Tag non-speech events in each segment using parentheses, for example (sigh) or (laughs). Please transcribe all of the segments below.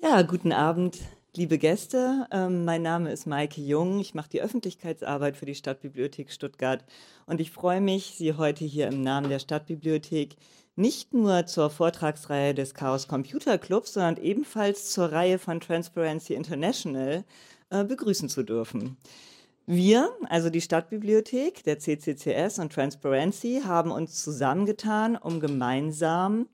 Ja, guten Abend, liebe Gäste. Ähm, mein Name ist Maike Jung. Ich mache die Öffentlichkeitsarbeit für die Stadtbibliothek Stuttgart und ich freue mich, Sie heute hier im Namen der Stadtbibliothek nicht nur zur Vortragsreihe des Chaos Computer Clubs, sondern ebenfalls zur Reihe von Transparency International äh, begrüßen zu dürfen. Wir, also die Stadtbibliothek, der CCCS und Transparency, haben uns zusammengetan, um gemeinsam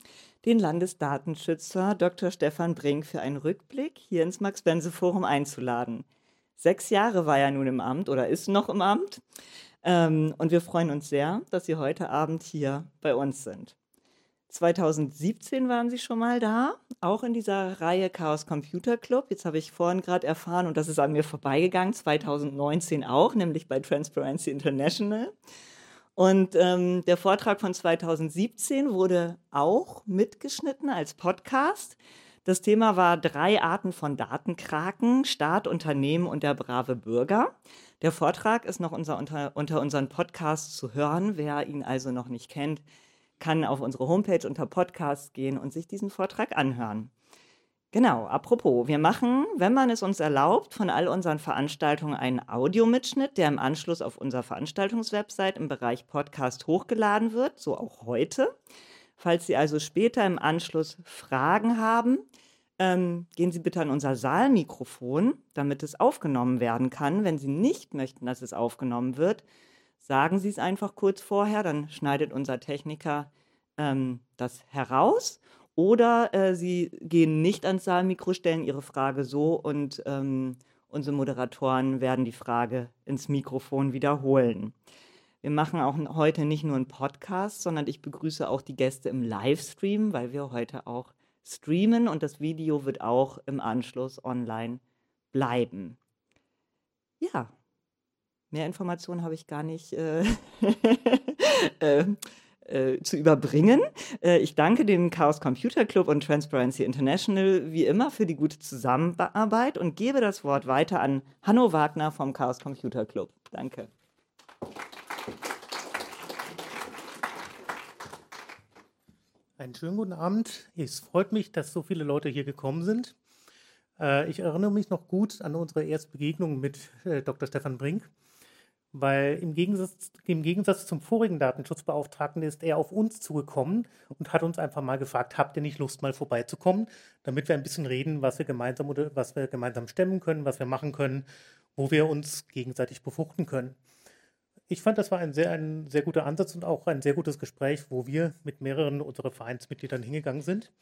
den Landesdatenschützer Dr. Stefan Brink für einen Rückblick hier ins Max-Bense-Forum einzuladen. Sechs Jahre war er nun im Amt oder ist noch im Amt. Ähm, und wir freuen uns sehr, dass Sie heute Abend hier bei uns sind. 2017 waren Sie schon mal da, auch in dieser Reihe Chaos Computer Club. Jetzt habe ich vorhin gerade erfahren, und das ist an mir vorbeigegangen, 2019 auch, nämlich bei Transparency International. Und ähm, der Vortrag von 2017 wurde auch mitgeschnitten als Podcast. Das Thema war drei Arten von Datenkraken, Staat, Unternehmen und der brave Bürger. Der Vortrag ist noch unser, unter, unter unseren Podcasts zu hören. Wer ihn also noch nicht kennt, kann auf unsere Homepage unter Podcasts gehen und sich diesen Vortrag anhören. Genau, apropos, wir machen, wenn man es uns erlaubt, von all unseren Veranstaltungen einen Audiomitschnitt, der im Anschluss auf unserer Veranstaltungswebsite im Bereich Podcast hochgeladen wird, so auch heute. Falls Sie also später im Anschluss Fragen haben, ähm, gehen Sie bitte an unser Saalmikrofon, damit es aufgenommen werden kann. Wenn Sie nicht möchten, dass es aufgenommen wird, sagen Sie es einfach kurz vorher, dann schneidet unser Techniker ähm, das heraus oder äh, Sie gehen nicht ans Saalmikro, stellen Ihre Frage so und ähm, unsere Moderatoren werden die Frage ins Mikrofon wiederholen. Wir machen auch heute nicht nur einen Podcast, sondern ich begrüße auch die Gäste im Livestream, weil wir heute auch streamen und das Video wird auch im Anschluss online bleiben. Ja, mehr Informationen habe ich gar nicht äh, (laughs) äh, äh, zu überbringen. Äh, ich danke dem Chaos Computer Club und Transparency International wie immer für die gute Zusammenarbeit und gebe das Wort weiter an Hanno Wagner vom Chaos Computer Club. Danke. Einen schönen guten Abend. Es freut mich, dass so viele Leute hier gekommen sind. Äh, ich erinnere mich noch gut an unsere erste Begegnung mit Dr. Stefan Brink weil im Gegensatz, im Gegensatz zum vorigen Datenschutzbeauftragten ist er auf uns zugekommen und hat uns einfach mal gefragt, habt ihr nicht Lust, mal vorbeizukommen, damit wir ein bisschen reden, was wir gemeinsam oder was wir gemeinsam stemmen können, was wir machen können, wo wir uns gegenseitig befruchten können. Ich fand, das war ein sehr, ein sehr guter Ansatz und auch ein sehr gutes Gespräch, wo wir mit mehreren unserer Vereinsmitgliedern hingegangen sind.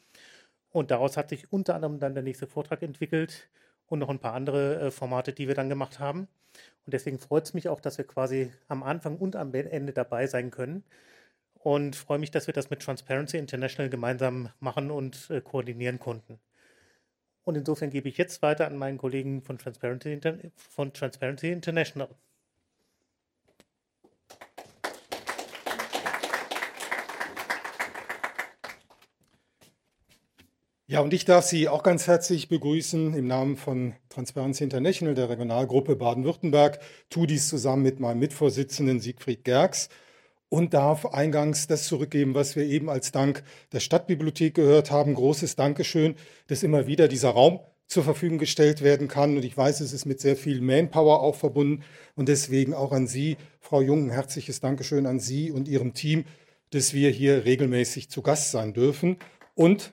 Und daraus hat sich unter anderem dann der nächste Vortrag entwickelt und noch ein paar andere äh, Formate, die wir dann gemacht haben. Und deswegen freut es mich auch, dass wir quasi am Anfang und am Ende dabei sein können. Und freue mich, dass wir das mit Transparency International gemeinsam machen und äh, koordinieren konnten. Und insofern gebe ich jetzt weiter an meinen Kollegen von Transparency, Inter von Transparency International. Ja, und ich darf Sie auch ganz herzlich begrüßen im Namen von Transparency International, der Regionalgruppe Baden-Württemberg. Tu dies zusammen mit meinem Mitvorsitzenden Siegfried Gerks und darf eingangs das zurückgeben, was wir eben als Dank der Stadtbibliothek gehört haben. Großes Dankeschön, dass immer wieder dieser Raum zur Verfügung gestellt werden kann. Und ich weiß, es ist mit sehr viel Manpower auch verbunden. Und deswegen auch an Sie, Frau Jung, ein herzliches Dankeschön an Sie und Ihrem Team, dass wir hier regelmäßig zu Gast sein dürfen. Und.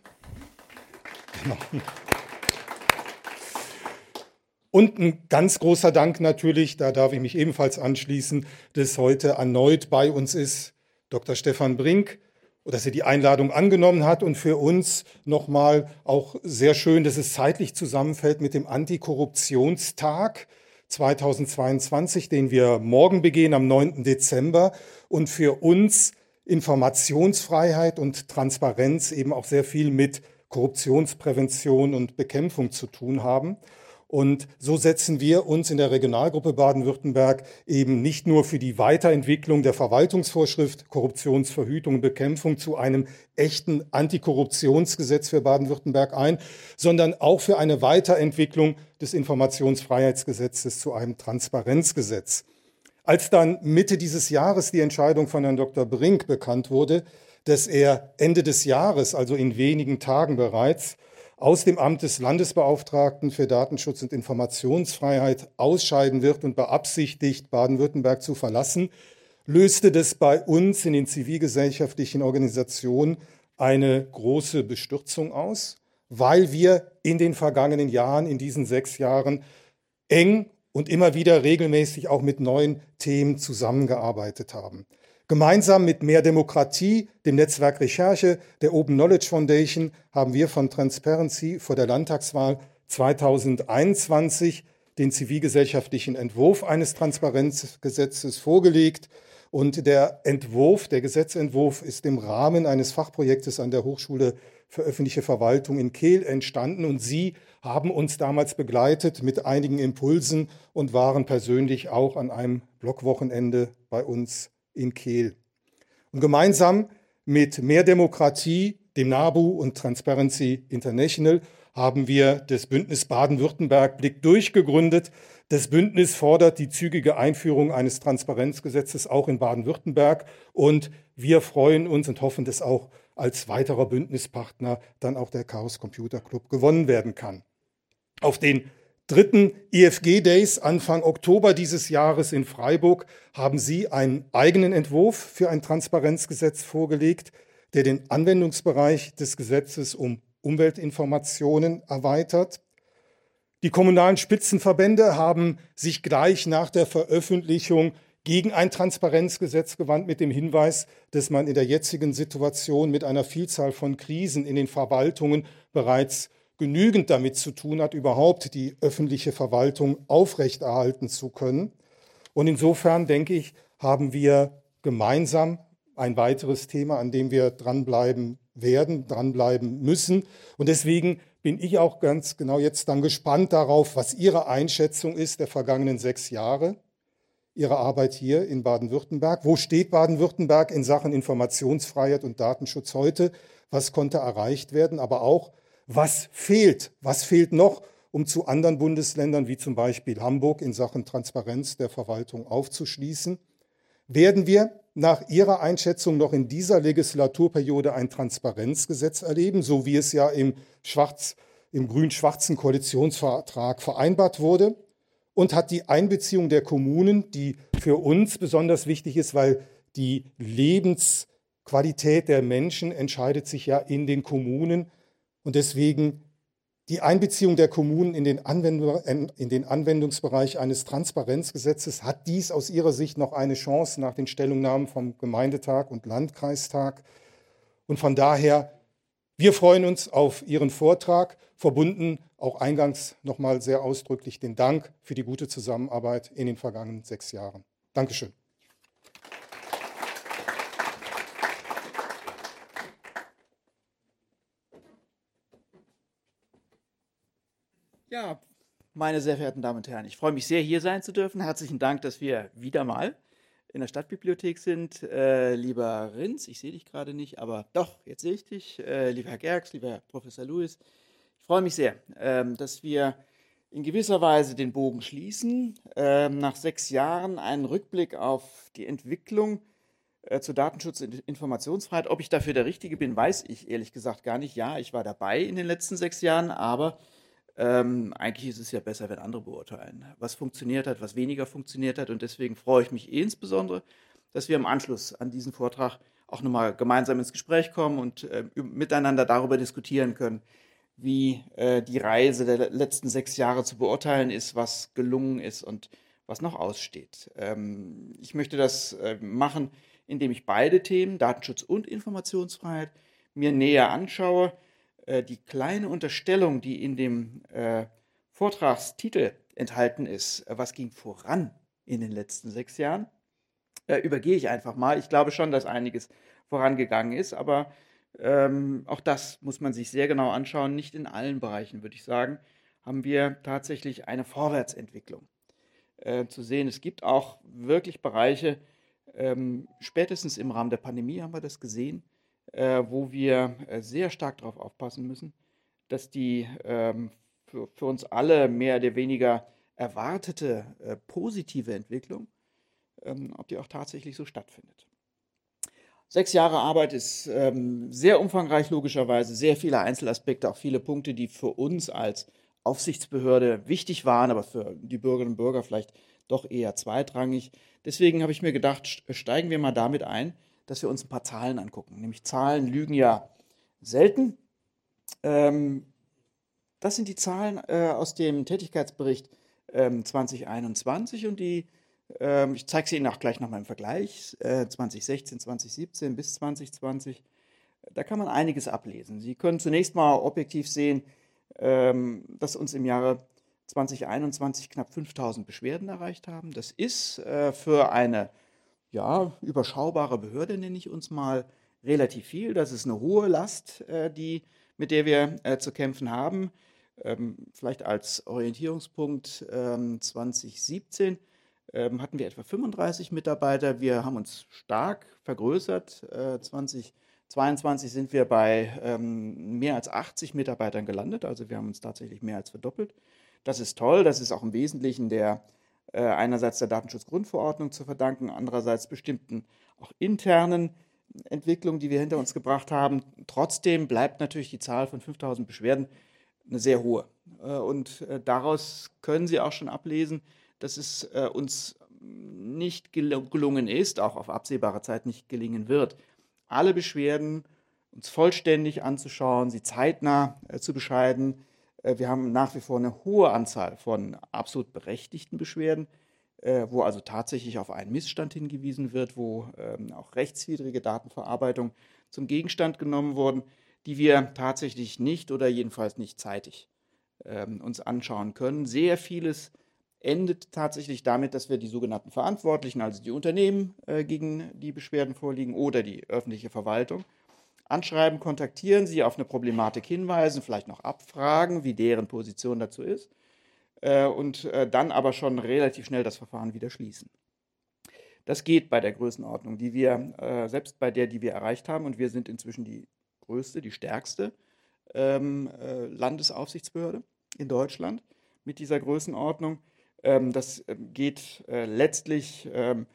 Und ein ganz großer Dank natürlich, da darf ich mich ebenfalls anschließen, dass heute erneut bei uns ist Dr. Stefan Brink, dass er die Einladung angenommen hat und für uns nochmal auch sehr schön, dass es zeitlich zusammenfällt mit dem Antikorruptionstag 2022, den wir morgen begehen am 9. Dezember und für uns Informationsfreiheit und Transparenz eben auch sehr viel mit Korruptionsprävention und Bekämpfung zu tun haben. Und so setzen wir uns in der Regionalgruppe Baden-Württemberg eben nicht nur für die Weiterentwicklung der Verwaltungsvorschrift Korruptionsverhütung und Bekämpfung zu einem echten Antikorruptionsgesetz für Baden-Württemberg ein, sondern auch für eine Weiterentwicklung des Informationsfreiheitsgesetzes zu einem Transparenzgesetz. Als dann Mitte dieses Jahres die Entscheidung von Herrn Dr. Brink bekannt wurde, dass er Ende des Jahres, also in wenigen Tagen bereits, aus dem Amt des Landesbeauftragten für Datenschutz und Informationsfreiheit ausscheiden wird und beabsichtigt, Baden-Württemberg zu verlassen, löste das bei uns in den zivilgesellschaftlichen Organisationen eine große Bestürzung aus, weil wir in den vergangenen Jahren, in diesen sechs Jahren, eng und immer wieder regelmäßig auch mit neuen Themen zusammengearbeitet haben. Gemeinsam mit Mehr Demokratie, dem Netzwerk Recherche, der Open Knowledge Foundation haben wir von Transparency vor der Landtagswahl 2021 den zivilgesellschaftlichen Entwurf eines Transparenzgesetzes vorgelegt. Und der Entwurf, der Gesetzentwurf ist im Rahmen eines Fachprojektes an der Hochschule für öffentliche Verwaltung in Kehl entstanden. Und Sie haben uns damals begleitet mit einigen Impulsen und waren persönlich auch an einem Blockwochenende bei uns in Kehl. Und gemeinsam mit Mehr Demokratie, dem NABU und Transparency International haben wir das Bündnis Baden-Württemberg Blick durchgegründet. Das Bündnis fordert die zügige Einführung eines Transparenzgesetzes auch in Baden-Württemberg und wir freuen uns und hoffen, dass auch als weiterer Bündnispartner dann auch der Chaos Computer Club gewonnen werden kann. Auf den dritten EFG Days Anfang Oktober dieses Jahres in Freiburg haben Sie einen eigenen Entwurf für ein Transparenzgesetz vorgelegt, der den Anwendungsbereich des Gesetzes um Umweltinformationen erweitert. Die kommunalen Spitzenverbände haben sich gleich nach der Veröffentlichung gegen ein Transparenzgesetz gewandt mit dem Hinweis, dass man in der jetzigen Situation mit einer Vielzahl von Krisen in den Verwaltungen bereits genügend damit zu tun hat, überhaupt die öffentliche Verwaltung aufrechterhalten zu können. Und insofern denke ich, haben wir gemeinsam ein weiteres Thema, an dem wir dranbleiben werden, dranbleiben müssen. Und deswegen bin ich auch ganz genau jetzt dann gespannt darauf, was Ihre Einschätzung ist der vergangenen sechs Jahre, Ihre Arbeit hier in Baden-Württemberg. Wo steht Baden-Württemberg in Sachen Informationsfreiheit und Datenschutz heute? Was konnte erreicht werden? Aber auch, was fehlt? Was fehlt noch, um zu anderen Bundesländern wie zum Beispiel Hamburg in Sachen Transparenz der Verwaltung aufzuschließen? Werden wir nach Ihrer Einschätzung noch in dieser Legislaturperiode ein Transparenzgesetz erleben, so wie es ja im, schwarz, im grün-schwarzen Koalitionsvertrag vereinbart wurde? Und hat die Einbeziehung der Kommunen, die für uns besonders wichtig ist, weil die Lebensqualität der Menschen entscheidet sich ja in den Kommunen, und deswegen die Einbeziehung der Kommunen in den, in den, Anwendungsbereich eines Transparenzgesetzes hat dies aus Ihrer Sicht noch eine Chance nach den Stellungnahmen vom Gemeindetag und Landkreistag. Und von daher, wir freuen uns auf Ihren Vortrag, verbunden auch eingangs nochmal sehr ausdrücklich den Dank für die gute Zusammenarbeit in den vergangenen sechs Jahren. Dankeschön. Ja, meine sehr verehrten Damen und Herren, ich freue mich sehr, hier sein zu dürfen. Herzlichen Dank, dass wir wieder mal in der Stadtbibliothek sind. Äh, lieber Rins, ich sehe dich gerade nicht, aber doch, jetzt sehe ich dich. Äh, lieber Herr Gerks, lieber Herr Professor Lewis, ich freue mich sehr, ähm, dass wir in gewisser Weise den Bogen schließen. Ähm, nach sechs Jahren einen Rückblick auf die Entwicklung äh, zu Datenschutz und Informationsfreiheit. Ob ich dafür der Richtige bin, weiß ich ehrlich gesagt gar nicht. Ja, ich war dabei in den letzten sechs Jahren, aber ähm, eigentlich ist es ja besser, wenn andere beurteilen, was funktioniert hat, was weniger funktioniert hat. Und deswegen freue ich mich insbesondere, dass wir im Anschluss an diesen Vortrag auch nochmal gemeinsam ins Gespräch kommen und äh, miteinander darüber diskutieren können, wie äh, die Reise der letzten sechs Jahre zu beurteilen ist, was gelungen ist und was noch aussteht. Ähm, ich möchte das äh, machen, indem ich beide Themen, Datenschutz und Informationsfreiheit, mir näher anschaue äh, die kleine Unterstellung, die in dem äh, Vortragstitel enthalten ist, äh, was ging voran in den letzten sechs Jahren, äh, übergehe ich einfach mal. Ich glaube schon, dass einiges vorangegangen ist, aber ähm, auch das muss man sich sehr genau anschauen. Nicht in allen Bereichen, würde ich sagen, haben wir tatsächlich eine Vorwärtsentwicklung äh, zu sehen. Es gibt auch wirklich Bereiche, ähm, spätestens im Rahmen der Pandemie haben wir das gesehen, äh, wo wir äh, sehr stark darauf aufpassen müssen, dass die ähm, für, für, uns alle mehr oder weniger erwartete äh, positive Entwicklung, ähm, ob die auch tatsächlich so stattfindet. Sechs Jahre Arbeit ist ähm, sehr umfangreich, logischerweise, sehr viele Einzelaspekte, auch viele Punkte, die für uns als Aufsichtsbehörde wichtig waren, aber für die Bürgerinnen und Bürger vielleicht doch eher zweitrangig. Deswegen habe ich mir gedacht, steigen wir mal damit ein, dass wir uns ein paar Zahlen angucken. Nämlich Zahlen lügen ja selten. Ähm, das sind die Zahlen äh, aus dem Tätigkeitsbericht ähm, 2021 und die, ähm, ich zeige sie Ihnen auch gleich nochmal im Vergleich, äh, 2016, 2017 bis 2020. Da kann man einiges ablesen. Sie können zunächst mal objektiv sehen, ähm, dass uns im Jahre 2021 knapp 5000 Beschwerden erreicht haben. Das ist äh, für eine ja, überschaubare Behörde, nenne ich uns mal, relativ viel. Das ist eine hohe Last, äh, die, mit der wir äh, zu kämpfen haben. Ähm, vielleicht als Orientierungspunkt ähm, 2017 ähm, hatten wir etwa 35 Mitarbeiter. Wir haben uns stark vergrößert. Äh, 2022 sind wir bei ähm, mehr als 80 Mitarbeitern gelandet. Also wir haben uns tatsächlich mehr als verdoppelt. Das ist toll. Das ist auch im Wesentlichen der äh, einerseits der Datenschutzgrundverordnung zu verdanken, andererseits bestimmten auch internen Entwicklungen, die wir hinter uns gebracht haben. Trotzdem bleibt natürlich die Zahl von 5000 Beschwerden eine sehr hohe. Äh, und äh, daraus können Sie auch schon ablesen, dass es uns nicht gelungen ist, auch auf absehbare Zeit nicht gelingen wird, alle Beschwerden uns vollständig anzuschauen, sie zeitnah zu bescheiden, wir haben nach wie vor eine hohe Anzahl von absolut berechtigten Beschwerden, äh, wo also tatsächlich auf einen Missstand hingewiesen wird, wo ähm, auch rechtswidrige Datenverarbeitung zum Gegenstand genommen wurden, die wir tatsächlich nicht oder jedenfalls nicht zeitig ähm, uns anschauen können. Sehr vieles endet tatsächlich damit, dass wir die sogenannten Verantwortlichen, also die Unternehmen, äh, gegen die Beschwerden vorliegen oder die öffentliche Verwaltung, anschreiben, kontaktieren, sie auf eine Problematik hinweisen, vielleicht noch abfragen, wie deren Position dazu ist äh, und äh, dann aber schon relativ schnell das Verfahren wieder schließen. Das geht bei der Größenordnung, die wir, äh, selbst bei der, die wir erreicht haben, und wir sind inzwischen die größte, die stärkste ähm, äh, Landesaufsichtsbehörde in Deutschland mit dieser Größenordnung. Ähm, das äh, geht äh, letztlich ähm,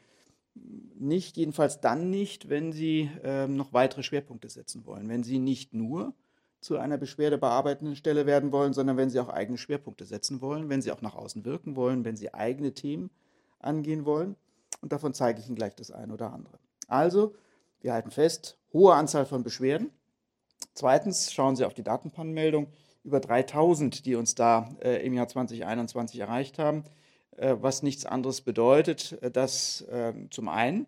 nicht, jedenfalls dann nicht, wenn Sie ähm, noch weitere Schwerpunkte setzen wollen. Wenn Sie nicht nur zu einer beschwerdebearbeitenden Stelle werden wollen, sondern wenn Sie auch eigene Schwerpunkte setzen wollen, wenn Sie auch nach außen wirken wollen, wenn Sie eigene Themen angehen wollen. Und davon zeige ich Ihnen gleich das eine oder andere. Also, wir halten fest, hohe Anzahl von Beschwerden. Zweitens schauen Sie auf die Datenpannenmeldung. Über 3000, die uns da äh, im Jahr 2021 erreicht haben. Äh, was nichts anderes bedeutet, äh, dass ähm, zum einen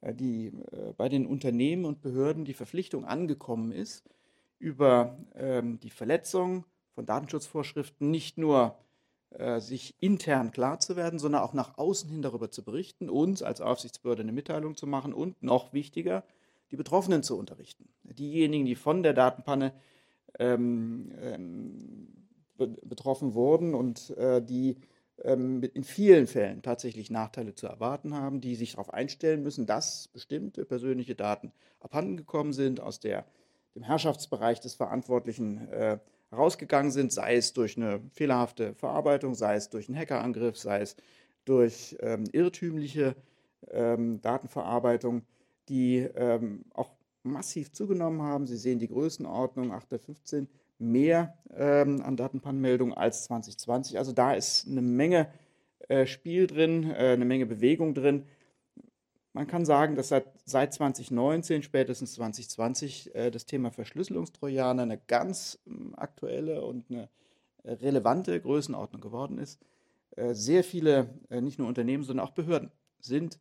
äh, die, bei den Unternehmen und Behörden die Verpflichtung angekommen ist, über ähm, die Verletzung von Datenschutzvorschriften nicht nur sich intern klar zu werden, sondern auch nach außen hin darüber zu berichten, uns als Aufsichtsbehörde eine Mitteilung zu machen und noch wichtiger, die Betroffenen zu unterrichten. Diejenigen, die von der Datenpanne ähm, ähm, betroffen wurden und äh, die in vielen Fällen tatsächlich Nachteile zu erwarten haben, die sich darauf einstellen müssen, dass bestimmte persönliche Daten abhandengekommen sind, aus der, dem Herrschaftsbereich des Verantwortlichen äh, herausgegangen sind, sei es durch eine fehlerhafte Verarbeitung, sei es durch einen Hackerangriff, sei es durch ähm, irrtümliche ähm, Datenverarbeitung, die ähm, auch massiv zugenommen haben. Sie sehen die Größenordnung 815 mehr ähm, an Datenpannenmeldungen als 2020. Also da ist eine Menge äh, Spiel drin, äh, eine Menge Bewegung drin. Man kann sagen, dass seit, seit 2019, spätestens 2020, äh, das Thema Verschlüsselungstrojaner eine ganz ähm, aktuelle und eine äh, relevante Größenordnung geworden ist. Äh, sehr viele, äh, nicht nur Unternehmen, sondern auch Behörden sind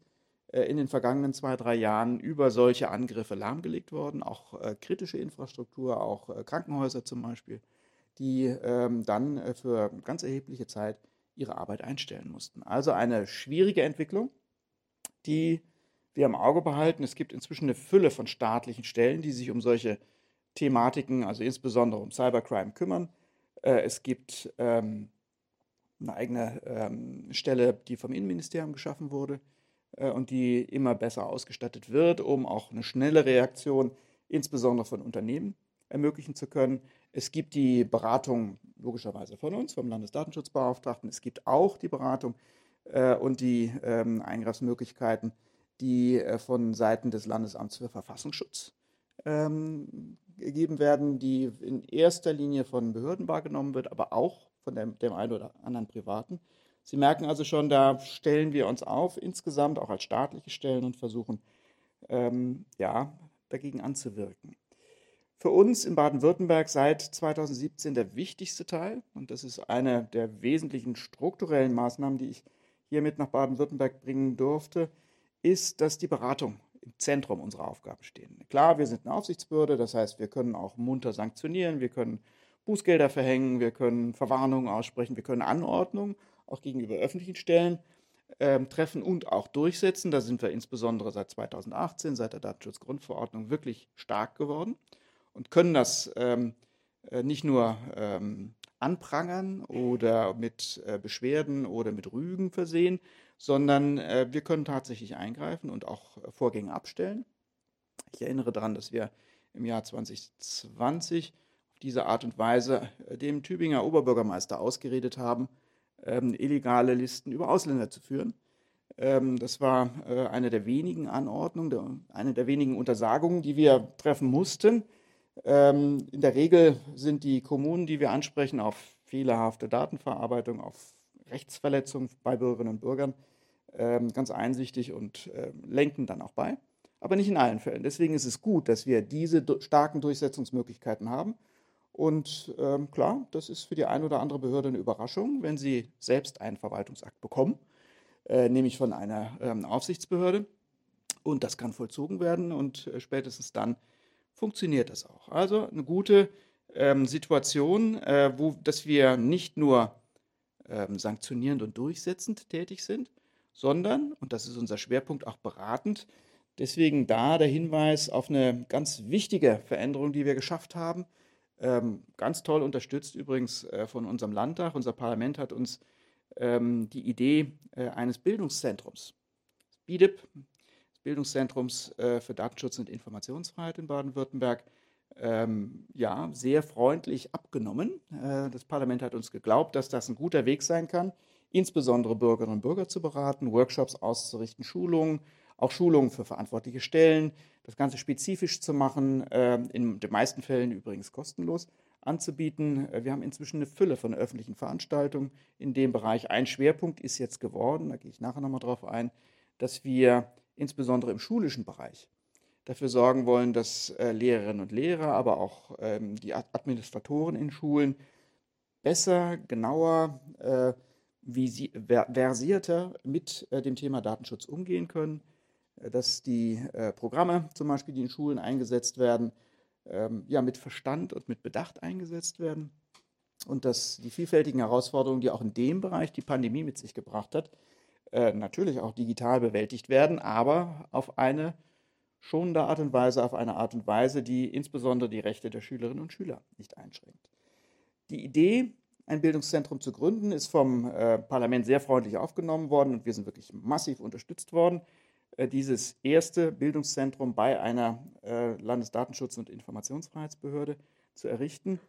in den vergangenen zwei, drei Jahren über solche Angriffe lahmgelegt worden, auch äh, kritische Infrastruktur, auch äh, Krankenhäuser zum Beispiel, die ähm, dann äh, für ganz erhebliche Zeit ihre Arbeit einstellen mussten. Also eine schwierige Entwicklung, die wir im Auge behalten. Es gibt inzwischen eine Fülle von staatlichen Stellen, die sich um solche Thematiken, also insbesondere um Cybercrime, kümmern. Äh, es gibt ähm, eine eigene ähm, Stelle, die vom Innenministerium geschaffen wurde, äh, und die immer besser ausgestattet wird, um auch eine schnelle Reaktion, insbesondere von Unternehmen, ermöglichen zu können. Es gibt die Beratung logischerweise von uns, vom Landesdatenschutzbeauftragten. Es gibt auch die Beratung äh, und die ähm, Eingriffsmöglichkeiten, die äh, von Seiten des Landesamts für Verfassungsschutz ähm, gegeben werden, die in erster Linie von Behörden wahrgenommen wird, aber auch von dem, dem einen oder anderen Privaten. Sie merken also schon, da stellen wir uns auf, insgesamt auch als staatliche Stellen und versuchen, ähm, ja, dagegen anzuwirken. Für uns in Baden-Württemberg seit 2017 der wichtigste Teil, und das ist eine der wesentlichen strukturellen Maßnahmen, die ich hiermit nach Baden-Württemberg bringen durfte, ist, dass die Beratung im Zentrum unserer Aufgaben stehen. Klar, wir sind eine Aufsichtsbehörde, das heißt, wir können auch munter sanktionieren, wir können Bußgelder verhängen, wir können Verwarnungen aussprechen, wir können Anordnungen auch gegenüber öffentlichen Stellen äh, treffen und auch durchsetzen. Da sind wir insbesondere seit 2018, seit der Datenschutzgrundverordnung wirklich stark geworden und können das ähm, äh, nicht nur ähm, anprangern oder mit äh, Beschwerden oder mit Rügen versehen, sondern äh, wir können tatsächlich eingreifen und auch Vorgänge abstellen. Ich erinnere daran, dass wir im Jahr 2020 auf diese Art und Weise äh, dem Tübinger Oberbürgermeister ausgeredet haben, ähm, illegale Listen über Ausländer zu führen. Ähm, das war äh, eine der wenigen Anordnungen, der, eine der wenigen Untersagungen, die wir treffen mussten. Ähm, in der Regel sind die Kommunen, die wir ansprechen, auf fehlerhafte Datenverarbeitung, auf Rechtsverletzungen bei Bürgerinnen und Bürgern ähm, ganz einsichtig und äh, lenken dann auch bei. Aber nicht in allen Fällen. Deswegen ist es gut, dass wir diese starken Durchsetzungsmöglichkeiten haben. Und ähm, klar, das ist für die eine oder andere Behörde eine Überraschung, wenn sie selbst einen Verwaltungsakt bekommen, äh, nämlich von einer ähm, Aufsichtsbehörde. Und das kann vollzogen werden und äh, spätestens dann funktioniert das auch. Also eine gute ähm, Situation, äh, wo, dass wir nicht nur ähm, sanktionierend und durchsetzend tätig sind, sondern, und das ist unser Schwerpunkt, auch beratend. Deswegen da der Hinweis auf eine ganz wichtige Veränderung, die wir geschafft haben. Ähm, ganz toll unterstützt übrigens äh, von unserem Landtag. Unser Parlament hat uns ähm, die Idee äh, eines Bildungszentrums, BIDIP, Bildungszentrums äh, für Datenschutz und Informationsfreiheit in Baden-Württemberg, ähm, ja, sehr freundlich abgenommen. Äh, das Parlament hat uns geglaubt, dass das ein guter Weg sein kann, insbesondere Bürgerinnen und Bürger zu beraten, Workshops auszurichten, Schulungen, auch Schulungen für verantwortliche Stellen, das Ganze spezifisch zu machen, äh, in den meisten Fällen übrigens kostenlos anzubieten. Äh, wir haben inzwischen eine Fülle von öffentlichen Veranstaltungen in dem Bereich. Ein Schwerpunkt ist jetzt geworden, da gehe ich nachher nochmal drauf ein, dass wir insbesondere im schulischen Bereich dafür sorgen wollen, dass äh, Lehrerinnen und Lehrer, aber auch ähm, die Administratoren in Schulen besser, genauer, versierter mit dem Thema Datenschutz umgehen können, dass die äh, Programme zum Beispiel, die in Schulen eingesetzt werden, ähm, ja, mit Verstand und mit Bedacht eingesetzt werden und dass die vielfältigen Herausforderungen, die auch in dem Bereich die Pandemie mit sich gebracht hat, äh, natürlich auch digital bewältigt werden, aber auf eine schonende Art und Weise, auf eine Art und Weise, die insbesondere die Rechte der Schülerinnen und Schüler nicht einschränkt. Die Idee, ein Bildungszentrum zu gründen, ist vom äh, Parlament sehr freundlich aufgenommen worden und wir sind wirklich massiv unterstützt worden, äh, dieses erste Bildungszentrum bei einer äh, Landesdatenschutz- und Informationsfreiheitsbehörde zu errichten.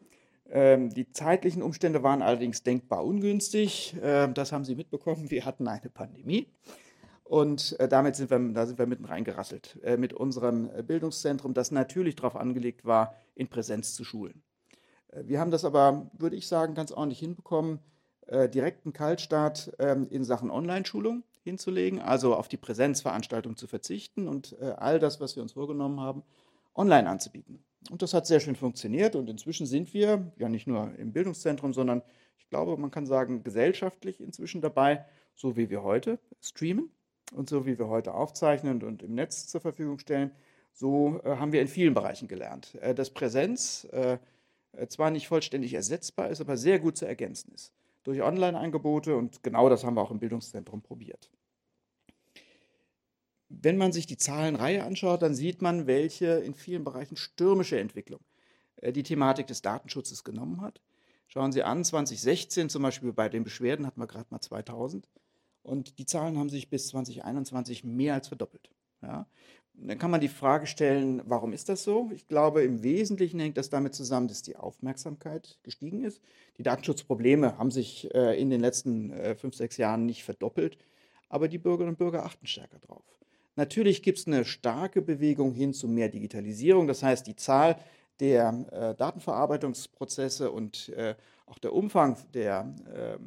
Ähm, die zeitlichen Umstände waren allerdings denkbar ungünstig. Ähm, das haben Sie mitbekommen. Wir hatten eine Pandemie. Und äh, damit sind wir, da sind wir mitten reingerasselt äh, mit unserem äh, Bildungszentrum, das natürlich darauf angelegt war, in Präsenz zu schulen. Wir haben das aber, würde ich sagen, ganz ordentlich hinbekommen, direkten Kaltstart ähm, in Sachen Online-Schulung hinzulegen, also auf die Präsenzveranstaltung zu verzichten und all das, was wir uns vorgenommen haben, online anzubieten. Und das hat sehr schön funktioniert und inzwischen sind wir ja nicht nur im Bildungszentrum, sondern ich glaube, man kann sagen, gesellschaftlich inzwischen dabei, so wie wir heute streamen und so wie wir heute aufzeichnen und im Netz zur Verfügung stellen, so äh, haben wir in vielen Bereichen gelernt, äh, dass Präsenz äh, äh zwar nicht vollständig ersetzbar ist, aber sehr gut zu ergänzen ist durch Online-Angebote und genau das haben wir auch im Bildungszentrum probiert. Wenn man sich die Zahlenreihe anschaut, dann sieht man, welche in vielen Bereichen stürmische Entwicklung äh, die Thematik des Datenschutzes genommen hat. Schauen Sie an, 2016 zum Beispiel bei den Beschwerden hatten wir gerade mal 2000 und die Zahlen haben sich bis 2021 mehr als verdoppelt. Ja. Dann kann man die Frage stellen, warum ist das so? Ich glaube, im Wesentlichen hängt das damit zusammen, dass die Aufmerksamkeit gestiegen ist. Die Datenschutzprobleme haben sich äh, in den letzten äh, fünf, sechs Jahren nicht verdoppelt, aber die Bürgerinnen und Bürger achten stärker drauf. Natürlich gibt es eine starke Bewegung hin zu mehr Digitalisierung. Das heißt, die Zahl der äh, Datenverarbeitungsprozesse und auch der Umfang der äh,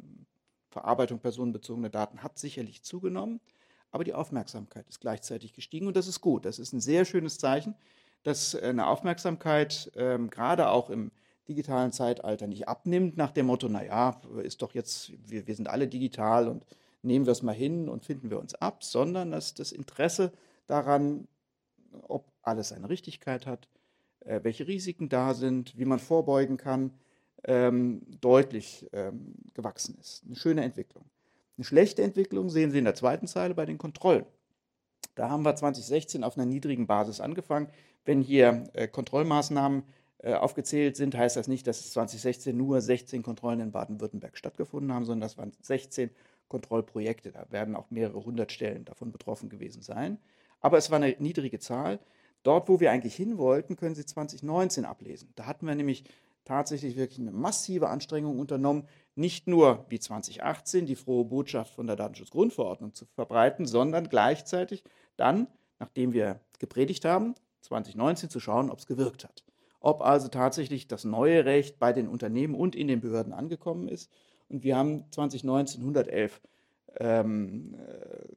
Verarbeitung personenbezogener Daten hat sicherlich zugenommen, aber die Aufmerksamkeit ist gleichzeitig gestiegen und das ist gut. Das ist ein sehr schönes Zeichen, dass eine Aufmerksamkeit ähm, gerade auch im digitalen Zeitalter nicht abnimmt nach dem Motto, naja, ist doch jetzt, wir, wir sind alle digital und nehmen wir es mal hin und finden wir uns ab, sondern dass das Interesse daran, ob alles seine Richtigkeit hat, äh, welche Risiken da sind, wie man vorbeugen kann, ähm, deutlich ähm, gewachsen ist. Eine schöne Entwicklung. Eine schlechte Entwicklung sehen Sie in der zweiten Zeile bei den Kontrollen. Da haben wir 2016 auf einer niedrigen Basis angefangen. Wenn hier äh, Kontrollmaßnahmen äh, aufgezählt sind, heißt das nicht, dass es 2016 nur 16 Kontrollen in Baden-Württemberg stattgefunden haben, sondern das waren 16 Kontrollprojekte. Da werden auch mehrere hundert Stellen davon betroffen gewesen sein. Aber es war eine niedrige Zahl. Dort, wo wir eigentlich hin wollten, können Sie 2019 ablesen. Da hatten wir nämlich tatsächlich wirklich eine massive Anstrengung unternommen, nicht nur wie 2018 die frohe Botschaft von der Datenschutzgrundverordnung zu verbreiten, sondern gleichzeitig dann, nachdem wir gepredigt haben, 2019 zu schauen, ob es gewirkt hat. Ob also tatsächlich das neue Recht bei den Unternehmen und in den Behörden angekommen ist. Und wir haben 2019 111 ähm, äh,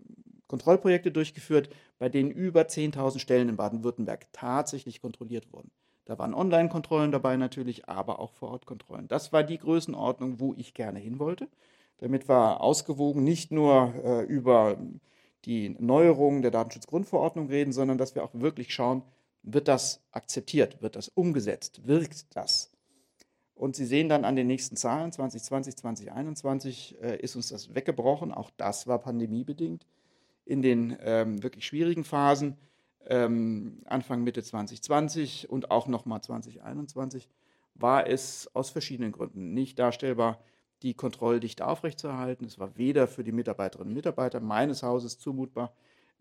Kontrollprojekte durchgeführt, bei denen über 10.000 Stellen in Baden-Württemberg tatsächlich kontrolliert wurden. Da waren Online-Kontrollen dabei natürlich, aber auch Vor-Ort-Kontrollen. Das war die Größenordnung, wo ich gerne hin wollte. Damit war ausgewogen nicht nur äh, über die Neuerungen der Datenschutzgrundverordnung reden, sondern dass wir auch wirklich schauen, wird das akzeptiert, wird das umgesetzt, wirkt das? Und Sie sehen dann an den nächsten Zahlen, 2020, 2021 äh, ist uns das weggebrochen. Auch das war pandemiebedingt in den ähm, wirklich schwierigen Phasen, ähm, Anfang Mitte 2020 und auch nochmal 2021, war es aus verschiedenen Gründen nicht darstellbar, die Kontrolldichte aufrechtzuerhalten. Es war weder für die Mitarbeiterinnen und Mitarbeiter meines Hauses zumutbar,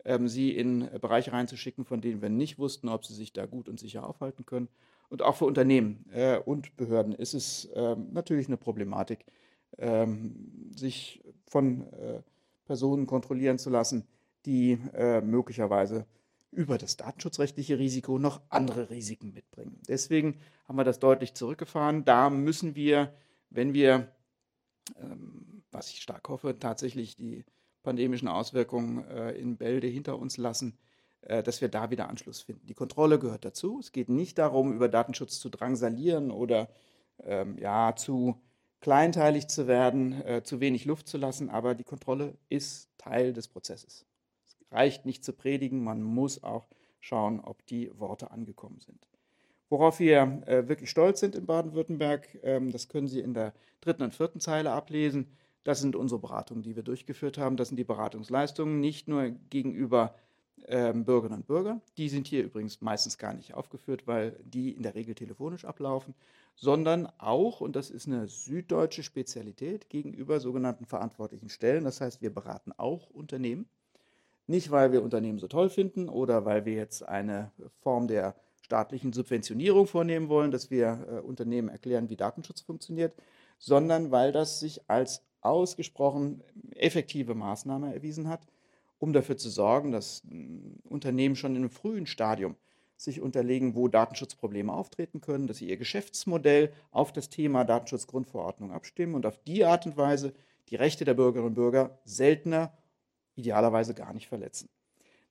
ähm, sie in Bereiche reinzuschicken, von denen wir nicht wussten, ob sie sich da gut und sicher aufhalten können. Und auch für Unternehmen äh, und Behörden ist es äh, natürlich eine Problematik, äh, sich von äh, Personen kontrollieren zu lassen, die äh, möglicherweise über das datenschutzrechtliche Risiko noch andere Risiken mitbringen. Deswegen haben wir das deutlich zurückgefahren. Da müssen wir, wenn wir, ähm, was ich stark hoffe, tatsächlich die pandemischen Auswirkungen äh, in Bälde hinter uns lassen, äh, dass wir da wieder Anschluss finden. Die Kontrolle gehört dazu. Es geht nicht darum, über Datenschutz zu drangsalieren oder ähm, ja, zu kleinteilig zu werden, äh, zu wenig Luft zu lassen, aber die Kontrolle ist Teil des Prozesses. Reicht nicht zu predigen, man muss auch schauen, ob die Worte angekommen sind. Worauf wir äh, wirklich stolz sind in Baden-Württemberg, ähm, das können Sie in der dritten und vierten Zeile ablesen. Das sind unsere Beratungen, die wir durchgeführt haben. Das sind die Beratungsleistungen, nicht nur gegenüber ähm, Bürgerinnen und Bürger. Die sind hier übrigens meistens gar nicht aufgeführt, weil die in der Regel telefonisch ablaufen, sondern auch, und das ist eine süddeutsche Spezialität, gegenüber sogenannten verantwortlichen Stellen. Das heißt, wir beraten auch Unternehmen. Nicht, weil wir Unternehmen so toll finden oder weil wir jetzt eine Form der staatlichen Subventionierung vornehmen wollen, dass wir äh, Unternehmen erklären, wie Datenschutz funktioniert, sondern weil das sich als ausgesprochen effektive Maßnahme erwiesen hat, um dafür zu sorgen, dass Unternehmen schon in einem frühen Stadium sich unterlegen, wo Datenschutzprobleme auftreten können, dass sie ihr Geschäftsmodell auf das Thema Datenschutzgrundverordnung abstimmen und auf die Art und Weise die Rechte der Bürgerinnen und Bürger seltener, idealerweise gar nicht verletzen.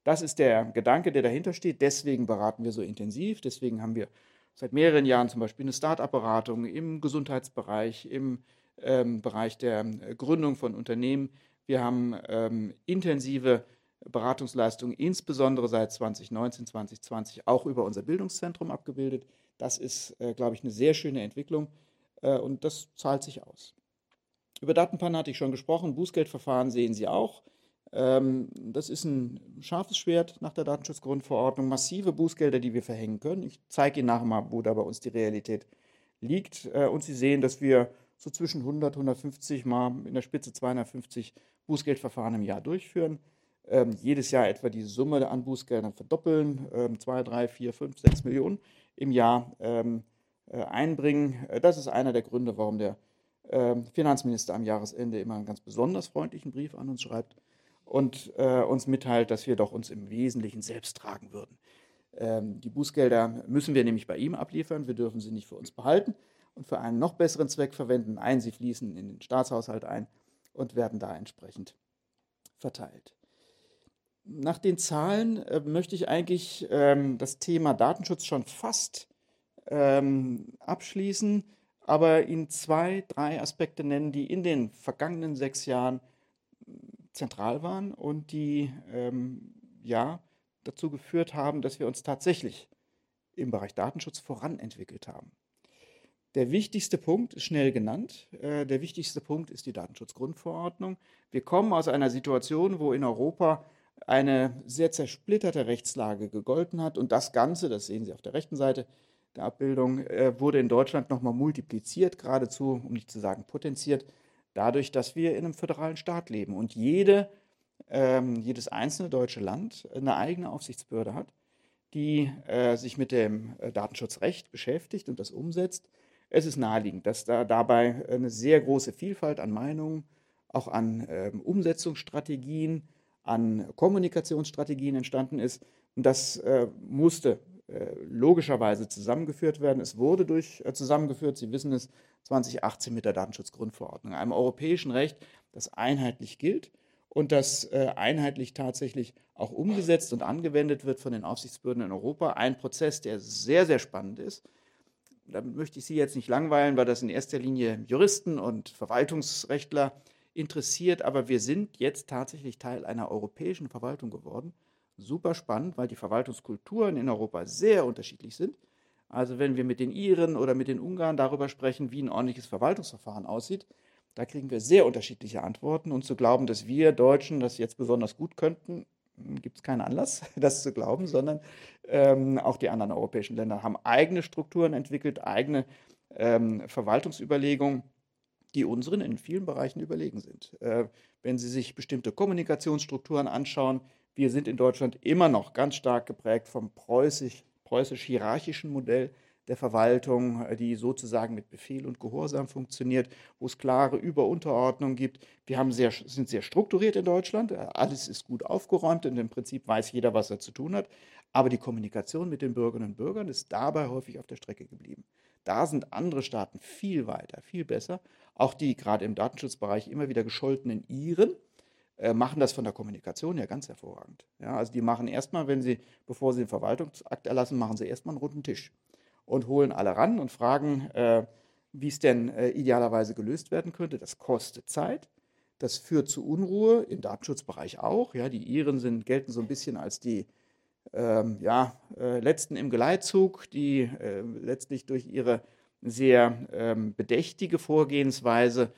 Das ist der Gedanke, der dahinter steht. Deswegen beraten wir so intensiv. Deswegen haben wir seit mehreren Jahren zum Beispiel eine Start-up-Beratung im Gesundheitsbereich, im ähm, Bereich der äh, Gründung von Unternehmen. Wir haben ähm, intensive Beratungsleistungen, insbesondere seit 2019, 2020, auch über unser Bildungszentrum abgebildet. Das ist, äh, glaube ich, eine sehr schöne Entwicklung äh, und das zahlt sich aus. Über Datenpannen hatte ich schon gesprochen. Bußgeldverfahren sehen Sie auch. Ähm, das ist ein scharfes Schwert nach der Datenschutzgrundverordnung. Massive Bußgelder, die wir verhängen können. Ich zeige Ihnen nachher mal, wo da bei uns die Realität liegt. Äh, und Sie sehen, dass wir so zwischen 100, 150 mal in der Spitze 250 Bußgeldverfahren im Jahr durchführen. Ähm, jedes Jahr etwa die Summe an Bußgeldern verdoppeln, ähm, 2, 3, 4, 5, 6 Millionen im Jahr ähm, äh, einbringen. Äh, das ist einer der Gründe, warum der Finanzminister am Jahresende immer einen ganz besonders freundlichen Brief an uns schreibt und äh, uns mitteilt, dass wir doch uns im Wesentlichen selbst tragen würden. Ähm, die Bußgelder müssen wir nämlich bei ihm abliefern, wir dürfen sie nicht für uns behalten und für einen noch besseren Zweck verwenden. Ein, sie fließen in den Staatshaushalt ein und werden da entsprechend verteilt. Nach den Zahlen äh, möchte ich eigentlich ähm, das Thema Datenschutz schon fast ähm, abschließen, aber Ihnen zwei, drei Aspekte nennen, die in den vergangenen sechs Jahren zentral waren und die ähm, ja dazu geführt haben, dass wir uns tatsächlich im Bereich Datenschutz voranentwickelt haben. Der wichtigste Punkt ist schnell genannt. Äh, der wichtigste Punkt ist die Datenschutzgrundverordnung. Wir kommen aus einer Situation, wo in Europa eine sehr zersplitterte Rechtslage gegolten hat und das Ganze, das sehen Sie auf der rechten Seite der Abbildung, äh, wurde in Deutschland nochmal multipliziert, geradezu, um nicht zu sagen potenziert, dadurch, dass wir in einem föderalen Staat leben und jede, ähm, jedes einzelne deutsche Land eine eigene Aufsichtsbehörde hat, die äh, sich mit dem äh, Datenschutzrecht beschäftigt und das umsetzt. Es ist naheliegend, dass da dabei eine sehr große Vielfalt an Meinungen, auch an ähm, Umsetzungsstrategien, an Kommunikationsstrategien entstanden ist. Und das äh, musste äh, logischerweise zusammengeführt werden. Es wurde durch äh, zusammengeführt, Sie wissen es, 2018 mit der Datenschutzgrundverordnung, einem europäischen Recht, das einheitlich gilt und das äh, einheitlich tatsächlich auch umgesetzt und angewendet wird von den Aufsichtsbehörden in Europa. Ein Prozess, der sehr, sehr spannend ist. Damit möchte ich Sie jetzt nicht langweilen, weil das in erster Linie Juristen und Verwaltungsrechtler interessiert, aber wir sind jetzt tatsächlich Teil einer europäischen Verwaltung geworden super spannend, weil die Verwaltungskulturen in Europa sehr unterschiedlich sind. Also wenn wir mit den Iren oder mit den Ungarn darüber sprechen, wie ein ordentliches Verwaltungsverfahren aussieht, da kriegen wir sehr unterschiedliche Antworten. Und zu glauben, dass wir Deutschen das jetzt besonders gut könnten, gibt es keinen Anlass, (laughs) das zu glauben, sondern ähm, auch die anderen europäischen Länder haben eigene Strukturen entwickelt, eigene ähm, Verwaltungsüberlegungen, die unseren in vielen Bereichen überlegen sind. Äh, wenn Sie sich bestimmte Kommunikationsstrukturen anschauen, wir sind in Deutschland immer noch ganz stark geprägt vom preußisch, preußisch-hierarchischen Modell der Verwaltung, die sozusagen mit Befehl und Gehorsam funktioniert, wo es klare Über-Unterordnung gibt. Wir sehr, sind sehr strukturiert in Deutschland. Alles ist gut aufgeräumt und im Prinzip weiß jeder, was er zu tun hat. Aber die Kommunikation mit den Bürgerinnen und Bürgern ist dabei häufig auf der Strecke geblieben. Da sind andere Staaten viel weiter, viel besser. Auch die gerade im Datenschutzbereich immer wieder gescholtenen Iren, äh, machen das von der Kommunikation ja ganz hervorragend. Ja, also die machen erstmal, wenn sie, bevor sie den Verwaltungsakt erlassen, machen sie erstmal einen runden Tisch und holen alle ran und fragen, äh, wie es denn äh, idealerweise gelöst werden könnte. Das kostet Zeit. Das führt zu Unruhe, im Datenschutzbereich auch. Ja, die Iren sind, gelten so ein bisschen als die ähm, ja, äh, Letzten im Geleitzug, die äh, letztlich durch ihre sehr ähm, bedächtige Vorgehensweise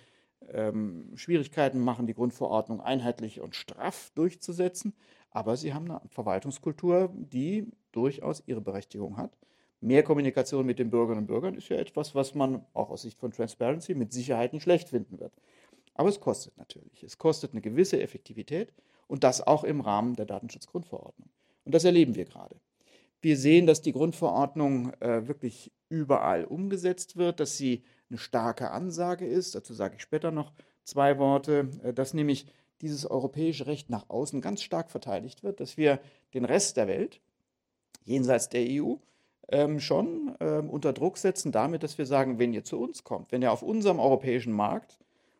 ähm, Schwierigkeiten machen, die Grundverordnung einheitlich und straff durchzusetzen. Aber sie haben eine Verwaltungskultur, die durchaus ihre Berechtigung hat. Mehr Kommunikation mit den Bürgerinnen und Bürgern ist ja etwas, was man auch aus Sicht von Transparency mit Sicherheit nicht schlecht finden wird. Aber es kostet natürlich. Es kostet eine gewisse Effektivität und das auch im Rahmen der Datenschutzgrundverordnung. Und das erleben wir gerade. Wir sehen, dass die Grundverordnung äh, wirklich überall umgesetzt wird, dass sie eine starke Ansage ist. Dazu sage ich später noch zwei Worte, äh, dass nämlich dieses europäische Recht nach außen ganz stark verteidigt wird, dass wir den Rest der Welt, jenseits der EU, ähm, schon ähm, unter Druck setzen, damit, dass wir sagen, wenn ihr zu uns kommt, wenn ihr auf unserem europäischen Markt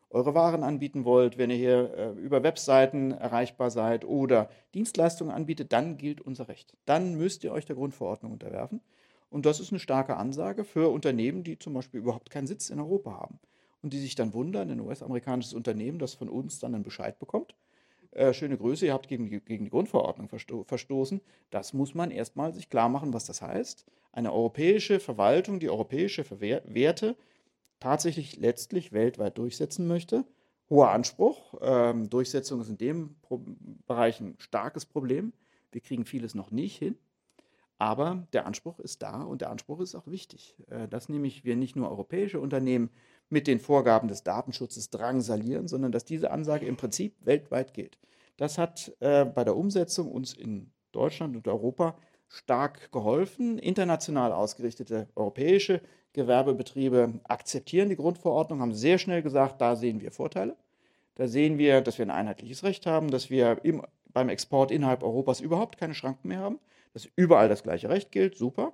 eure Waren anbieten wollt, wenn ihr hier äh, über Webseiten erreichbar seid oder Dienstleistungen anbietet, dann gilt unser Recht. Dann müsst ihr euch der Grundverordnung unterwerfen. Und das ist eine starke Ansage für Unternehmen, die zum Beispiel überhaupt keinen Sitz in Europa haben und die sich dann wundern, ein US-amerikanisches Unternehmen, das von uns dann einen Bescheid bekommt. Äh, schöne Grüße, ihr habt gegen die, gegen die Grundverordnung versto verstoßen. Das muss man erstmal sich klar machen, was das heißt. Eine europäische Verwaltung, die europäische Verwehr Werte tatsächlich letztlich weltweit durchsetzen möchte. Hoher Anspruch. Ähm, Durchsetzung ist in dem Pro Bereich ein starkes Problem. Wir kriegen vieles noch nicht hin. Aber der Anspruch ist da und der Anspruch ist auch wichtig, äh, dass nämlich wir nicht nur europäische Unternehmen mit den Vorgaben des Datenschutzes drangsalieren, sondern dass diese Ansage im Prinzip weltweit gilt. Das hat äh, bei der Umsetzung uns in Deutschland und Europa stark geholfen. International ausgerichtete europäische Gewerbebetriebe akzeptieren die Grundverordnung, haben sehr schnell gesagt, da sehen wir Vorteile. Da sehen wir, dass wir ein einheitliches Recht haben, dass wir im, beim Export innerhalb Europas überhaupt keine Schranken mehr haben, dass überall das gleiche Recht gilt, super.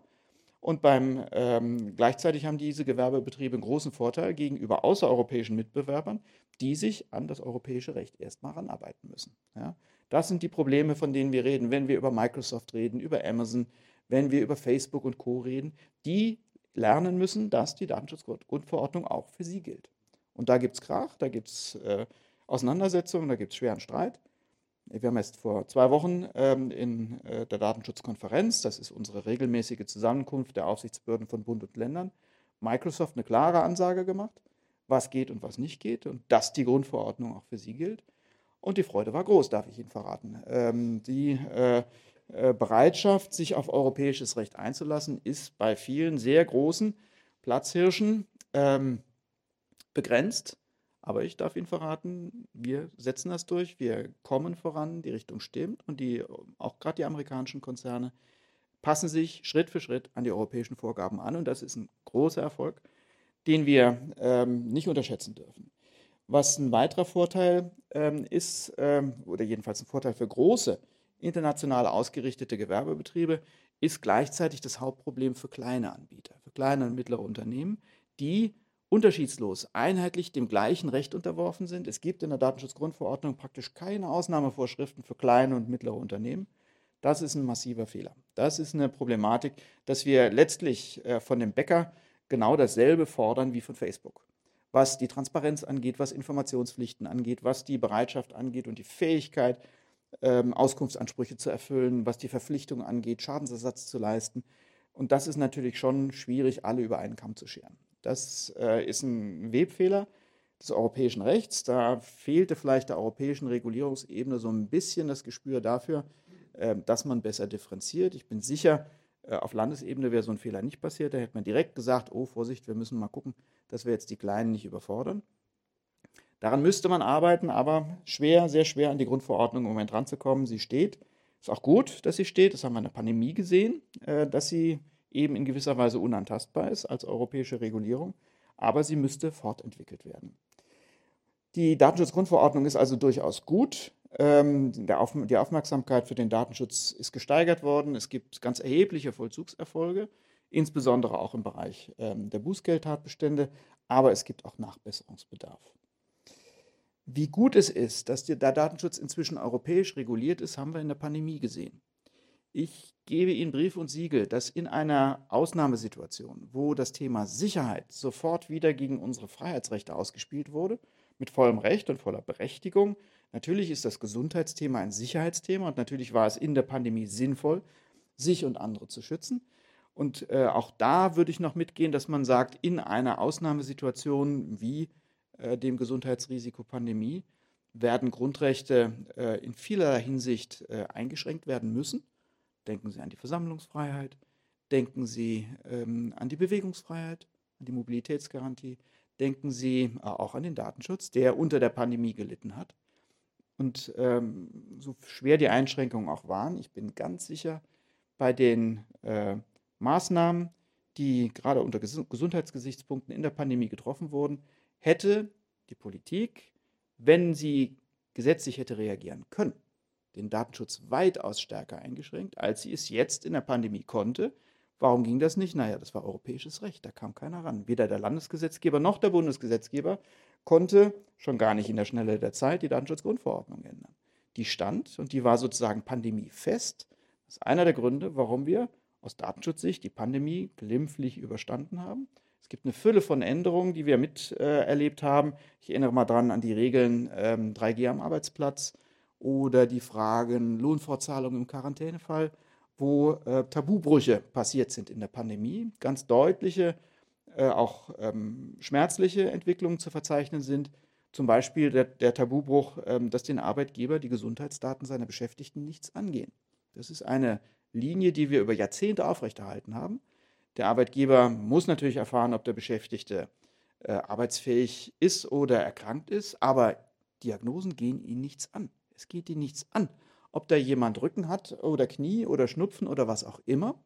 Und beim, ähm, gleichzeitig haben diese Gewerbebetriebe einen großen Vorteil gegenüber außereuropäischen Mitbewerbern, die sich an das europäische Recht erstmal ranarbeiten müssen. Ja? Das sind die Probleme, von denen wir reden, wenn wir über Microsoft reden, über Amazon, wenn wir über Facebook und Co reden. Die lernen müssen, dass die Datenschutzgrundverordnung auch für sie gilt. Und da gibt es Krach, da gibt es äh, Auseinandersetzungen, da gibt es schweren Streit. Wir haben erst vor zwei Wochen ähm, in äh, der Datenschutzkonferenz, das ist unsere regelmäßige Zusammenkunft der Aufsichtsbehörden von Bund und Ländern, Microsoft eine klare Ansage gemacht, was geht und was nicht geht und dass die Grundverordnung auch für sie gilt. Und die Freude war groß, darf ich Ihnen verraten. Ähm, die äh, äh, Bereitschaft, sich auf europäisches Recht einzulassen, ist bei vielen sehr großen Platzhirschen ähm, begrenzt. Aber ich darf Ihnen verraten, wir setzen das durch, wir kommen voran, die Richtung stimmt und die, auch gerade die amerikanischen Konzerne passen sich Schritt für Schritt an die europäischen Vorgaben an und das ist ein großer Erfolg, den wir ähm, nicht unterschätzen dürfen. Was ein weiterer Vorteil ähm, ist, ähm, oder jedenfalls ein Vorteil für große international ausgerichtete Gewerbebetriebe, ist gleichzeitig das Hauptproblem für kleine Anbieter, für kleine und mittlere Unternehmen, die unterschiedslos einheitlich dem gleichen Recht unterworfen sind. Es gibt in der Datenschutzgrundverordnung praktisch keine Ausnahmevorschriften für kleine und mittlere Unternehmen. Das ist ein massiver Fehler. Das ist eine Problematik, dass wir letztlich äh, von dem Bäcker genau dasselbe fordern wie von Facebook. Was die Transparenz angeht, was Informationspflichten angeht, was die Bereitschaft angeht und die Fähigkeit, ähm, Auskunftsansprüche zu erfüllen, was die Verpflichtung angeht, Schadensersatz zu leisten. Und das ist natürlich schon schwierig, alle über einen Kamm zu scheren. Das äh, ist ein Webfehler des europäischen Rechts. Da fehlte vielleicht der europäischen Regulierungsebene so ein bisschen das Gespür dafür, äh, dass man besser differenziert. Ich bin sicher, äh, auf Landesebene wäre so ein Fehler nicht passiert. Da hätte man direkt gesagt, oh Vorsicht, wir müssen mal gucken, dass wir jetzt die Kleinen nicht überfordern. Daran müsste man arbeiten, aber schwer, sehr schwer an die Grundverordnung im Moment ranzukommen. Sie steht. Ist auch gut, dass sie steht. Das haben wir in der Pandemie gesehen, äh, dass sie eben in gewisser Weise unantastbar ist als europäische Regulierung, aber sie müsste fortentwickelt werden. Die Datenschutzgrundverordnung ist also durchaus gut. Ähm, die Aufmerksamkeit für den Datenschutz ist gesteigert worden. Es gibt ganz erhebliche Vollzugserfolge, insbesondere auch im Bereich ähm, der Bußgeldtatbestände, aber es gibt auch Nachbesserungsbedarf. Wie gut es ist, dass der Datenschutz inzwischen europäisch reguliert ist, haben wir in der Pandemie gesehen. Ich gebe Ihnen Brief und Siegel, dass in einer Ausnahmesituation, wo das Thema Sicherheit sofort wieder gegen unsere Freiheitsrechte ausgespielt wurde, mit vollem Recht und voller Berechtigung, natürlich ist das Gesundheitsthema ein Sicherheitsthema und natürlich war es in der Pandemie sinnvoll, sich und andere zu schützen. Und äh, auch da würde ich noch mitgehen, dass man sagt, in einer Ausnahmesituation wie äh, dem Gesundheitsrisiko Pandemie werden Grundrechte äh, in vielerlei Hinsicht äh, eingeschränkt werden müssen. Denken Sie an die Versammlungsfreiheit, denken Sie ähm, an die Bewegungsfreiheit, an die Mobilitätsgarantie, denken Sie äh, auch an den Datenschutz, der unter der Pandemie gelitten hat. Und ähm, so schwer die Einschränkungen auch waren, ich bin ganz sicher, bei den äh, Maßnahmen, die gerade unter Ges Gesundheitsgesichtspunkten in der Pandemie getroffen wurden, hätte die Politik, wenn sie gesetzlich hätte reagieren können, den Datenschutz weitaus stärker eingeschränkt, als sie es jetzt in der Pandemie konnte. Warum ging das nicht? Naja, das war europäisches Recht, da kam keiner ran. Weder der Landesgesetzgeber noch der Bundesgesetzgeber konnte schon gar nicht in der Schnelle der Zeit die Datenschutzgrundverordnung ändern. Die stand und die war sozusagen pandemiefest. Das ist einer der Gründe, warum wir aus Datenschutzsicht die Pandemie glimpflich überstanden haben. Es gibt eine Fülle von Änderungen, die wir miterlebt äh, haben. Ich erinnere mal dran an die Regeln ähm, 3G am Arbeitsplatz, oder die Fragen Lohnfortzahlung im Quarantänefall, wo äh, Tabubrüche passiert sind in der Pandemie, ganz deutliche, äh, auch ähm, schmerzliche Entwicklungen zu verzeichnen sind. Zum Beispiel der, der Tabubruch, ähm, dass den Arbeitgeber die Gesundheitsdaten seiner Beschäftigten nichts angehen. Das ist eine Linie, die wir über Jahrzehnte aufrechterhalten haben. Der Arbeitgeber muss natürlich erfahren, ob der Beschäftigte äh, arbeitsfähig ist oder erkrankt ist, aber Diagnosen gehen ihn nichts an. Es geht ihn nichts an, ob da jemand Rücken hat oder Knie oder Schnupfen oder was auch immer.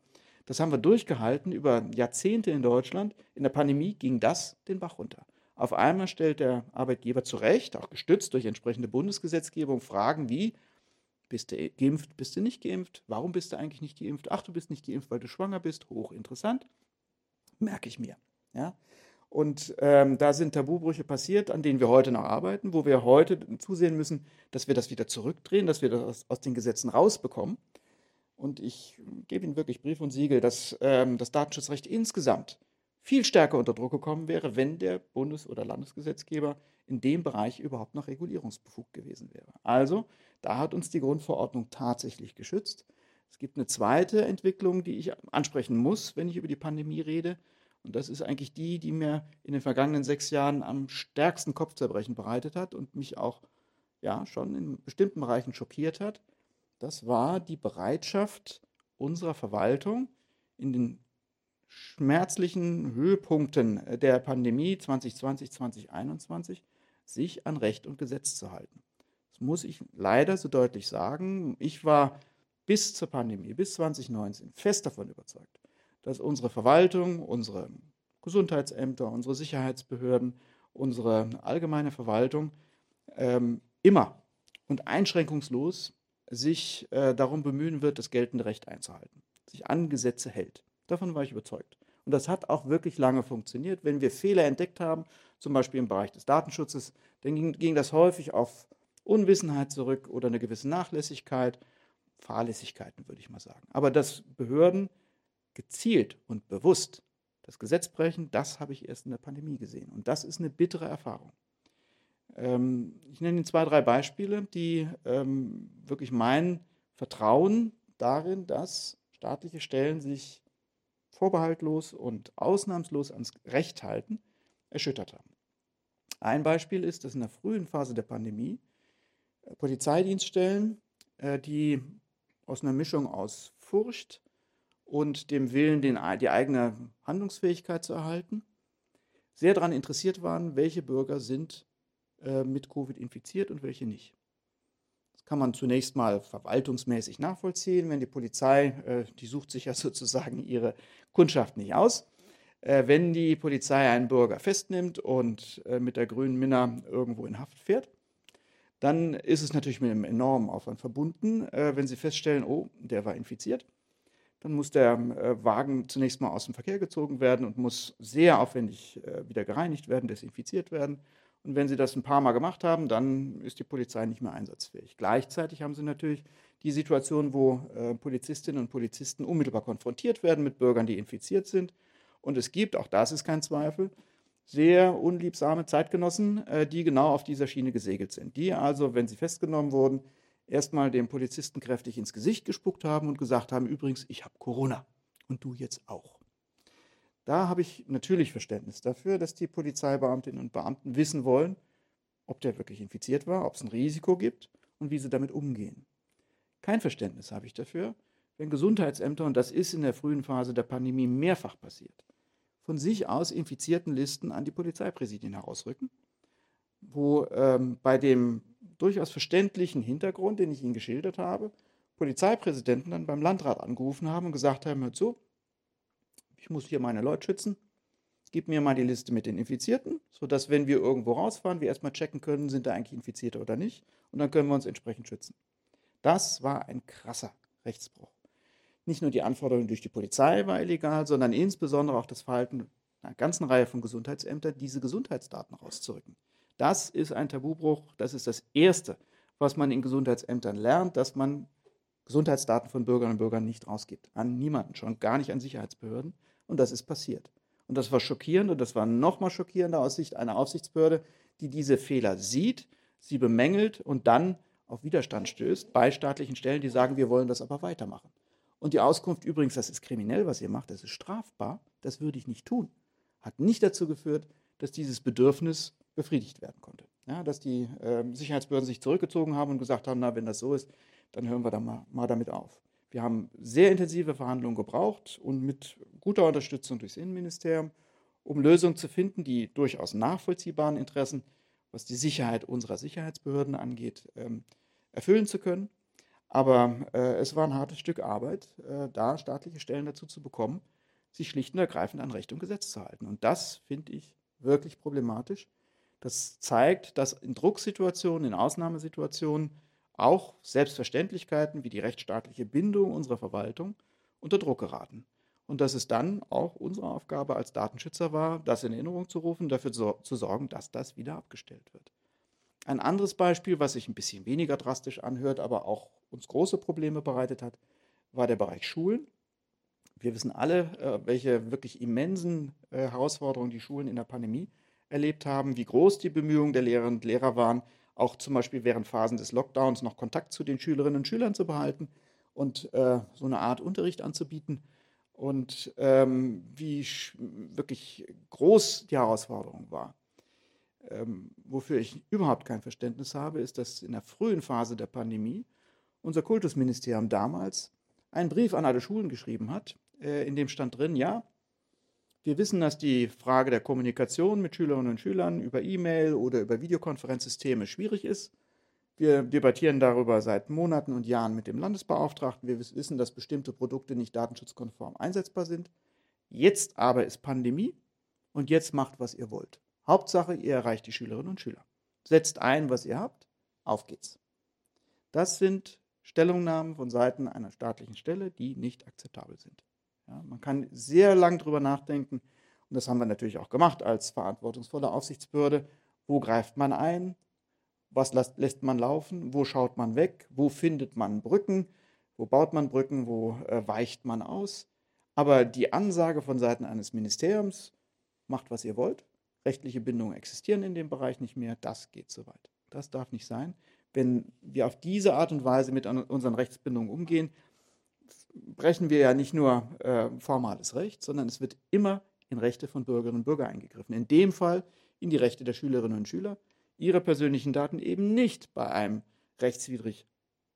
Das haben wir durchgehalten über Jahrzehnte in Deutschland. In der Pandemie ging das den Bach runter. Auf einmal stellt der Arbeitgeber zu Recht, auch gestützt durch entsprechende Bundesgesetzgebung, Fragen wie, bist du geimpft, bist du nicht geimpft? Warum bist du eigentlich nicht geimpft? Ach, du bist nicht geimpft, weil du schwanger bist. Hochinteressant. Merke ich mir. Ja? Und ähm, da sind Tabubrüche passiert, an denen wir heute noch arbeiten, wo wir heute zusehen müssen, dass wir das wieder zurückdrehen, dass wir das aus, aus den Gesetzen rausbekommen. Und ich gebe Ihnen wirklich Brief und Siegel, dass ähm, das Datenschutzrecht insgesamt viel stärker unter Druck gekommen wäre, wenn der Bundes- oder Landesgesetzgeber in dem Bereich überhaupt noch regulierungsbefugt gewesen wäre. Also, da hat uns die Grundverordnung tatsächlich geschützt. Es gibt eine zweite Entwicklung, die ich ansprechen muss, wenn ich über die Pandemie rede. Und das ist eigentlich die, die mir in den vergangenen sechs Jahren am stärksten Kopfzerbrechen bereitet hat und mich auch ja, schon in bestimmten Bereichen schockiert hat. Das war die Bereitschaft unserer Verwaltung in den schmerzlichen Höhepunkten der Pandemie 2020, 2021 sich an Recht und Gesetz zu halten. Das muss ich leider so deutlich sagen. Ich war bis zur Pandemie, bis 2019 fest davon überzeugt, dass unsere Verwaltung, unsere Gesundheitsämter, unsere Sicherheitsbehörden, unsere allgemeine Verwaltung ähm, immer und einschränkungslos sich äh, darum bemühen wird, das geltende Recht einzuhalten, sich an Gesetze hält. Davon war ich überzeugt. Und das hat auch wirklich lange funktioniert. Wenn wir Fehler entdeckt haben, zum Beispiel im Bereich des Datenschutzes, dann ging, ging das häufig auf Unwissenheit zurück oder eine gewisse Nachlässigkeit, Fahrlässigkeiten würde ich mal sagen. Aber dass Behörden gezielt und bewusst das Gesetz brechen, das habe ich erst in der Pandemie gesehen. Und das ist eine bittere Erfahrung. Ähm, ich nenne Ihnen zwei, drei Beispiele, die ähm, wirklich mein Vertrauen darin, dass staatliche Stellen sich vorbehaltlos und ausnahmslos ans Recht halten, erschüttert haben. Ein Beispiel ist, dass in der frühen Phase der Pandemie äh, Polizeidienststellen, äh, die aus einer Mischung aus Furcht und dem Willen, den, die eigene Handlungsfähigkeit zu erhalten, sehr daran interessiert waren, welche Bürger sind äh, mit Covid infiziert und welche nicht. Das kann man zunächst mal verwaltungsmäßig nachvollziehen, wenn die Polizei, äh, die sucht sich ja (laughs) sozusagen ihre Kundschaft nicht aus. Äh, wenn die Polizei einen Bürger festnimmt und äh, mit der grünen Minna irgendwo in Haft fährt, dann ist es natürlich mit einem enormen Aufwand verbunden, äh, wenn sie feststellen, oh, der war infiziert. Dann muss der äh, Wagen zunächst mal aus dem Verkehr gezogen werden und muss sehr aufwendig äh, wieder gereinigt werden, desinfiziert werden. Und wenn sie das ein paar Mal gemacht haben, dann ist die Polizei nicht mehr einsatzfähig. Gleichzeitig haben sie natürlich die Situation, wo äh, Polizistinnen und Polizisten unmittelbar konfrontiert werden mit Bürgern, die infiziert sind. Und es gibt, auch das ist kein Zweifel, sehr unliebsame Zeitgenossen, äh, die genau auf dieser Schiene gesegelt sind. Die also, wenn sie festgenommen wurden, erstmal dem Polizisten kräftig ins Gesicht gespuckt haben und gesagt haben, übrigens, ich habe Corona und du jetzt auch. Da habe ich natürlich Verständnis dafür, dass die Polizeibeamtinnen und Beamten wissen wollen, ob der wirklich infiziert war, ob es ein Risiko gibt und wie sie damit umgehen. Kein Verständnis habe ich dafür, wenn Gesundheitsämter, und das ist in der frühen Phase der Pandemie mehrfach passiert, von sich aus infizierten Listen an die Polizeipräsidien herausrücken, wo ähm, bei dem durchaus verständlichen Hintergrund, den ich Ihnen geschildert habe, Polizeipräsidenten dann beim Landrat angerufen haben und gesagt haben, hör zu, ich muss hier meine Leute schützen. Gib mir mal die Liste mit den Infizierten, sodass, wenn wir irgendwo rausfahren, wir erstmal checken können, sind da eigentlich Infizierte oder nicht. Und dann können wir uns entsprechend schützen. Das war ein krasser Rechtsbruch. Nicht nur die Anforderung durch die Polizei war illegal, sondern insbesondere auch das Verhalten einer ganzen Reihe von Gesundheitsämtern, diese Gesundheitsdaten rauszurücken. Das ist ein Tabubruch. Das ist das Erste, was man in Gesundheitsämtern lernt, dass man Gesundheitsdaten von Bürgerinnen und Bürgern nicht rausgibt. An niemanden, schon gar nicht an Sicherheitsbehörden. Und das ist passiert. Und das war schockierend und das war nochmal schockierender aus Sicht einer Aufsichtsbehörde, die diese Fehler sieht, sie bemängelt und dann auf Widerstand stößt bei staatlichen Stellen, die sagen, wir wollen das aber weitermachen. Und die Auskunft übrigens, das ist kriminell, was ihr macht, das ist strafbar, das würde ich nicht tun, hat nicht dazu geführt, dass dieses Bedürfnis befriedigt werden konnte. Ja, dass die äh, Sicherheitsbehörden sich zurückgezogen haben und gesagt haben, na, wenn das so ist, dann hören wir da mal, mal damit auf. Wir haben sehr intensive Verhandlungen gebraucht und mit guter Unterstützung durchs Innenministerium, um Lösungen zu finden, die durchaus nachvollziehbaren Interessen, was die Sicherheit unserer Sicherheitsbehörden angeht, ähm, erfüllen zu können. Aber äh, es war ein hartes Stück Arbeit, äh, da staatliche Stellen dazu zu bekommen, sich schlicht und ergreifend an Recht und Gesetz zu halten. Und das finde ich wirklich problematisch. Das zeigt, dass in Drucksituationen, in Ausnahmesituationen auch Selbstverständlichkeiten wie die rechtsstaatliche Bindung unserer Verwaltung unter Druck geraten. Und dass es dann auch unsere Aufgabe als Datenschützer war, das in Erinnerung zu rufen, dafür zu sorgen, dass das wieder abgestellt wird. Ein anderes Beispiel, was sich ein bisschen weniger drastisch anhört, aber auch uns große Probleme bereitet hat, war der Bereich Schulen. Wir wissen alle, äh, welche wirklich immensen äh, Herausforderungen die Schulen in der Pandemie erlebt haben, wie groß die Bemühungen der Lehrerinnen und Lehrer waren, auch zum Beispiel während Phasen des Lockdowns noch Kontakt zu den Schülerinnen und Schülern zu behalten und äh, so eine Art Unterricht anzubieten. Und ähm, wie wirklich groß die Herausforderung war. Ähm, wofür ich überhaupt kein Verständnis habe, ist, dass in der frühen Phase der Pandemie unser Kultusministerium damals einen Brief an alle Schulen geschrieben hat, äh, in dem stand drin, ja, wir wissen, dass die Frage der Kommunikation mit Schülerinnen und Schülern über E-Mail oder über Videokonferenzsysteme schwierig ist. Wir debattieren darüber seit Monaten und Jahren mit dem Landesbeauftragten. Wir wissen, dass bestimmte Produkte nicht datenschutzkonform einsetzbar sind. Jetzt aber ist Pandemie und jetzt macht, was ihr wollt. Hauptsache, ihr erreicht die Schülerinnen und Schüler. Setzt ein, was ihr habt. Auf geht's. Das sind Stellungnahmen von Seiten einer staatlichen Stelle, die nicht akzeptabel sind. Ja, man kann sehr lang darüber nachdenken, und das haben wir natürlich auch gemacht als verantwortungsvolle Aufsichtsbehörde. Wo greift man ein? Was lässt, man laufen? Wo schaut man weg? Wo findet man Brücken? Wo baut man Brücken? Wo äh, weicht man aus? Aber die Ansage von Seiten eines Ministeriums, macht, was ihr wollt, rechtliche Bindungen existieren in dem Bereich nicht mehr, das geht so weit. Das darf nicht sein. Wenn wir auf diese Art und Weise mit unseren Rechtsbindungen umgehen, brechen wir ja nicht nur äh, formales Recht, sondern es wird immer in Rechte von Bürgerinnen und Bürgern eingegriffen. In dem Fall in die Rechte der Schülerinnen und Schüler, ihre persönlichen Daten eben nicht bei einem rechtswidrig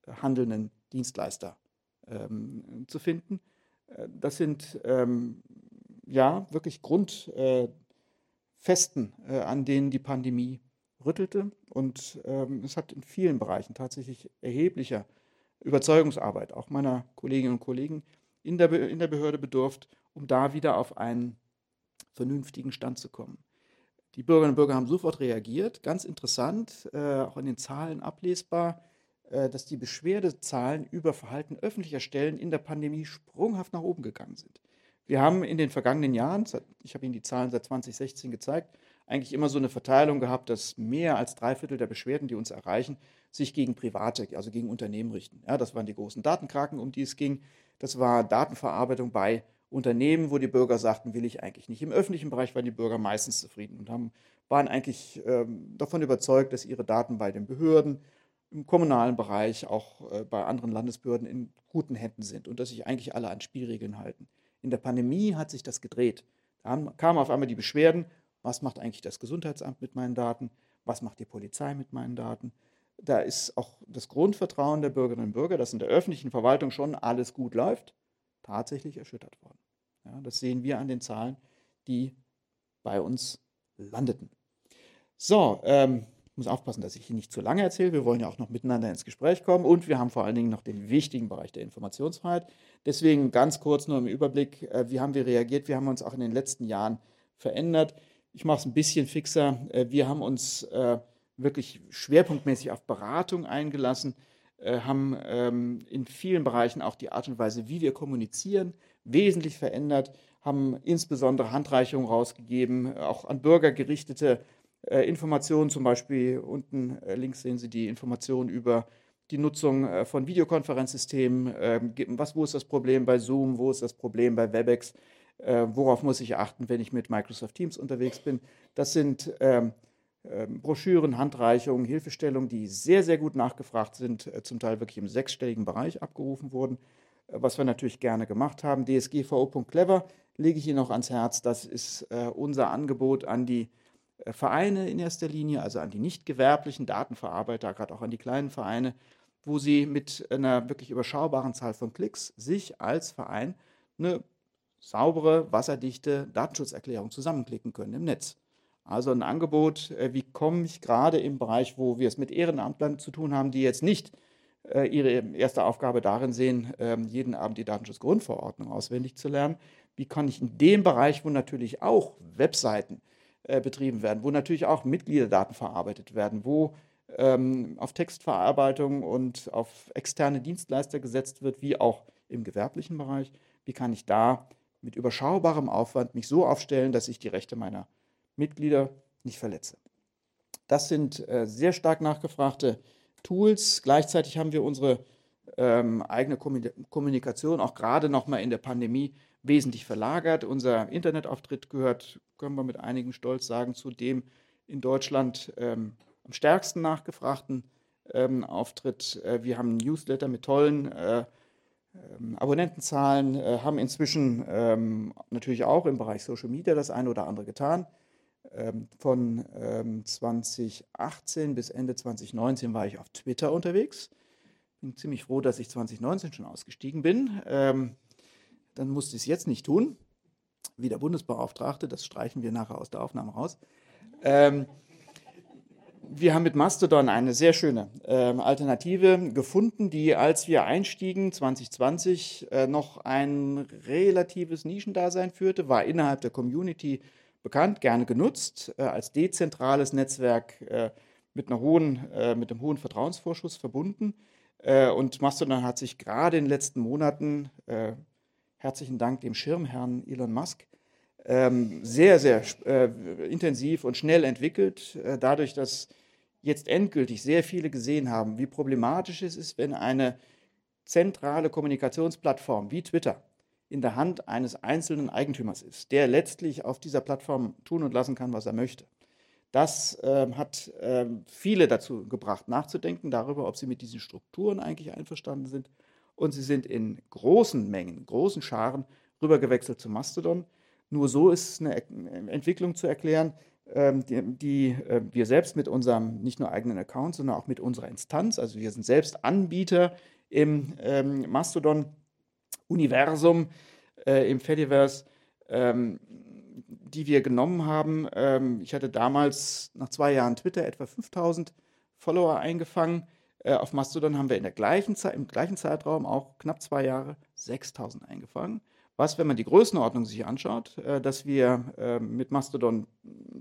handelnden Dienstleister ähm, zu finden. Äh, das sind ähm, ja wirklich Grundfesten, äh, äh, an denen die Pandemie rüttelte. Und ähm, es hat in vielen Bereichen tatsächlich erheblicher Überzeugungsarbeit auch meiner Kolleginnen und Kollegen in der, in der Behörde bedurft, um da wieder auf einen vernünftigen Stand zu kommen. Die Bürgerinnen und Bürger haben sofort reagiert. Ganz interessant, äh, auch in den Zahlen ablesbar, äh, dass die Beschwerdezahlen über Verhalten öffentlicher Stellen in der Pandemie sprunghaft nach oben gegangen sind. Wir haben in den vergangenen Jahren, ich habe Ihnen die Zahlen seit 2016 gezeigt, eigentlich immer so eine Verteilung gehabt, dass mehr als drei Viertel der Beschwerden, die uns erreichen, sich gegen Private, also gegen Unternehmen richten. Ja, das waren die großen Datenkraken, um die es ging. Das war Datenverarbeitung bei Unternehmen, wo die Bürger sagten, will ich eigentlich nicht. Im öffentlichen Bereich waren die Bürger meistens zufrieden und haben, waren eigentlich ähm, davon überzeugt, dass ihre Daten bei den Behörden, im kommunalen Bereich, auch äh, bei anderen Landesbehörden in guten Händen sind und dass sich eigentlich alle an Spielregeln halten. In der Pandemie hat sich das gedreht. Da kamen auf einmal die Beschwerden, was macht eigentlich das Gesundheitsamt mit meinen Daten? Was macht die Polizei mit meinen Daten? Da ist auch das Grundvertrauen der Bürgerinnen und Bürger, dass in der öffentlichen Verwaltung schon alles gut läuft, tatsächlich erschüttert worden. Ja, das sehen wir an den Zahlen, die bei uns landeten. So, ähm, ich muss aufpassen, dass ich hier nicht zu lange erzähle. Wir wollen ja auch noch miteinander ins Gespräch kommen und wir haben vor allen Dingen noch den wichtigen Bereich der Informationsfreiheit. Deswegen ganz kurz nur im Überblick, äh, wie haben wir reagiert? Wir haben uns auch in den letzten Jahren verändert. Ich mache es ein bisschen fixer. Äh, wir haben uns äh, wirklich schwerpunktmäßig auf Beratung eingelassen, haben ähm, in vielen Bereichen auch die Art und Weise, wie wir kommunizieren, wesentlich verändert, haben insbesondere Handreichungen rausgegeben, auch an Bürger gerichtete Informationen, zum Beispiel unten links sehen Sie die Informationen über die Nutzung von Videokonferenzsystemen. Ähm, was, wo ist das Problem bei Zoom? Wo ist das Problem bei WebEx? Äh, worauf muss ich achten, wenn ich mit Microsoft Teams unterwegs bin? Das sind ähm, äh, Broschüren, Handreichungen, Hilfestellungen, die sehr, sehr gut nachgefragt sind, äh, zum Teil wirklich im sechsstelligen Bereich abgerufen wurden, äh, was wir natürlich gerne gemacht haben. DSGVO.clever lege ich Ihnen noch ans Herz. Das ist äh, unser Angebot an die Vereine in erster Linie, also an die nicht gewerblichen Datenverarbeiter, gerade auch an die kleinen Vereine, wo sie mit einer wirklich überschaubaren Zahl von Klicks sich als Verein eine saubere, wasserdichte Datenschutzerklärung zusammenklicken können im Netz. Also ein Angebot, äh, wie komme ich gerade im Bereich, wo wir es mit Ehrenamtlern zu tun haben, die jetzt nicht äh, ihre erste Aufgabe darin sehen, ähm, jeden Abend die Datenschutzgrundverordnung auswendig zu lernen. Wie kann ich in dem Bereich, wo natürlich auch Webseiten äh, betrieben werden, wo natürlich auch Mitgliederdaten verarbeitet werden, wo ähm, auf Textverarbeitung und auf externe Dienstleister gesetzt wird, wie auch im gewerblichen Bereich. Wie kann ich da mit überschaubarem Aufwand mich so aufstellen, dass ich die Rechte meiner Mitglieder nicht verletze? Das sind äh, sehr stark nachgefragte Tools. Gleichzeitig haben wir unsere ähm, eigene Kommunikation auch gerade noch mal in der Pandemie wesentlich verlagert. Unser Internetauftritt gehört, können wir mit einigem Stolz sagen, zu dem in Deutschland ähm, am stärksten nachgefragten ähm, Auftritt. Äh, wir haben ein Newsletter mit tollen äh, Abonnentenzahlen, äh, haben inzwischen ähm, natürlich auch im Bereich Social Media das eine oder andere getan. Ähm, von 2018 ähm, bis Ende 2019 war ich auf Twitter unterwegs. Bin ziemlich froh, dass ich 2019 schon ausgestiegen bin. Ähm, dann musste ich es jetzt nicht tun. Wie der Bundesbeauftragte, das streichen wir nachher aus der Aufnahme raus. Wir haben mit Mastodon eine sehr schöne Alternative gefunden, die, als wir einstiegen 2020, äh, noch ein relatives Nischendasein führte, war innerhalb der Community bekannt, gerne genutzt, äh, als dezentrales Netzwerk äh, mit, einer hohen, äh, mit einem hohen Vertrauensvorschuss verbunden. Äh, und Mastodon hat sich gerade in den letzten Monaten, äh, herzlichen Dank dem Schirmherrn Elon Musk, sehr, sehr äh, intensiv und schnell entwickelt, dadurch, dass jetzt endgültig sehr viele gesehen haben, wie problematisch es ist, wenn eine zentrale Kommunikationsplattform wie Twitter in der Hand eines einzelnen Eigentümers ist, der letztlich auf dieser Plattform tun und lassen kann, was er möchte. Das äh, hat äh, viele dazu gebracht, nachzudenken darüber, ob sie mit diesen Strukturen eigentlich einverstanden sind. Und sie sind in großen Mengen, großen Scharen rübergewechselt zu Mastodon. Nur so ist eine Entwicklung zu erklären, ähm, die, äh, wir selbst mit unserem nicht nur eigenen Account, sondern auch mit unserer Instanz, also wir sind selbst Anbieter im ähm, Mastodon Universum, äh, im Fediverse, ähm, die wir genommen haben. Ich hatte damals nach zwei Jahren Twitter etwa 5000 Follower eingefangen. Äh, auf Mastodon haben wir in der gleichen im gleichen Zeitraum, auch knapp zwei Jahre, 6000 eingefangen. Was, wenn man die Größenordnung sich anschaut, äh, dass wir äh, mit Mastodon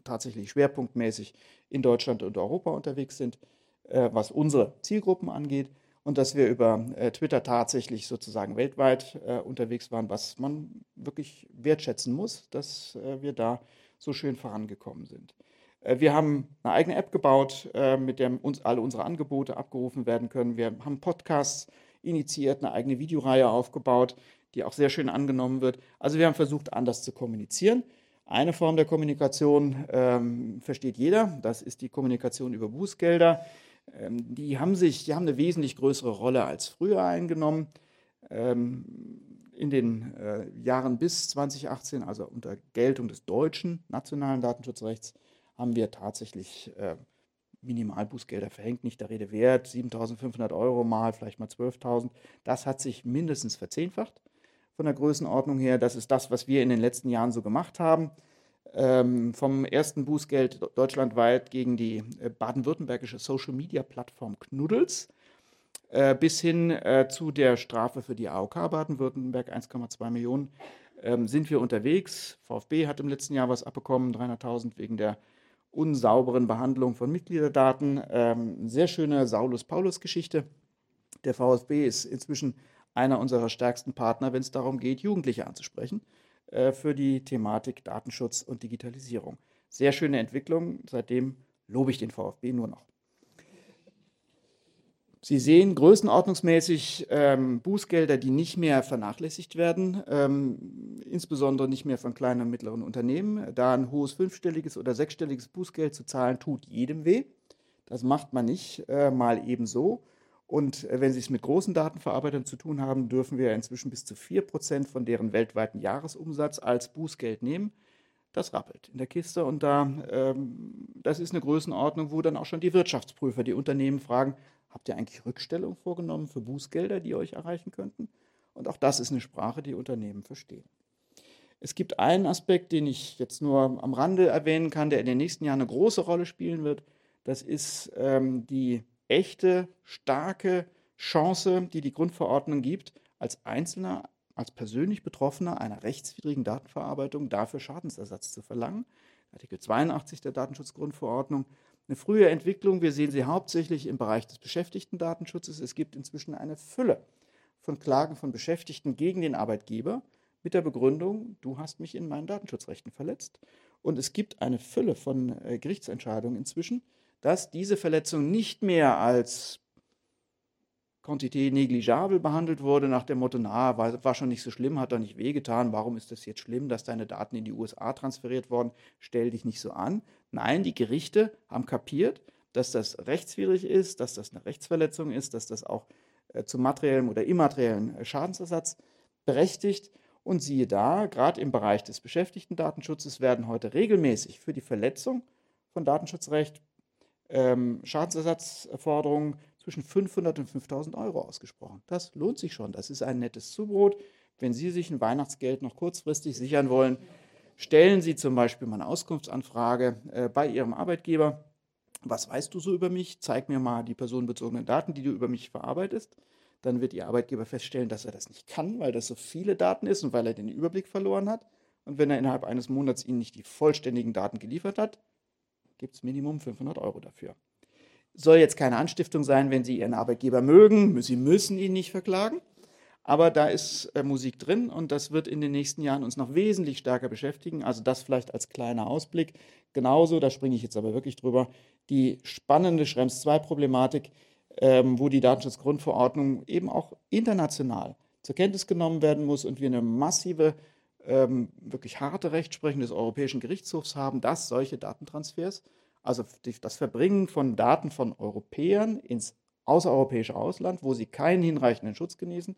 tatsächlich schwerpunktmäßig in Deutschland und Europa unterwegs sind, äh, was unsere Zielgruppen angeht und dass wir über äh, Twitter tatsächlich sozusagen weltweit unterwegs waren, was man wirklich wertschätzen muss, dass wir da so schön vorangekommen sind. Wir haben eine eigene App gebaut, mit der uns alle unsere Angebote abgerufen werden können. Wir haben Podcasts initiiert, eine eigene Videoreihe aufgebaut, die auch sehr schön angenommen wird. Also wir haben versucht, anders zu kommunizieren. Eine Form der Kommunikation ähm, versteht jeder, das ist die Kommunikation über Bußgelder. Ähm, die haben sich, die haben eine wesentlich größere Rolle als früher eingenommen. Ähm, in den äh, Jahren bis 2018, also unter Geltung des deutschen nationalen Datenschutzrechts, haben wir tatsächlich äh, Minimalbußgelder verhängt, nicht der Rede wert, 7.500 Euro mal, vielleicht mal 12.000. Das hat sich mindestens verzehnfacht von der Größenordnung her. Das ist das, was wir in den letzten Jahren so gemacht haben ähm, vom ersten Bußgeld deutschlandweit gegen die äh, baden-württembergische Social-Media-Plattform Knuddels äh, bis hin äh, zu der Strafe für die AOK Baden-Württemberg 1,2 Millionen ähm, sind wir unterwegs. VfB hat im letzten Jahr was abbekommen, 300.000 wegen der unsauberen Behandlung von Mitgliederdaten. Ähm, sehr schöne Saulus-Paulus-Geschichte. Der VfB ist inzwischen einer unserer stärksten Partner, wenn es darum geht, Jugendliche anzusprechen. Äh, für die Thematik Datenschutz und Digitalisierung. Sehr schöne Entwicklung. Seitdem lobe ich den VfB nur noch. Sie sehen größenordnungsmäßig ähm, Bußgelder, die nicht mehr vernachlässigt werden, ähm, insbesondere nicht mehr von kleinen und mittleren Unternehmen. Da ein hohes fünfstelliges oder sechsstelliges Bußgeld zu zahlen, tut jedem weh. Das macht man nicht äh, mal ebenso. Und äh, wenn Sie es mit großen Datenverarbeitern zu tun haben, dürfen wir inzwischen bis zu 4% von deren weltweiten Jahresumsatz als Bußgeld nehmen. Das rappelt in der Kiste und da, ähm, das ist eine Größenordnung, wo dann auch schon die Wirtschaftsprüfer die Unternehmen fragen, habt ihr eigentlich Rückstellung vorgenommen für Bußgelder, die euch erreichen könnten? Und auch das ist eine Sprache, die Unternehmen verstehen. Es gibt einen Aspekt, den ich jetzt nur am Rande erwähnen kann, der in den nächsten Jahren eine große Rolle spielen wird. Das ist ähm, die echte, starke Chance, die die Grundverordnung gibt, als Einzelner, als persönlich Betroffener einer rechtswidrigen Datenverarbeitung dafür Schadensersatz zu verlangen. Artikel 82 der Datenschutzgrundverordnung. Eine frühe Entwicklung, wir sehen sie hauptsächlich im Bereich des Beschäftigtendatenschutzes. Es gibt inzwischen eine Fülle von Klagen von Beschäftigten gegen den Arbeitgeber mit der Begründung, du hast mich in meinen Datenschutzrechten verletzt. Und es gibt eine Fülle von äh, Gerichtsentscheidungen inzwischen, dass diese Verletzung nicht mehr als Quantität negligible behandelt wurde, nach dem Motto, na, war, war schon nicht so schlimm, hat doch nicht wehgetan, warum ist das jetzt schlimm, dass deine Daten in die USA transferiert wurden, stell dich nicht so an. Nein, die Gerichte haben kapiert, dass das rechtswidrig ist, dass das eine Rechtsverletzung ist, dass das auch äh, zum materiellen oder immateriellen äh, Schadensersatz berechtigt. Und siehe da, gerade im Bereich des Beschäftigtendatenschutzes werden heute regelmäßig für die Verletzung von Datenschutzrecht ähm, Schadensersatzforderungen zwischen 500 und 5000 Euro ausgesprochen. Das lohnt sich schon. Das ist ein nettes Zubrot. Wenn Sie sich ein Weihnachtsgeld noch kurzfristig sichern wollen, stellen Sie zum Beispiel mal eine Auskunftsanfrage äh, bei Ihrem Arbeitgeber. Was weißt du so über mich? Zeig mir mal die personenbezogenen Daten, die du über mich verarbeitest. Dann wird Ihr Arbeitgeber feststellen, dass er das nicht kann, weil das so viele Daten ist und weil er den Überblick verloren hat. Und wenn er innerhalb eines Monats Ihnen nicht die vollständigen Daten geliefert hat, gibt es Minimum 500 Euro dafür. Soll jetzt keine Anstiftung sein, wenn Sie Ihren Arbeitgeber mögen. Sie müssen ihn nicht verklagen. Aber da ist äh, Musik drin und das wird in den nächsten Jahren uns noch wesentlich stärker beschäftigen. Also das vielleicht als kleiner Ausblick. Genauso, da springe ich jetzt aber wirklich drüber, die spannende Schrems 2-Problematik, ähm, wo die Datenschutzgrundverordnung eben auch international zur Kenntnis genommen werden muss und wir eine massive, ähm, wirklich harte Rechtsprechung des Europäischen Gerichtshofs haben, dass solche Datentransfers also das Verbringen von Daten von Europäern ins außereuropäische Ausland, wo sie keinen hinreichenden Schutz genießen,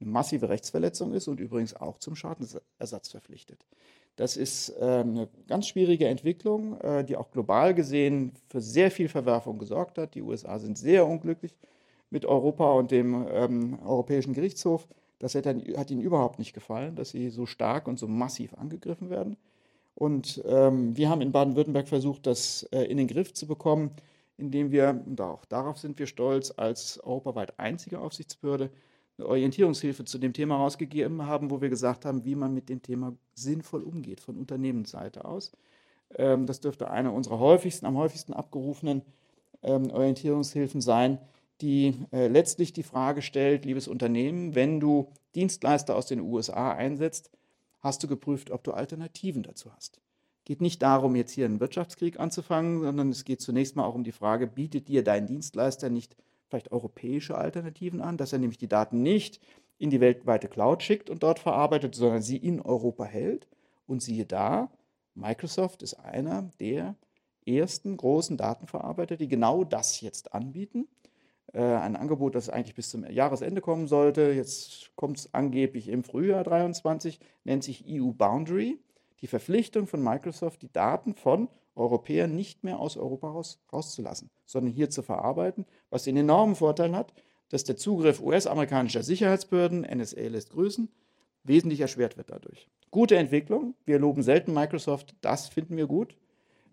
eine massive Rechtsverletzung ist und übrigens auch zum Schadensersatz verpflichtet. Das ist äh, eine ganz schwierige Entwicklung, äh, die auch global gesehen für sehr viel Verwerfung gesorgt hat. Die USA sind sehr unglücklich mit Europa und dem ähm, Europäischen Gerichtshof. Das hat, hat ihnen überhaupt nicht gefallen, dass sie so stark und so massiv angegriffen werden. Und ähm, wir haben in Baden-Württemberg versucht, das äh, in den Griff zu bekommen, indem wir, und auch darauf sind wir stolz, als europaweit einzige Aufsichtsbehörde eine Orientierungshilfe zu dem Thema herausgegeben haben, wo wir gesagt haben, wie man mit dem Thema sinnvoll umgeht, von Unternehmensseite aus. Ähm, das dürfte eine unserer häufigsten, am häufigsten abgerufenen ähm, Orientierungshilfen sein, die äh, letztlich die Frage stellt, liebes Unternehmen, wenn du Dienstleister aus den USA einsetzt, hast du geprüft, ob du Alternativen dazu hast. Geht nicht darum, jetzt hier einen Wirtschaftskrieg anzufangen, sondern es geht zunächst mal auch um die Frage, bietet dir dein Dienstleister nicht vielleicht europäische Alternativen an, dass er nämlich die Daten nicht in die weltweite Cloud schickt und dort verarbeitet, sondern sie in Europa hält. Und siehe da, Microsoft ist einer der ersten großen Datenverarbeiter, die genau das jetzt anbieten. Äh, ein Angebot, das eigentlich bis zum Jahresende kommen sollte. Jetzt kommt es angeblich im Frühjahr 2023, nennt sich EU Boundary. Die Verpflichtung von Microsoft, die Daten von Europäern nicht mehr aus Europa raus, rauszulassen, sondern hier zu verarbeiten, was den enormen Vorteil hat, dass der Zugriff US-amerikanischer Sicherheitsbehörden, NSA lässt grüßen, wesentlich erschwert wird dadurch. Gute Entwicklung. Wir loben selten Microsoft, das finden wir gut.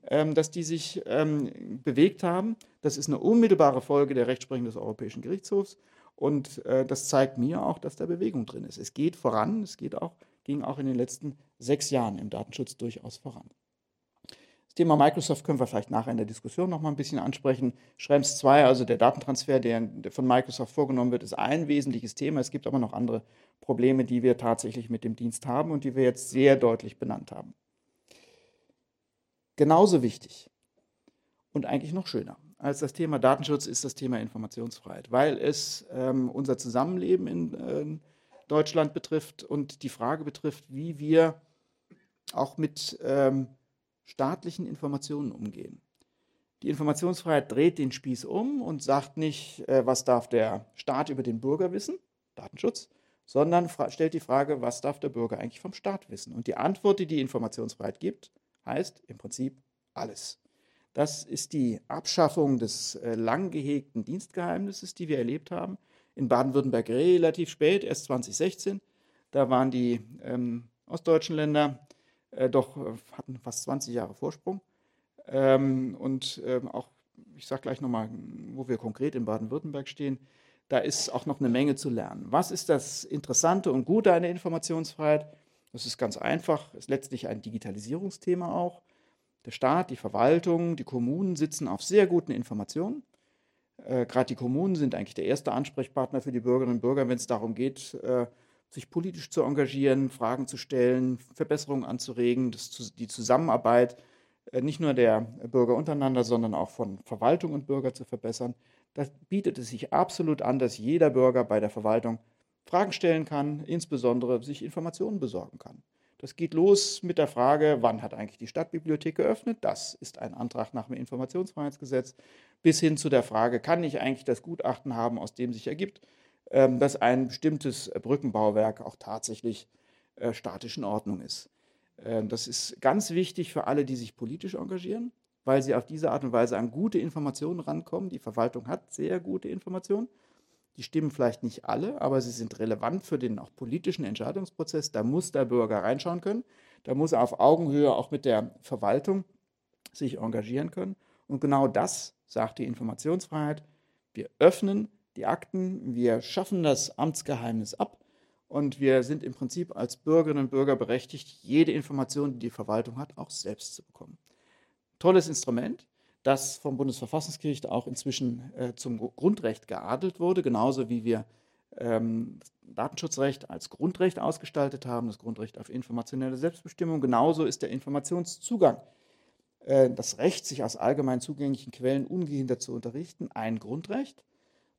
Ähm, dass die sich ähm, bewegt haben. Das ist eine unmittelbare Folge der Rechtsprechung des Europäischen Gerichtshofs. Und äh, das zeigt mir auch, dass da Bewegung drin ist. Es geht voran, es geht auch, ging auch in den letzten sechs Jahren im Datenschutz durchaus voran. Das Thema Microsoft können wir vielleicht nachher in der Diskussion noch mal ein bisschen ansprechen. Schrems 2, also der Datentransfer, der von Microsoft vorgenommen wird, ist ein wesentliches Thema. Es gibt aber noch andere Probleme, die wir tatsächlich mit dem Dienst haben und die wir jetzt sehr deutlich benannt haben genauso wichtig und eigentlich noch schöner als das Thema Datenschutz ist das Thema Informationsfreiheit, weil es ähm, unser Zusammenleben in äh, Deutschland betrifft und die Frage betrifft, wie wir auch mit ähm, staatlichen Informationen umgehen. Die Informationsfreiheit dreht den Spieß um und sagt nicht, äh, was darf der Staat über den Bürger wissen, Datenschutz, sondern stellt die Frage, was darf der Bürger eigentlich vom Staat wissen. Und die Antwort, die die Informationsfreiheit gibt, heißt im Prinzip alles. Das ist die Abschaffung des äh, lang gehegten Dienstgeheimnisses, die wir erlebt haben. In Baden-Württemberg relativ spät, erst 2016. Da waren die ähm, ostdeutschen Länder äh, doch, äh, hatten fast 20 Jahre Vorsprung. Ähm, und ähm, auch, ich sage gleich nochmal, wo wir konkret in Baden-Württemberg stehen, da ist auch noch eine Menge zu lernen. Was ist das Interessante und Gute an der Informationsfreiheit? Das ist ganz einfach, ist letztlich ein Digitalisierungsthema auch. Der Staat, die Verwaltung, die Kommunen sitzen auf sehr guten Informationen. Äh, Gerade die Kommunen sind eigentlich der erste Ansprechpartner für die Bürgerinnen und Bürger, wenn es darum geht, äh, sich politisch zu engagieren, Fragen zu stellen, Verbesserungen anzuregen, das, die Zusammenarbeit äh, nicht nur der Bürger untereinander, sondern auch von Verwaltung und Bürger zu verbessern. Da bietet es sich absolut an, dass jeder Bürger bei der Verwaltung Fragen stellen kann, insbesondere sich Informationen besorgen kann. Das geht los mit der Frage, wann hat eigentlich die Stadtbibliothek geöffnet? Das ist ein Antrag nach dem Informationsfreiheitsgesetz. Bis hin zu der Frage, kann ich eigentlich das Gutachten haben, aus dem sich ergibt, ähm, dass ein bestimmtes Brückenbauwerk auch tatsächlich äh, statisch in Ordnung ist. Ähm, das ist ganz wichtig für alle, die sich politisch engagieren, weil sie auf diese Art und Weise an gute Informationen rankommen. Die Verwaltung hat sehr gute Informationen. Die stimmen vielleicht nicht alle, aber sie sind relevant für den auch politischen Entscheidungsprozess. Da muss der Bürger reinschauen können. Da muss er auf Augenhöhe auch mit der Verwaltung sich engagieren können. Und genau das sagt die Informationsfreiheit. Wir öffnen die Akten, wir schaffen das Amtsgeheimnis ab und wir sind im Prinzip als Bürgerinnen und Bürger berechtigt, jede Information, die die Verwaltung hat, auch selbst zu bekommen. Tolles Instrument, das vom Bundesverfassungsgericht auch inzwischen äh, zum Grundrecht geadelt wurde, genauso wie wir ähm, Datenschutzrecht als Grundrecht ausgestaltet haben, das Grundrecht auf informationelle Selbstbestimmung. Genauso ist der Informationszugang, äh, das Recht, sich aus allgemein zugänglichen Quellen ungehindert zu unterrichten, ein Grundrecht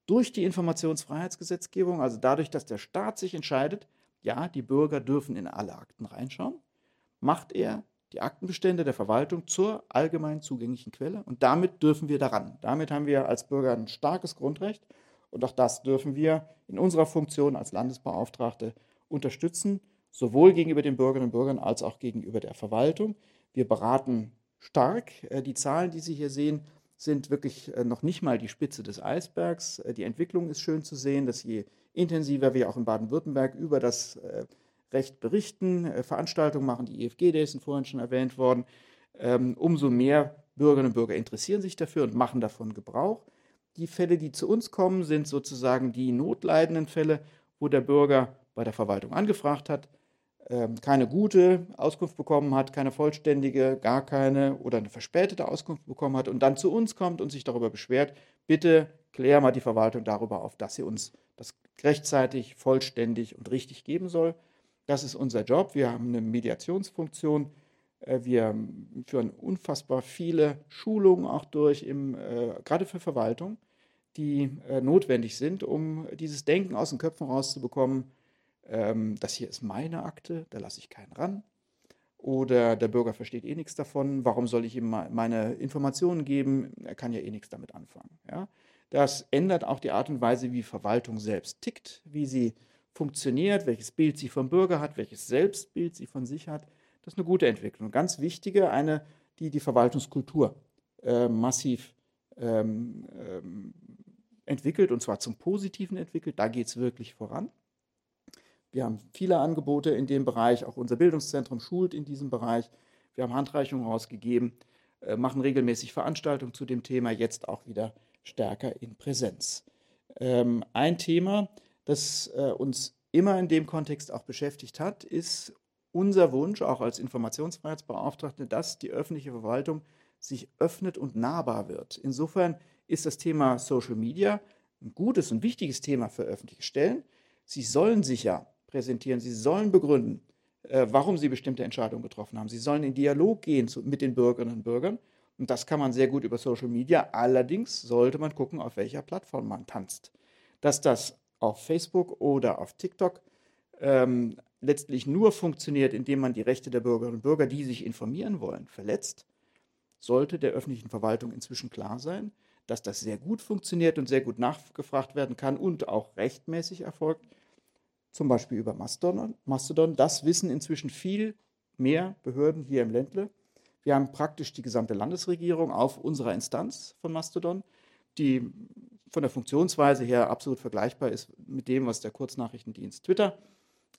durch die Informationsfreiheitsgesetzgebung, also dadurch, dass der Staat sich entscheidet, ja, die Bürger dürfen in alle Akten reinschauen, macht er die Aktenbestände der Verwaltung zur allgemein zugänglichen Quelle und damit dürfen wir daran. Damit haben wir als Bürger ein starkes Grundrecht und auch das dürfen wir in unserer Funktion als Landesbeauftragte unterstützen, sowohl gegenüber den Bürgerinnen und Bürgern als auch gegenüber der Verwaltung. Wir beraten stark. Äh, die Zahlen, die Sie hier sehen, sind wirklich äh, noch nicht mal die Spitze des Eisbergs. Äh, die Entwicklung ist schön zu sehen, dass je intensiver wir auch in Baden-Württemberg über das Recht berichten, Veranstaltungen machen, die EFG-Days sind vorhin schon erwähnt worden, ähm, umso mehr Bürgerinnen und Bürger interessieren sich dafür und machen davon Gebrauch. Die Fälle, die zu uns kommen, sind sozusagen die notleidenden Fälle, wo der Bürger bei der Verwaltung angefragt hat, ähm, keine gute Auskunft bekommen hat, keine vollständige, gar keine oder eine verspätete Auskunft bekommen hat und dann zu uns kommt und sich darüber beschwert, bitte klär mal die Verwaltung darüber auf, dass sie uns das rechtzeitig, vollständig und richtig geben soll. Das ist unser Job. Wir haben eine Mediationsfunktion. Äh, wir führen unfassbar viele Schulungen auch durch, im, äh, gerade für Verwaltung, die äh, notwendig sind, um dieses Denken aus den Köpfen rauszubekommen ähm, das hier ist meine Akte, da lasse ich keinen ran. Oder der Bürger versteht eh nichts davon, warum soll ich ihm meine Informationen geben? Er kann ja eh nichts damit anfangen. Ja? Das ändert auch die Art und Weise, wie Verwaltung selbst tickt, wie sie funktioniert, welches Bild sie vom Bürger hat, welches Selbstbild sie von sich hat. Das ist eine gute Entwicklung. Ganz wichtige, eine, die die Verwaltungskultur äh, massiv ähm, ähm, entwickelt und zwar zum Positiven entwickelt. Da geht es wirklich voran. Wir haben viele Angebote in dem Bereich, auch unser Bildungszentrum schult in diesem Bereich. Wir haben Handreichungen rausgegeben, äh, machen regelmäßig Veranstaltungen zu dem Thema, jetzt auch wieder stärker in Präsenz. Ähm, ein Thema, das äh, uns immer in dem Kontext auch beschäftigt hat, ist unser Wunsch, auch als Informationsfreiheitsbeauftragte, dass die öffentliche Verwaltung sich öffnet und nahbar wird. Insofern ist das Thema Social Media ein gutes und wichtiges Thema für öffentliche Stellen. Sie sollen sich ja präsentieren. Sie sollen begründen, äh, warum sie bestimmte Entscheidungen getroffen haben. Sie sollen in Dialog gehen mit den Bürgerinnen und Bürgern. Und das kann man sehr gut über Social Media. Allerdings sollte man gucken, auf welcher Plattform man tanzt. Dass das auf Facebook oder auf TikTok ähm, letztlich nur funktioniert, indem man die Rechte der Bürgerinnen und Bürger, die sich informieren wollen, verletzt, sollte der öffentlichen Verwaltung inzwischen klar sein, dass das sehr gut funktioniert und sehr gut nachgefragt werden kann und auch rechtmäßig erfolgt zum Beispiel über Mastodon. Mastodon. Das wissen inzwischen viel mehr Behörden hier im Ländle. Wir haben praktisch die gesamte Landesregierung auf unserer Instanz von Mastodon, die von der Funktionsweise her absolut vergleichbar ist mit dem, was der Kurznachrichtendienst Twitter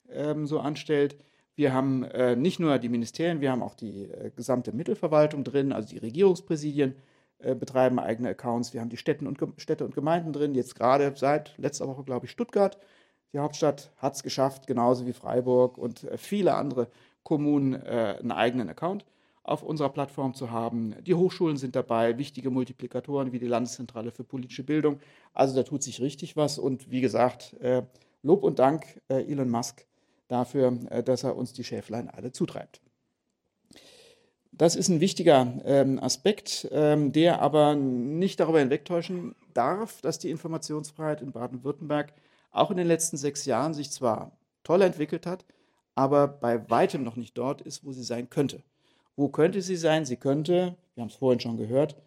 ähm, so anstellt. Wir haben äh, nicht nur die Ministerien, wir haben auch die äh, gesamte Mittelverwaltung drin, also die Regierungspräsidien äh, betreiben eigene Accounts. Wir haben die Städte und, Städte und Gemeinden drin, jetzt gerade seit letzter Woche, glaube ich, Stuttgart die Hauptstadt hat es geschafft, genauso wie Freiburg und äh, viele andere Kommunen äh, einen eigenen Account. Auf unserer Plattform zu haben. Die Hochschulen sind dabei, wichtige Multiplikatoren wie die Landeszentrale für politische Bildung. Also da tut sich richtig was. Und wie gesagt, äh, Lob und Dank äh, Elon Musk dafür, äh, dass er uns die Schäflein alle zutreibt. Das ist ein wichtiger ähm, Aspekt, ähm, der aber nicht darüber hinwegtäuschen darf, dass die Informationsfreiheit in Baden-Württemberg auch in den letzten sechs Jahren sich zwar toll entwickelt hat, aber bei weitem noch nicht dort ist, wo sie sein könnte. Wo könnte sie sein? Sie könnte, wir haben es vorhin schon gehört,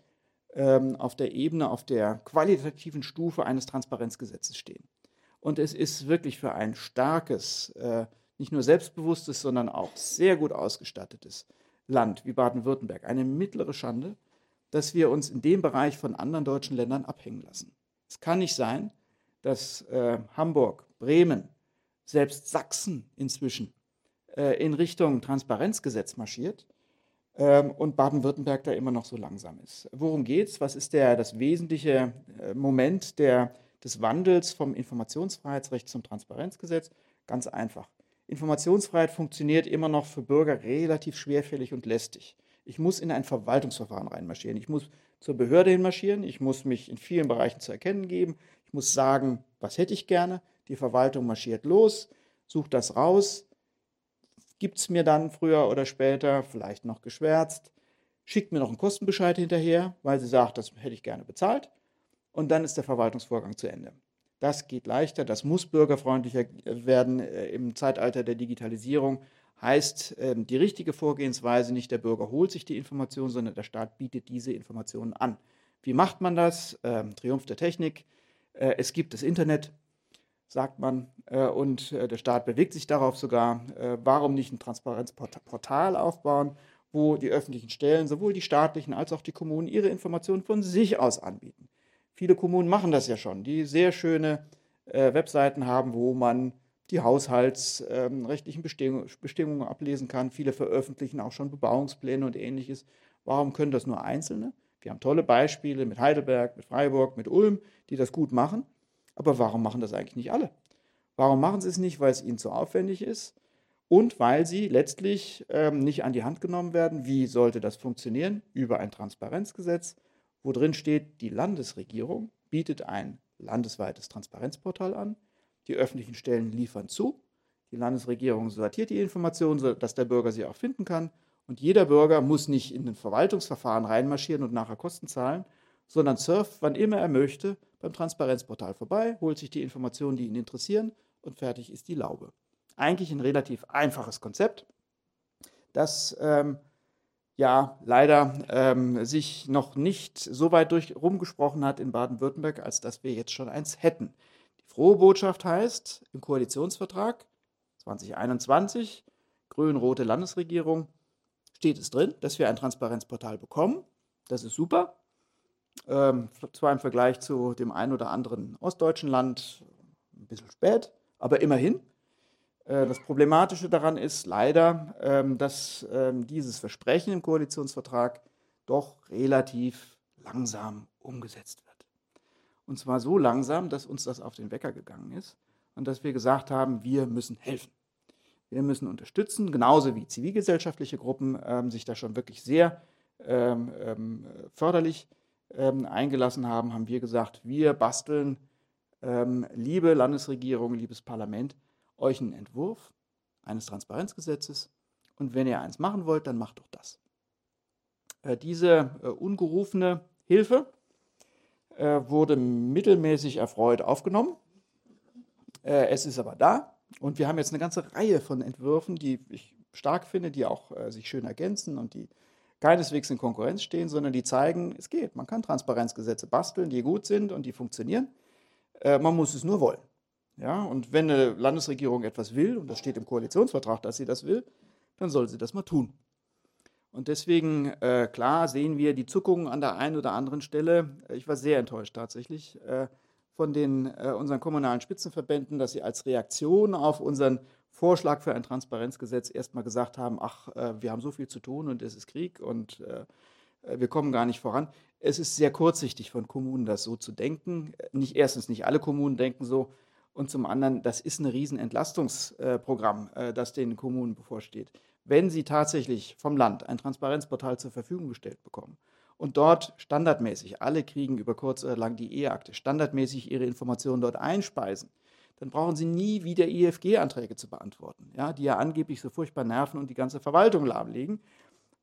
ähm, auf der Ebene, auf der qualitativen Stufe eines Transparenzgesetzes stehen. Und es ist wirklich für ein starkes, äh, nicht nur selbstbewusstes, sondern auch sehr gut ausgestattetes Land wie Baden-Württemberg eine mittlere Schande, dass wir uns in dem Bereich von anderen deutschen Ländern abhängen lassen. Es kann nicht sein, dass äh, Hamburg, Bremen, selbst Sachsen inzwischen äh, in Richtung Transparenzgesetz marschiert ähm, und Baden-Württemberg da immer noch so langsam ist. Worum geht es? Was ist der, das wesentliche äh, Moment der, des Wandels vom Informationsfreiheitsrecht zum Transparenzgesetz? Ganz einfach. Informationsfreiheit funktioniert immer noch für Bürger relativ schwerfällig und lästig. Ich muss in ein Verwaltungsverfahren reinmarschieren. Ich muss zur Behörde hinmarschieren. Ich muss mich in vielen Bereichen zu erkennen geben. Ich muss sagen, was hätte ich gerne. Die Verwaltung marschiert los, sucht das raus, gibt es mir dann früher oder später, vielleicht noch geschwärzt, schickt mir noch einen Kostenbescheid hinterher, weil sie sagt, das hätte ich gerne bezahlt. Und dann ist der Verwaltungsvorgang zu Ende. Das geht leichter, das muss bürgerfreundlicher werden äh, im Zeitalter der Digitalisierung. Heißt, ähm, die richtige Vorgehensweise, nicht der Bürger holt sich die Information, sondern der Staat bietet diese Informationen an. Wie macht man das? Ähm, Triumph der Technik. Äh, es gibt das Internet, sagt man, äh, und äh, der Staat bewegt sich darauf sogar. Äh, warum nicht ein Transparenzportal aufbauen, wo die öffentlichen Stellen, sowohl die staatlichen als auch die Kommunen, ihre Informationen von sich aus anbieten? Viele Kommunen machen das ja schon, die sehr schöne Webseiten haben, wo man die haushaltsrechtlichen ähm, Bestimmungen ablesen kann. Viele veröffentlichen auch schon Bebauungspläne und ähnliches. Warum können das nur Einzelne? Wir haben tolle Beispiele mit Heidelberg, mit Freiburg, mit Ulm, die das gut machen. Aber warum machen das eigentlich nicht alle? Warum machen sie es nicht? Weil es ihnen zu aufwendig ist und weil sie letztlich ähm, nicht an die Hand genommen werden. Wie sollte das funktionieren? Über ein Transparenzgesetz, wo drin steht, die Landesregierung bietet ein landesweites Transparenzportal an. Die öffentlichen Stellen liefern zu. Die Landesregierung sortiert die Informationen, sodass der Bürger sie auch finden kann. Und jeder Bürger muss nicht in ein Verwaltungsverfahren reinmarschieren und nachher Kosten zahlen, sondern surft, wann immer er möchte, beim Transparenzportal vorbei, holt sich die Informationen, die ihn interessieren und fertig ist die Laube. Eigentlich ein relativ einfaches Konzept, das ähm, ja leider ähm, sich noch nicht so weit durch rumgesprochen hat in Baden-Württemberg, als dass wir jetzt schon eins hätten. Die frohe Botschaft heißt im Koalitionsvertrag 2021, grün-rote Landesregierung, steht es drin, dass wir ein Transparenzportal bekommen. Das ist super. Ähm, zwar im Vergleich zu dem einen oder anderen ostdeutschen Land ein bisschen spät, aber immerhin. Äh, das Problematische daran ist leider, ähm, dass ähm, dieses Versprechen im Koalitionsvertrag doch relativ langsam umgesetzt wird. Und zwar so langsam, dass uns das auf den Wecker gegangen ist und dass wir gesagt haben, wir müssen helfen. Wir müssen unterstützen, genauso wie zivilgesellschaftliche Gruppen ähm, sich da schon wirklich sehr förderlich ähm, eingelassen haben, haben wir gesagt, wir basteln, ähm, liebe Landesregierung, liebes Parlament, euch einen Entwurf eines Transparenzgesetzes und wenn ihr eins machen wollt, dann macht doch das. Äh, diese äh, ungerufene Hilfe äh, wurde mittelmäßig erfreut aufgenommen. Äh, es ist aber da und wir haben jetzt eine ganze Reihe von Entwürfen, die ich stark finde, die auch äh, sich schön ergänzen und die keineswegs in Konkurrenz stehen, sondern die zeigen, es geht. Man kann Transparenzgesetze basteln, die gut sind und die funktionieren. Äh, man muss es nur wollen. Ja, und wenn eine Landesregierung etwas will, und das steht im Koalitionsvertrag, dass sie das will, dann soll sie das mal tun. Und deswegen, äh, klar, sehen wir die Zuckungen an der einen oder anderen Stelle. Ich war sehr enttäuscht tatsächlich äh, von den, äh, unseren kommunalen Spitzenverbänden, dass sie als Reaktion auf unseren Vorschlag für ein Transparenzgesetz erstmal gesagt haben, ach, äh, wir haben so viel zu tun und es ist Krieg und äh, äh, wir kommen gar nicht voran. Es ist sehr kurzsichtig von Kommunen, das so zu denken. Nicht erstens, nicht alle Kommunen denken so. Und zum anderen, das ist ein Riesenentlastungsprogramm, das den Kommunen bevorsteht. wenn Sie tatsächlich vom Land ein Transparenzportal zur Verfügung gestellt bekommen und dort standardmäßig, alle kriegen über kurz oder lang die E-Akte, standardmäßig ihre Informationen dort einspeisen, dann brauchen Sie nie wieder IFG-Anträge zu beantworten, ja, die ja angeblich so furchtbar nerven und die ganze Verwaltung lahmlegen.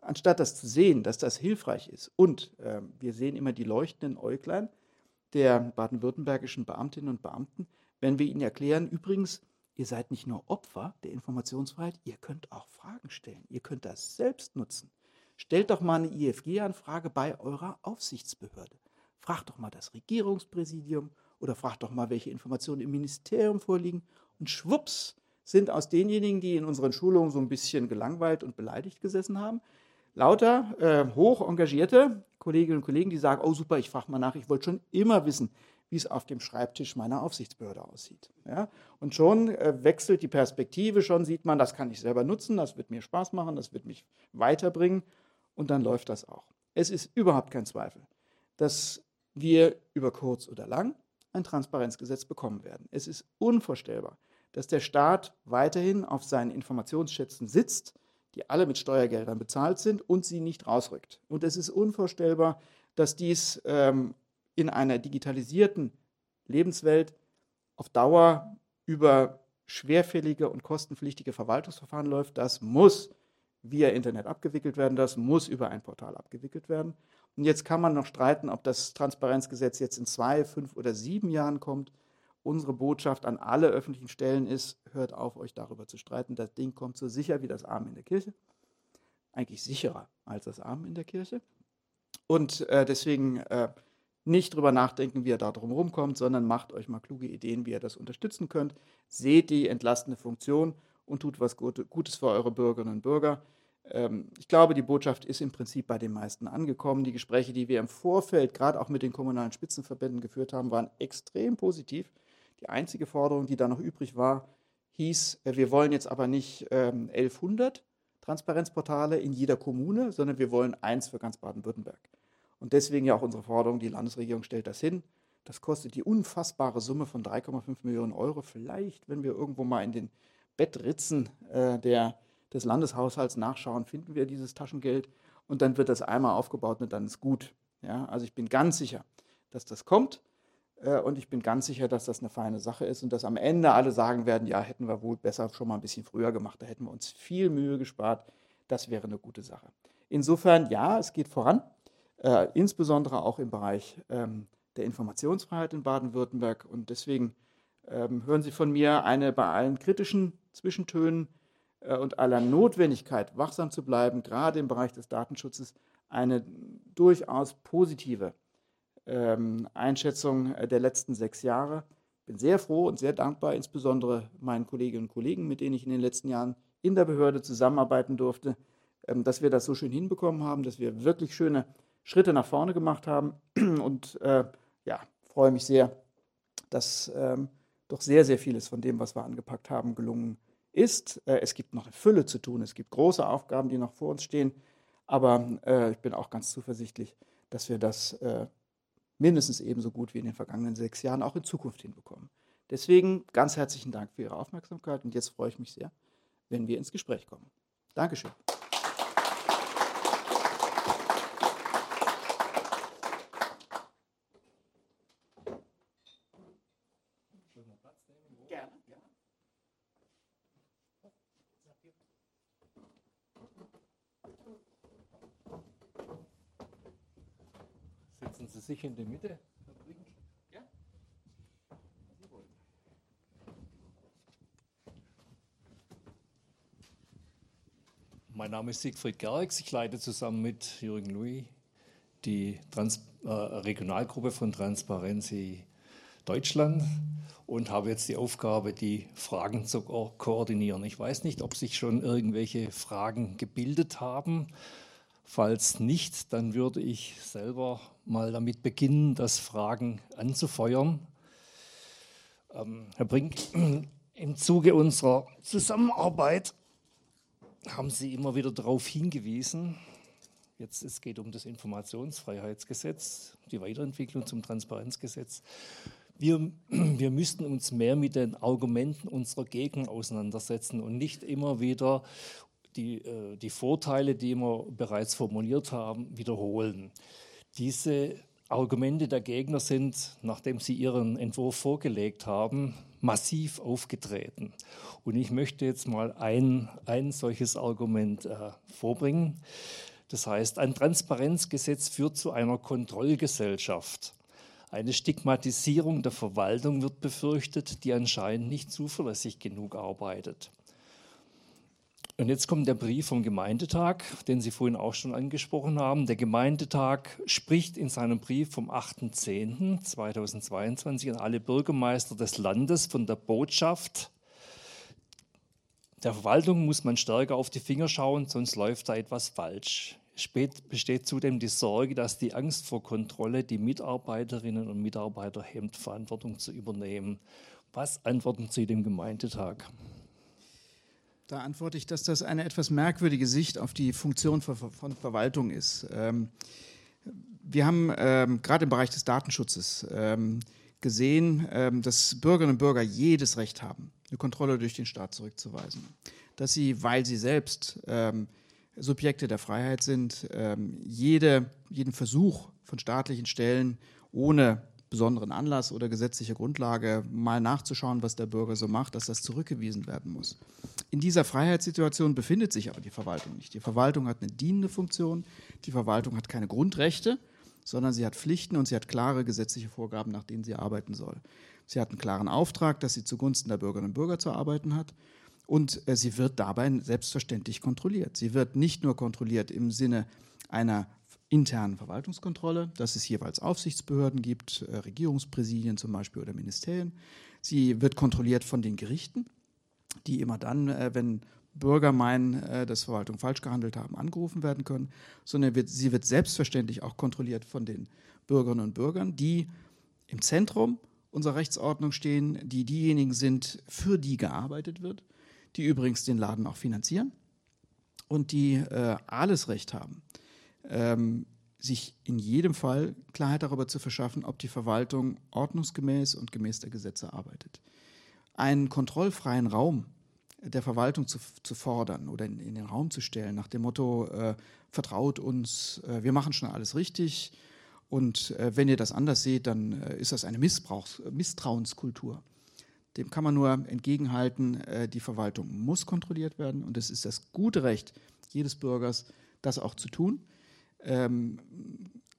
Anstatt das zu sehen, dass das hilfreich ist und äh, wir sehen immer die leuchtenden Äuglein der baden-württembergischen Beamtinnen und Beamten, wenn wir ihnen erklären, übrigens, ihr seid nicht nur Opfer der Informationsfreiheit, ihr könnt auch Fragen stellen, ihr könnt das selbst nutzen. Stellt doch mal eine IFG-Anfrage bei eurer Aufsichtsbehörde. Fragt doch mal das Regierungspräsidium oder fragt doch mal, welche Informationen im Ministerium vorliegen. Und schwupps sind aus denjenigen, die in unseren Schulungen so ein bisschen gelangweilt und beleidigt gesessen haben, lauter äh, hoch engagierte Kolleginnen und Kollegen, die sagen, oh super, ich frage mal nach, ich wollte schon immer wissen, wie es auf dem Schreibtisch meiner Aufsichtsbehörde aussieht. Ja? Und schon äh, wechselt die Perspektive, schon sieht man, das kann ich selber nutzen, das wird mir Spaß machen, das wird mich weiterbringen und dann läuft das auch. Es ist überhaupt kein Zweifel, dass wir über kurz oder lang ein Transparenzgesetz bekommen werden. Es ist unvorstellbar, dass der Staat weiterhin auf seinen Informationsschätzen sitzt, die alle mit Steuergeldern bezahlt sind und sie nicht rausrückt. Und es ist unvorstellbar, dass dies ähm, in einer digitalisierten Lebenswelt auf Dauer über schwerfällige und kostenpflichtige Verwaltungsverfahren läuft. Das muss via Internet abgewickelt werden, das muss über ein Portal abgewickelt werden. Und jetzt kann man noch streiten, ob das Transparenzgesetz jetzt in zwei, fünf oder sieben Jahren kommt. Unsere Botschaft an alle öffentlichen Stellen ist, hört auf, euch darüber zu streiten. Das Ding kommt so sicher wie das Arm in der Kirche. Eigentlich sicherer als das Arm in der Kirche. Und äh, deswegen äh, nicht drüber nachdenken, wie ihr da drum rumkommt, sondern macht euch mal kluge Ideen, wie ihr das unterstützen könnt. Seht die entlastende Funktion und tut was Gutes für eure Bürgerinnen und Bürger. Ähm, ich glaube, die Botschaft ist im Prinzip bei den meisten angekommen. Die Gespräche, die wir im Vorfeld gerade auch mit den kommunalen Spitzenverbänden geführt haben, waren extrem positiv. Die einzige Forderung, die da noch übrig war, hieß, äh, wir wollen jetzt aber nicht 1100 ähm, Transparenzportale in jeder Kommune, sondern wir wollen eins für ganz Baden-Württemberg. Und deswegen ja auch unsere Forderung, die Landesregierung stellt das hin. Das kostet die unfassbare Summe von 3,5 Millionen Euro. Vielleicht, wenn wir irgendwo mal in den Bettritzen äh, der, des Landeshaushalts nachschauen, finden wir dieses Taschengeld und dann wird das einmal aufgebaut und dann ist gut. Ja, also ich bin ganz sicher, dass das kommt äh, und ich bin ganz sicher, dass das eine feine Sache ist und dass am Ende alle sagen werden, ja, hätten wir wohl besser schon mal ein bisschen früher gemacht, da hätten wir uns viel Mühe gespart. Das wäre eine gute Sache. Insofern, ja, es geht voran, äh, insbesondere auch im Bereich ähm, der Informationsfreiheit in Baden-Württemberg und deswegen ähm, hören Sie von mir eine bei allen kritischen Zwischentönen äh, und aller Notwendigkeit, wachsam zu bleiben, gerade im Bereich des Datenschutzes, eine durchaus positive ähm, Einschätzung äh, der letzten sechs Jahre. Ich bin sehr froh und sehr dankbar, insbesondere meinen Kolleginnen und Kollegen, mit denen ich in den letzten Jahren in der Behörde zusammenarbeiten durfte, ähm, dass wir das so schön hinbekommen haben, dass wir wirklich schöne Schritte nach vorne gemacht haben (clears throat) und äh, ja, freue mich sehr, dass ähm, doch sehr, sehr vieles von dem, was wir angepackt haben, gelungen ist. Äh, es gibt noch eine Fülle zu tun, es gibt große Aufgaben, die noch vor uns stehen, aber äh, ich bin auch ganz zuversichtlich, dass wir das äh, mindestens ebenso gut wie in den vergangenen sechs Jahren auch in Zukunft hinbekommen. Deswegen ganz herzlichen Dank für Ihre Aufmerksamkeit und jetzt freue ich mich sehr, wenn wir ins Gespräch kommen. Dankeschön. sich in der Mitte Ja? Mein Name ist Siegfried Gerx. Ich leite zusammen mit Jürgen Louis die Trans äh, Regionalgruppe von Transparency Deutschland und habe jetzt die Aufgabe, die Fragen zu ko koordinieren. Ich weiß nicht, ob sich schon irgendwelche Fragen gebildet haben. Falls nicht, dann würde ich selber mal damit beginnen, das Fragen anzufeuern. Ähm, Herr Brink, (clears throat) im Zuge unserer Zusammenarbeit haben Sie immer wieder darauf hingewiesen, jetzt es geht um das Informationsfreiheitsgesetz, die Weiterentwicklung zum Transparenzgesetz. Wir, (clears throat) wir müssten uns mehr mit den Argumenten unserer Gegner auseinandersetzen und nicht immer wieder die, die Vorteile, die wir bereits formuliert haben, wiederholen. Diese Argumente der Gegner sind, nachdem sie ihren Entwurf vorgelegt haben, massiv aufgetreten. Und ich möchte jetzt mal ein, ein solches Argument äh, vorbringen. Das heißt, ein Transparenzgesetz führt zu einer Kontrollgesellschaft. Eine Stigmatisierung der Verwaltung wird befürchtet, die anscheinend nicht zuverlässig genug arbeitet. Und jetzt kommt der Brief vom Gemeindetag, den Sie vorhin auch schon angesprochen haben. Der Gemeindetag spricht in seinem Brief vom 8.10.2022 an alle Bürgermeister des Landes von der Botschaft, der Verwaltung muss man stärker auf die Finger schauen, sonst läuft da etwas falsch. Es besteht zudem die Sorge, dass die Angst vor Kontrolle die Mitarbeiterinnen und Mitarbeiter hemmt, Verantwortung zu übernehmen. Was antworten Sie dem Gemeindetag? Da antworte ich, dass das eine etwas merkwürdige Sicht auf die Funktion von Verwaltung ist. Ähm, wir haben ähm, gerade im Bereich des Datenschutzes ähm, gesehen, dass Bürgerinnen und Bürger jedes Recht haben, eine Kontrolle durch den Staat zurückzuweisen. Dass sie, weil sie selbst Subjekte der Freiheit sind, jede, jeden Versuch von staatlichen Stellen ohne besonderen Anlass oder gesetzliche Grundlage mal nachzuschauen, was der Bürger so macht, dass das zurückgewiesen werden muss. In dieser Freiheitssituation befindet sich aber die Verwaltung nicht. Die Verwaltung hat eine dienende Funktion, die Verwaltung hat keine Grundrechte, sondern sie hat Pflichten und sie hat klare gesetzliche Vorgaben, nach denen sie arbeiten soll. Sie hat einen klaren Auftrag, dass sie zugunsten der Bürgerinnen und Bürger zu arbeiten hat. Und äh, sie wird dabei selbstverständlich kontrolliert. Sie wird nicht nur kontrolliert im Sinne einer internen Verwaltungskontrolle, dass es jeweils Aufsichtsbehörden gibt, äh, Regierungspräsidien zum Beispiel oder Ministerien. Sie wird kontrolliert von den Gerichten, die immer dann, äh, wenn Bürger meinen, äh, dass Verwaltung falsch gehandelt haben, angerufen werden können, sondern wird, sie wird selbstverständlich auch kontrolliert von den Bürgerinnen und Bürgern, die im Zentrum unserer Rechtsordnung stehen, die diejenigen sind, für die gearbeitet wird, die übrigens den Laden auch finanzieren und die äh, alles Recht haben, ähm, sich in jedem Fall Klarheit darüber zu verschaffen, ob die Verwaltung ordnungsgemäß und gemäß der Gesetze arbeitet. Einen kontrollfreien Raum der Verwaltung zu, zu fordern oder in, in, den Raum zu stellen, nach dem Motto, äh, vertraut uns, äh, wir machen schon alles richtig und äh, wenn ihr das anders seht, dann äh, ist das eine Missbrauchs Misstrauenskultur. Dem kann man nur entgegenhalten, äh, die Verwaltung muss kontrolliert werden und es ist das gute Recht jedes Bürgers, das auch zu tun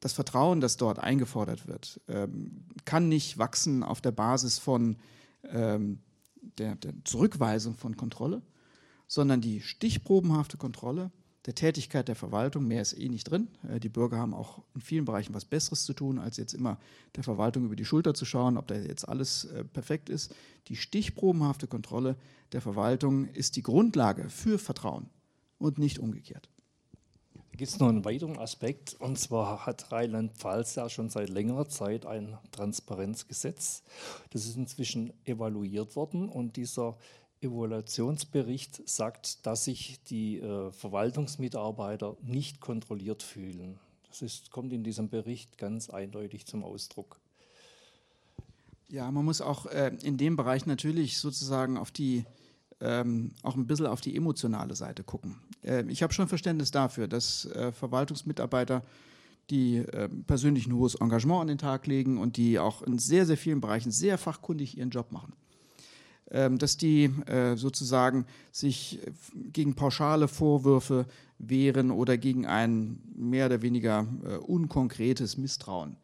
das Vertrauen, das dort eingefordert wird, ähm, kann nicht wachsen auf der Basis von ähm, der, der, Zurückweisung von Kontrolle, sondern die stichprobenhafte Kontrolle der Tätigkeit der Verwaltung. Mehr ist eh nicht drin. Äh, die Bürger haben auch in vielen Bereichen was Besseres zu tun, als jetzt immer der Verwaltung über die Schulter zu schauen, ob da jetzt alles äh, perfekt ist. Die stichprobenhafte Kontrolle der Verwaltung ist die Grundlage für Vertrauen und nicht umgekehrt gibt es noch einen weiteren Aspekt, und zwar hat Rheinland-Pfalz ja schon seit längerer Zeit ein Transparenzgesetz. Das ist inzwischen evaluiert worden und dieser Evaluationsbericht sagt, dass sich die äh, Verwaltungsmitarbeiter nicht kontrolliert fühlen. Das ist, kommt in diesem Bericht ganz eindeutig zum Ausdruck. Ja, man muss auch äh, in dem Bereich natürlich sozusagen auf die ähm, auch ein bisschen auf die emotionale Seite gucken. Äh, ich habe schon Verständnis dafür, dass äh, Verwaltungsmitarbeiter, die äh, persönlich ein hohes Engagement an den Tag legen und die auch in sehr, sehr vielen Bereichen sehr fachkundig ihren Job machen, ähm, dass die äh, sozusagen sich gegen pauschale Vorwürfe wehren oder gegen ein mehr oder weniger äh, unkonkretes Misstrauen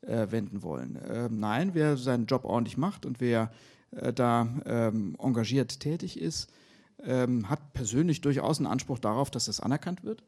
äh, wenden wollen. Ähm, nein, wer seinen Job ordentlich macht und wer äh, da ähm, engagiert tätig ist, ähm, hat persönlich durchaus einen Anspruch darauf, dass das anerkannt wird.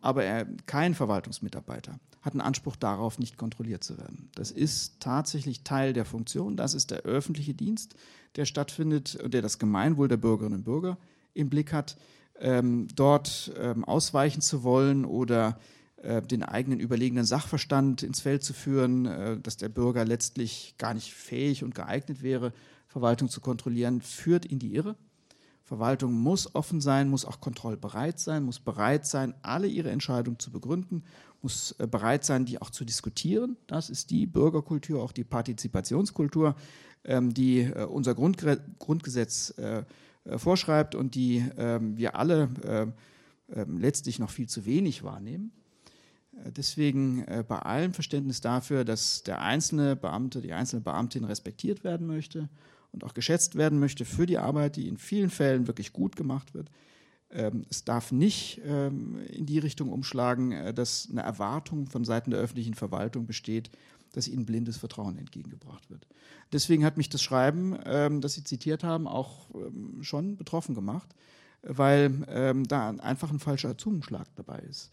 Aber er, kein Verwaltungsmitarbeiter hat einen Anspruch darauf, nicht kontrolliert zu werden. Das ist tatsächlich Teil der Funktion. Das ist der öffentliche Dienst, der stattfindet und der das Gemeinwohl der Bürgerinnen und Bürger im Blick hat. Ähm, dort ähm, ausweichen zu wollen oder äh, den eigenen überlegenen Sachverstand ins Feld zu führen, äh, dass der Bürger letztlich gar nicht fähig und geeignet wäre, Verwaltung zu kontrollieren, führt in die Irre. Verwaltung muss offen sein, muss auch kontrollbereit sein, muss bereit sein, alle ihre Entscheidungen zu begründen, muss äh, bereit sein, die auch zu diskutieren. Das ist die Bürgerkultur, auch die Partizipationskultur, ähm, die äh, unser Grundgesetz äh, vorschreibt und die ähm, wir alle äh, ähm, letztlich noch viel zu wenig wahrnehmen. Deswegen bei allem Verständnis dafür, dass der einzelne Beamte, die einzelne Beamtin respektiert werden möchte und auch geschätzt werden möchte für die Arbeit, die in vielen Fällen wirklich gut gemacht wird. Ähm, es darf nicht ähm, in die Richtung umschlagen, äh, dass eine Erwartung von Seiten der öffentlichen Verwaltung besteht, dass ihnen blindes Vertrauen entgegengebracht wird. Deswegen hat mich das Schreiben, ähm, das Sie zitiert haben, auch schon betroffen gemacht, weil da einfach ein falscher Zungenschlag dabei ist.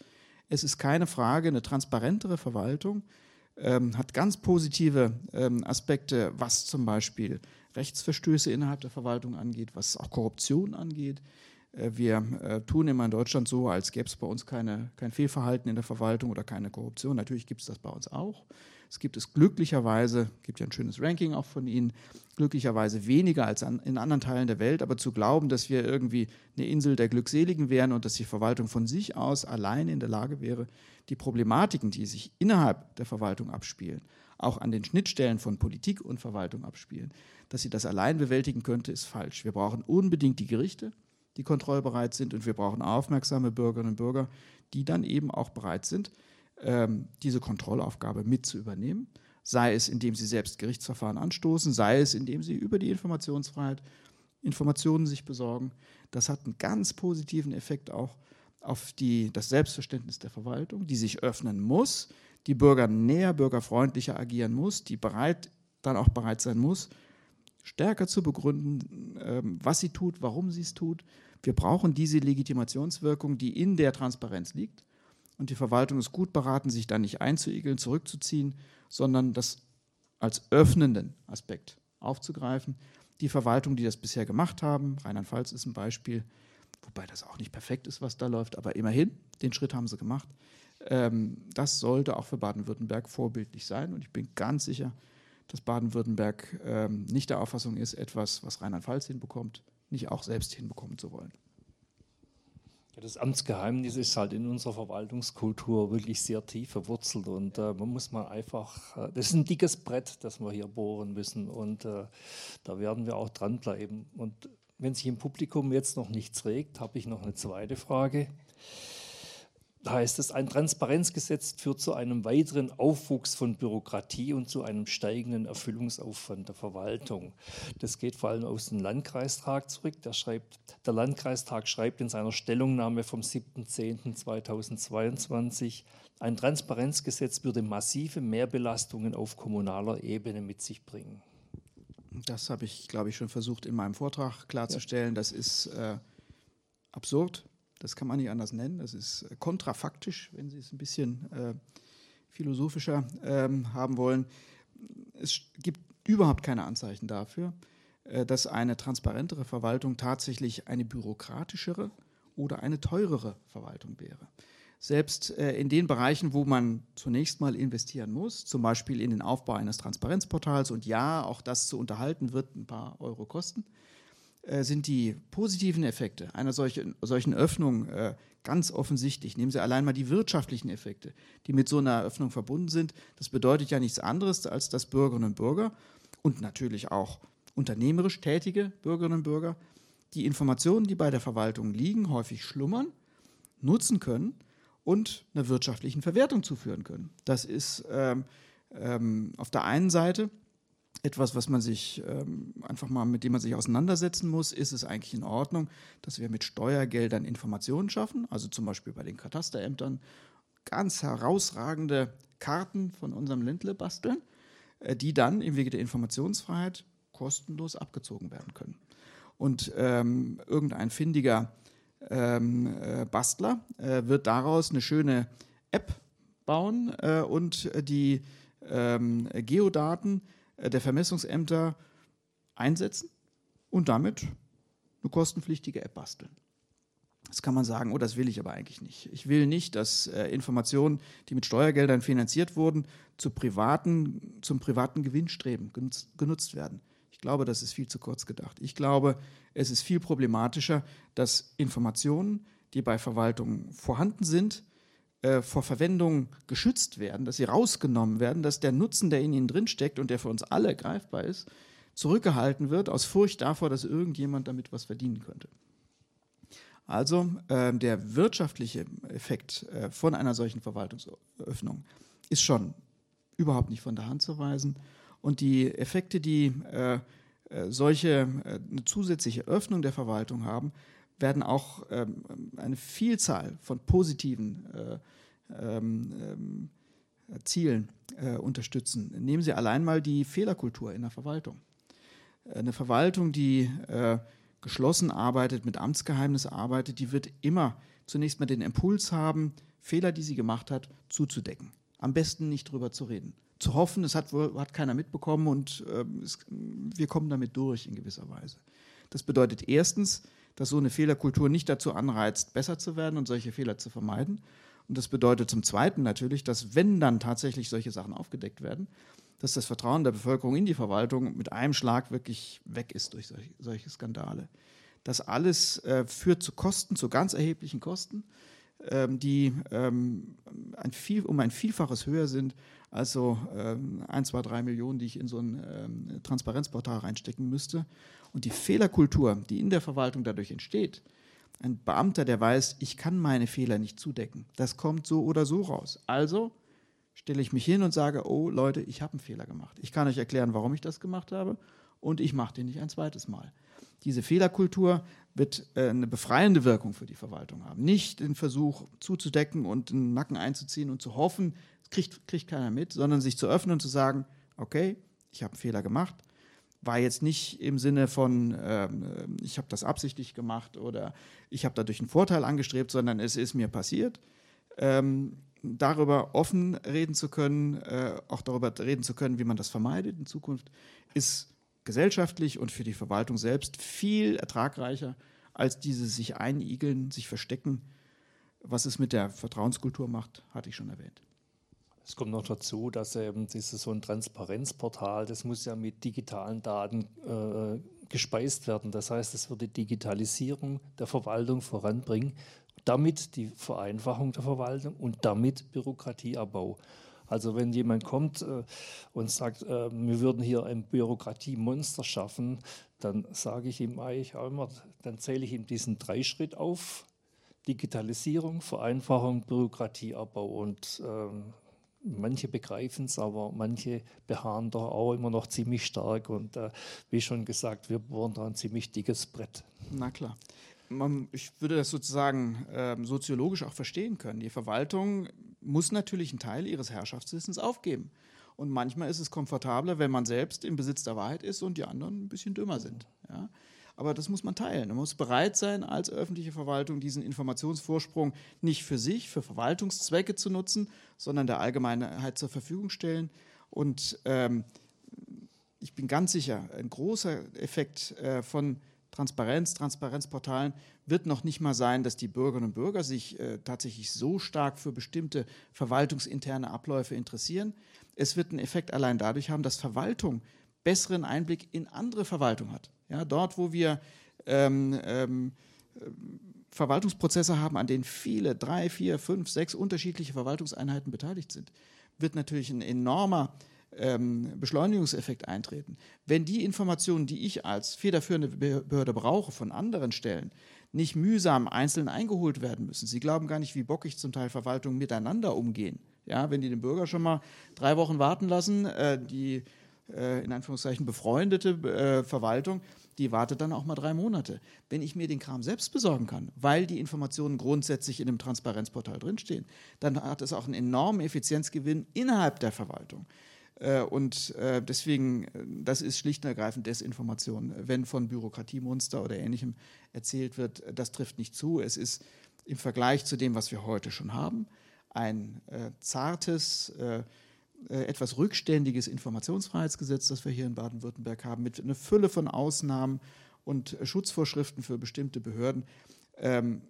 Es ist keine Frage, eine transparentere Verwaltung hat ganz positive Aspekte, was zum Beispiel Rechtsverstöße innerhalb der Verwaltung angeht, was auch Korruption angeht. Äh, wir äh, tun immer in Deutschland so, als gäbe es bei uns keine, kein Fehlverhalten in der Verwaltung oder keine Korruption. Natürlich gibt es das bei uns auch. Es gibt es glücklicherweise, gibt ja ein schönes Ranking auch von Ihnen, glücklicherweise weniger als an, in anderen Teilen der Welt. Aber zu glauben, dass wir irgendwie eine Insel der Glückseligen wären und dass die Verwaltung von sich aus allein in der Lage wäre, die Problematiken, die sich innerhalb der Verwaltung abspielen, auch an den Schnittstellen von Politik und Verwaltung abspielen, dass sie das allein bewältigen könnte, ist falsch. Wir brauchen unbedingt die Gerichte, die kontrollbereit sind und wir brauchen aufmerksame Bürgerinnen und Bürger, die dann eben auch bereit sind, ähm, diese Kontrollaufgabe mit zu übernehmen, sei es indem sie selbst Gerichtsverfahren anstoßen, sei es indem sie über die Informationsfreiheit Informationen sich besorgen. Das hat einen ganz positiven Effekt auch auf die, das Selbstverständnis der Verwaltung, die sich öffnen muss, die Bürger näher, bürgerfreundlicher agieren muss, die bereit, dann auch bereit sein muss, stärker zu begründen, ähm, was sie tut, warum sie es tut. Wir brauchen diese Legitimationswirkung, die in der Transparenz liegt. Und die Verwaltung ist gut beraten, sich da nicht einzuigeln, zurückzuziehen, sondern das als öffnenden Aspekt aufzugreifen. Die Verwaltung, die das bisher gemacht haben, Rheinland-Pfalz ist ein Beispiel, wobei das auch nicht perfekt ist, was da läuft, aber immerhin, den Schritt haben sie gemacht. Ähm, das sollte auch für Baden-Württemberg vorbildlich sein. Und ich bin ganz sicher, dass Baden-Württemberg ähm, nicht der Auffassung ist, etwas, was Rheinland-Pfalz hinbekommt, nicht auch selbst hinbekommen zu wollen. Ja, das Amtsgeheimnis ist halt in unserer Verwaltungskultur wirklich sehr tief verwurzelt und äh, man muss mal einfach, äh, das ist ein dickes Brett, das wir hier bohren müssen und äh, da werden wir auch dranbleiben. Und wenn sich im Publikum jetzt noch nichts regt, habe ich noch eine zweite Frage heißt es, ein Transparenzgesetz führt zu einem weiteren Aufwuchs von Bürokratie und zu einem steigenden Erfüllungsaufwand der Verwaltung. Das geht vor allem aus dem Landkreistag zurück. Der, schreibt, der Landkreistag schreibt in seiner Stellungnahme vom 7.10.2022, ein Transparenzgesetz würde massive Mehrbelastungen auf kommunaler Ebene mit sich bringen. Das habe ich, glaube ich, schon versucht in meinem Vortrag klarzustellen. Das ist äh, absurd das kann man nicht anders nennen. Das ist äh, kontrafaktisch, wenn Sie es ein bisschen äh, philosophischer ähm, haben wollen. Es gibt überhaupt keine Anzeichen dafür, äh, dass eine transparentere Verwaltung tatsächlich eine bürokratischere oder eine teurere Verwaltung wäre. Selbst äh, in den Bereichen, wo man zunächst mal investieren muss, zum Beispiel in den Aufbau eines Transparenzportals, und ja, auch das zu unterhalten wird ein paar Euro kosten, äh, sind die positiven Effekte einer solchen, solchen Öffnung äh, ganz offensichtlich. Nehmen Sie allein mal die wirtschaftlichen Effekte, die mit so einer Öffnung verbunden sind. Das bedeutet ja nichts anderes, als dass Bürgerinnen und Bürger und natürlich auch unternehmerisch tätige Bürgerinnen und Bürger die Informationen, die bei der Verwaltung liegen, häufig schlummern, nutzen können und einer wirtschaftlichen Verwertung zuführen können. Das ist ähm, ähm, auf der einen Seite etwas, was man sich ähm, einfach mal, mit dem man sich auseinandersetzen muss, ist es eigentlich in Ordnung, dass wir mit Steuergeldern Informationen schaffen, also zum Beispiel bei den Katasterämtern ganz herausragende Karten von unserem Ländle basteln, äh, die dann im Wege der Informationsfreiheit kostenlos abgezogen werden können. Und ähm, irgendein findiger ähm, äh, Bastler äh, wird daraus eine schöne App bauen äh, und die ähm, Geodaten der Vermessungsämter einsetzen und damit eine kostenpflichtige App basteln. Das kann man sagen, oh, das will ich aber eigentlich nicht. Ich will nicht, dass äh, Informationen, die mit Steuergeldern finanziert wurden, zu privaten, zum privaten Gewinnstreben genutzt, genutzt werden. Ich glaube, das ist viel zu kurz gedacht. Ich glaube, es ist viel problematischer, dass Informationen, die bei Verwaltungen vorhanden sind, äh, vor Verwendung geschützt werden, dass sie rausgenommen werden, dass der Nutzen, der in ihnen drinsteckt und der für uns alle greifbar ist, zurückgehalten wird aus Furcht davor, dass irgendjemand damit was verdienen könnte. Also äh, der wirtschaftliche Effekt äh, von einer solchen Verwaltungsöffnung ist schon überhaupt nicht von der Hand zu weisen. Und die Effekte, die äh, äh solche äh, eine zusätzliche Öffnung der Verwaltung haben, werden auch ähm, eine Vielzahl von positiven äh, ähm, ähm, Zielen unterstützen. Nehmen Sie allein mal die Fehlerkultur in der Verwaltung. Eine Verwaltung, die geschlossen arbeitet, mit Amtsgeheimnis arbeitet, die wird immer zunächst mal den Impuls haben, Fehler, die sie gemacht hat, zuzudecken. Am besten nicht drüber zu reden. Zu hoffen, es hat, hat keiner mitbekommen und äh, es, wir kommen damit durch in gewisser Weise. Das bedeutet erstens, dass so eine Fehlerkultur nicht dazu anreizt, besser zu werden und solche Fehler zu vermeiden. Und das bedeutet zum Zweiten natürlich, dass wenn dann tatsächlich solche Sachen aufgedeckt werden, dass das Vertrauen der Bevölkerung in die Verwaltung mit einem Schlag wirklich weg ist durch solche, solche Skandale. Das alles äh, führt zu Kosten, zu ganz erheblichen Kosten, ähm, die ähm, ein viel, um ein Vielfaches höher sind als so ähm, ein, zwei, drei Millionen, die ich in so ein ähm, Transparenzportal reinstecken müsste. Und die Fehlerkultur, die in der Verwaltung dadurch entsteht, ein Beamter, der weiß, ich kann meine Fehler nicht zudecken, das kommt so oder so raus. Also stelle ich mich hin und sage, oh Leute, ich habe einen Fehler gemacht. Ich kann euch erklären, warum ich das gemacht habe und ich mache den nicht ein zweites Mal. Diese Fehlerkultur wird äh, eine befreiende Wirkung für die Verwaltung haben. Nicht den Versuch zuzudecken und den Nacken einzuziehen und zu hoffen, kriegt, kriegt keiner mit, sondern sich zu öffnen und zu sagen, okay, ich habe einen Fehler gemacht, war jetzt nicht im Sinne von, ähm, ich habe das absichtlich gemacht oder ich habe dadurch einen Vorteil angestrebt, sondern es ist mir passiert. Ähm, darüber offen reden zu können, äh, auch darüber reden zu können, wie man das vermeidet in Zukunft, ist gesellschaftlich und für die Verwaltung selbst viel ertragreicher als dieses sich einigeln, sich verstecken. Was es mit der Vertrauenskultur macht, hatte ich schon erwähnt. Es kommt noch dazu, dass eben dieses so ein Transparenzportal, das muss ja mit digitalen Daten äh, gespeist werden. Das heißt, es wird die Digitalisierung der Verwaltung voranbringen damit die Vereinfachung der Verwaltung und damit Bürokratieabbau. Also wenn jemand kommt äh, und sagt, äh, wir würden hier ein Bürokratiemonster schaffen, dann sage ich ihm eigentlich auch immer, dann zähle ich ihm diesen Dreischritt auf. Digitalisierung, Vereinfachung, Bürokratieabbau und äh, manche begreifen es, aber manche beharren da auch immer noch ziemlich stark und äh, wie schon gesagt, wir bohren da ein ziemlich dickes Brett. Na klar man, ich würde das sozusagen äh, soziologisch auch verstehen können. Die Verwaltung muss natürlich einen Teil ihres Herrschaftswissens aufgeben. Und manchmal ist es komfortabler, wenn man selbst im Besitz der Wahrheit ist und die anderen ein bisschen dümmer sind. Ja? Aber das muss man teilen. Man muss bereit sein, als öffentliche Verwaltung diesen Informationsvorsprung nicht für sich, für Verwaltungszwecke zu nutzen, sondern der Allgemeinheit zur Verfügung stellen. Und ähm, ich bin ganz sicher, ein großer Effekt äh, von Transparenz, Transparenzportalen wird noch nicht mal sein, dass die Bürgerinnen und Bürger sich äh, tatsächlich so stark für bestimmte verwaltungsinterne Abläufe interessieren. Es wird einen Effekt allein dadurch haben, dass Verwaltung besseren Einblick in andere Verwaltung hat. Ja, dort, wo wir ähm, ähm, Verwaltungsprozesse haben, an denen viele, drei, vier, fünf, sechs unterschiedliche Verwaltungseinheiten beteiligt sind, wird natürlich ein enormer ähm, Beschleunigungseffekt eintreten. Wenn die Informationen, die ich als federführende Behörde brauche von anderen Stellen, nicht mühsam einzeln eingeholt werden müssen. Sie glauben gar nicht, wie bockig zum Teil Verwaltungen miteinander umgehen. Ja, wenn die den Bürger schon mal drei Wochen warten lassen, äh, die äh, in Anführungszeichen befreundete äh, Verwaltung, die wartet dann auch mal drei Monate. Wenn ich mir den Kram selbst besorgen kann, weil die Informationen grundsätzlich in dem Transparenzportal drinstehen, dann hat es auch einen enormen Effizienzgewinn innerhalb der Verwaltung. Äh, und äh, deswegen, äh, das ist schlicht und ergreifend Desinformation. Wenn von Bürokratiemonster oder Ähnlichem erzählt wird, das trifft nicht zu. Es ist im Vergleich zu dem, was wir heute schon haben, ein zartes, etwas rückständiges Informationsfreiheitsgesetz, das wir hier in Baden-Württemberg haben, mit einer Fülle von Ausnahmen und Schutzvorschriften für bestimmte Behörden. Ähm,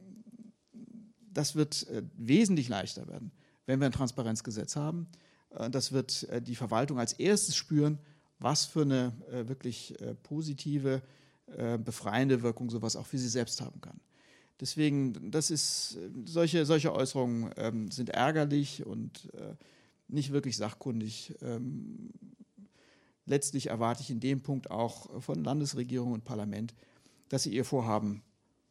das wird wesentlich leichter werden, wenn wir ein Transparenzgesetz haben äh, das wird äh, die Verwaltung als erstes spüren, was für eine äh, wirklich positive, befreiende Wirkung sowas auch für sie selbst haben kann. Deswegen, das ist, solche, solche Äußerungen ähm, sind ärgerlich und nicht wirklich sachkundig. Ähm, letztlich erwarte ich in dem Punkt auch von Landesregierung und Parlament, dass sie ihr Vorhaben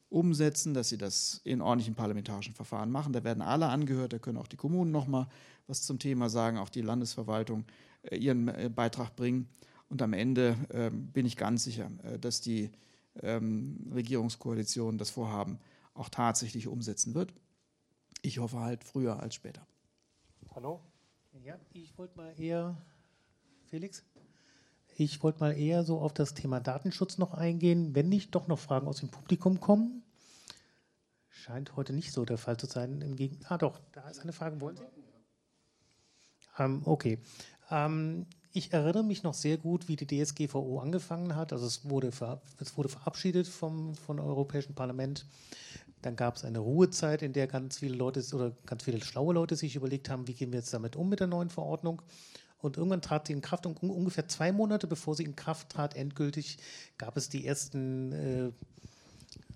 umsetzen, dass sie das in ordentlichen parlamentarischen Verfahren machen. Da werden alle angehört, da können auch die Kommunen nochmal was zum Thema sagen, auch die Landesverwaltung äh, ihren äh, Beitrag bringen. Und am Ende äh, bin ich ganz sicher, äh, dass die ähm, Regierungskoalition das Vorhaben auch tatsächlich umsetzen wird. Ich hoffe halt früher als später. Hallo? Ja, ich wollte mal eher, Felix? Ich wollte mal eher so auf das Thema Datenschutz noch eingehen, wenn nicht doch noch Fragen aus dem Publikum kommen. Scheint heute nicht so der Fall zu sein. Im ah, doch, da ist eine Frage. Wollen Sie? Ähm, okay. Ähm, ich erinnere mich noch sehr gut, wie die DSGVO angefangen hat. Also es wurde, es wurde verabschiedet vom, vom Europäischen Parlament. Dann gab es eine Ruhezeit, in der ganz viele Leute oder ganz viele schlaue Leute sich überlegt haben, wie gehen wir jetzt damit um mit der neuen Verordnung. Und irgendwann trat sie in Kraft und ungefähr zwei Monate bevor sie in Kraft trat, endgültig, gab es die ersten, äh,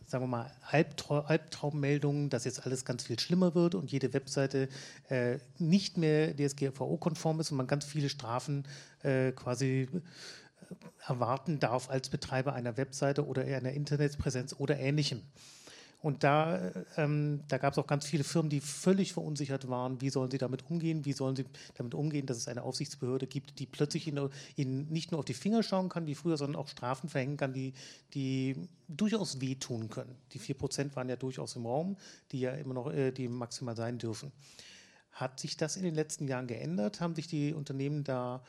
sagen wir mal, Albtrau Albtraummeldungen, dass jetzt alles ganz viel schlimmer wird und jede Webseite äh, nicht mehr DSGVO-konform ist und man ganz viele Strafen äh, quasi äh, erwarten darf als Betreiber einer Webseite oder einer Internetpräsenz oder ähnlichem. Und da, ähm, da gab es auch ganz viele Firmen, die völlig verunsichert waren, wie sollen sie damit umgehen, wie sollen sie damit umgehen, dass es eine Aufsichtsbehörde gibt, die plötzlich ihnen, ihnen nicht nur auf die Finger schauen kann wie früher, sondern auch Strafen verhängen kann, die, die durchaus wehtun können. Die 4% waren ja durchaus im Raum, die ja immer noch äh, die maximal sein dürfen. Hat sich das in den letzten Jahren geändert? Haben sich die Unternehmen da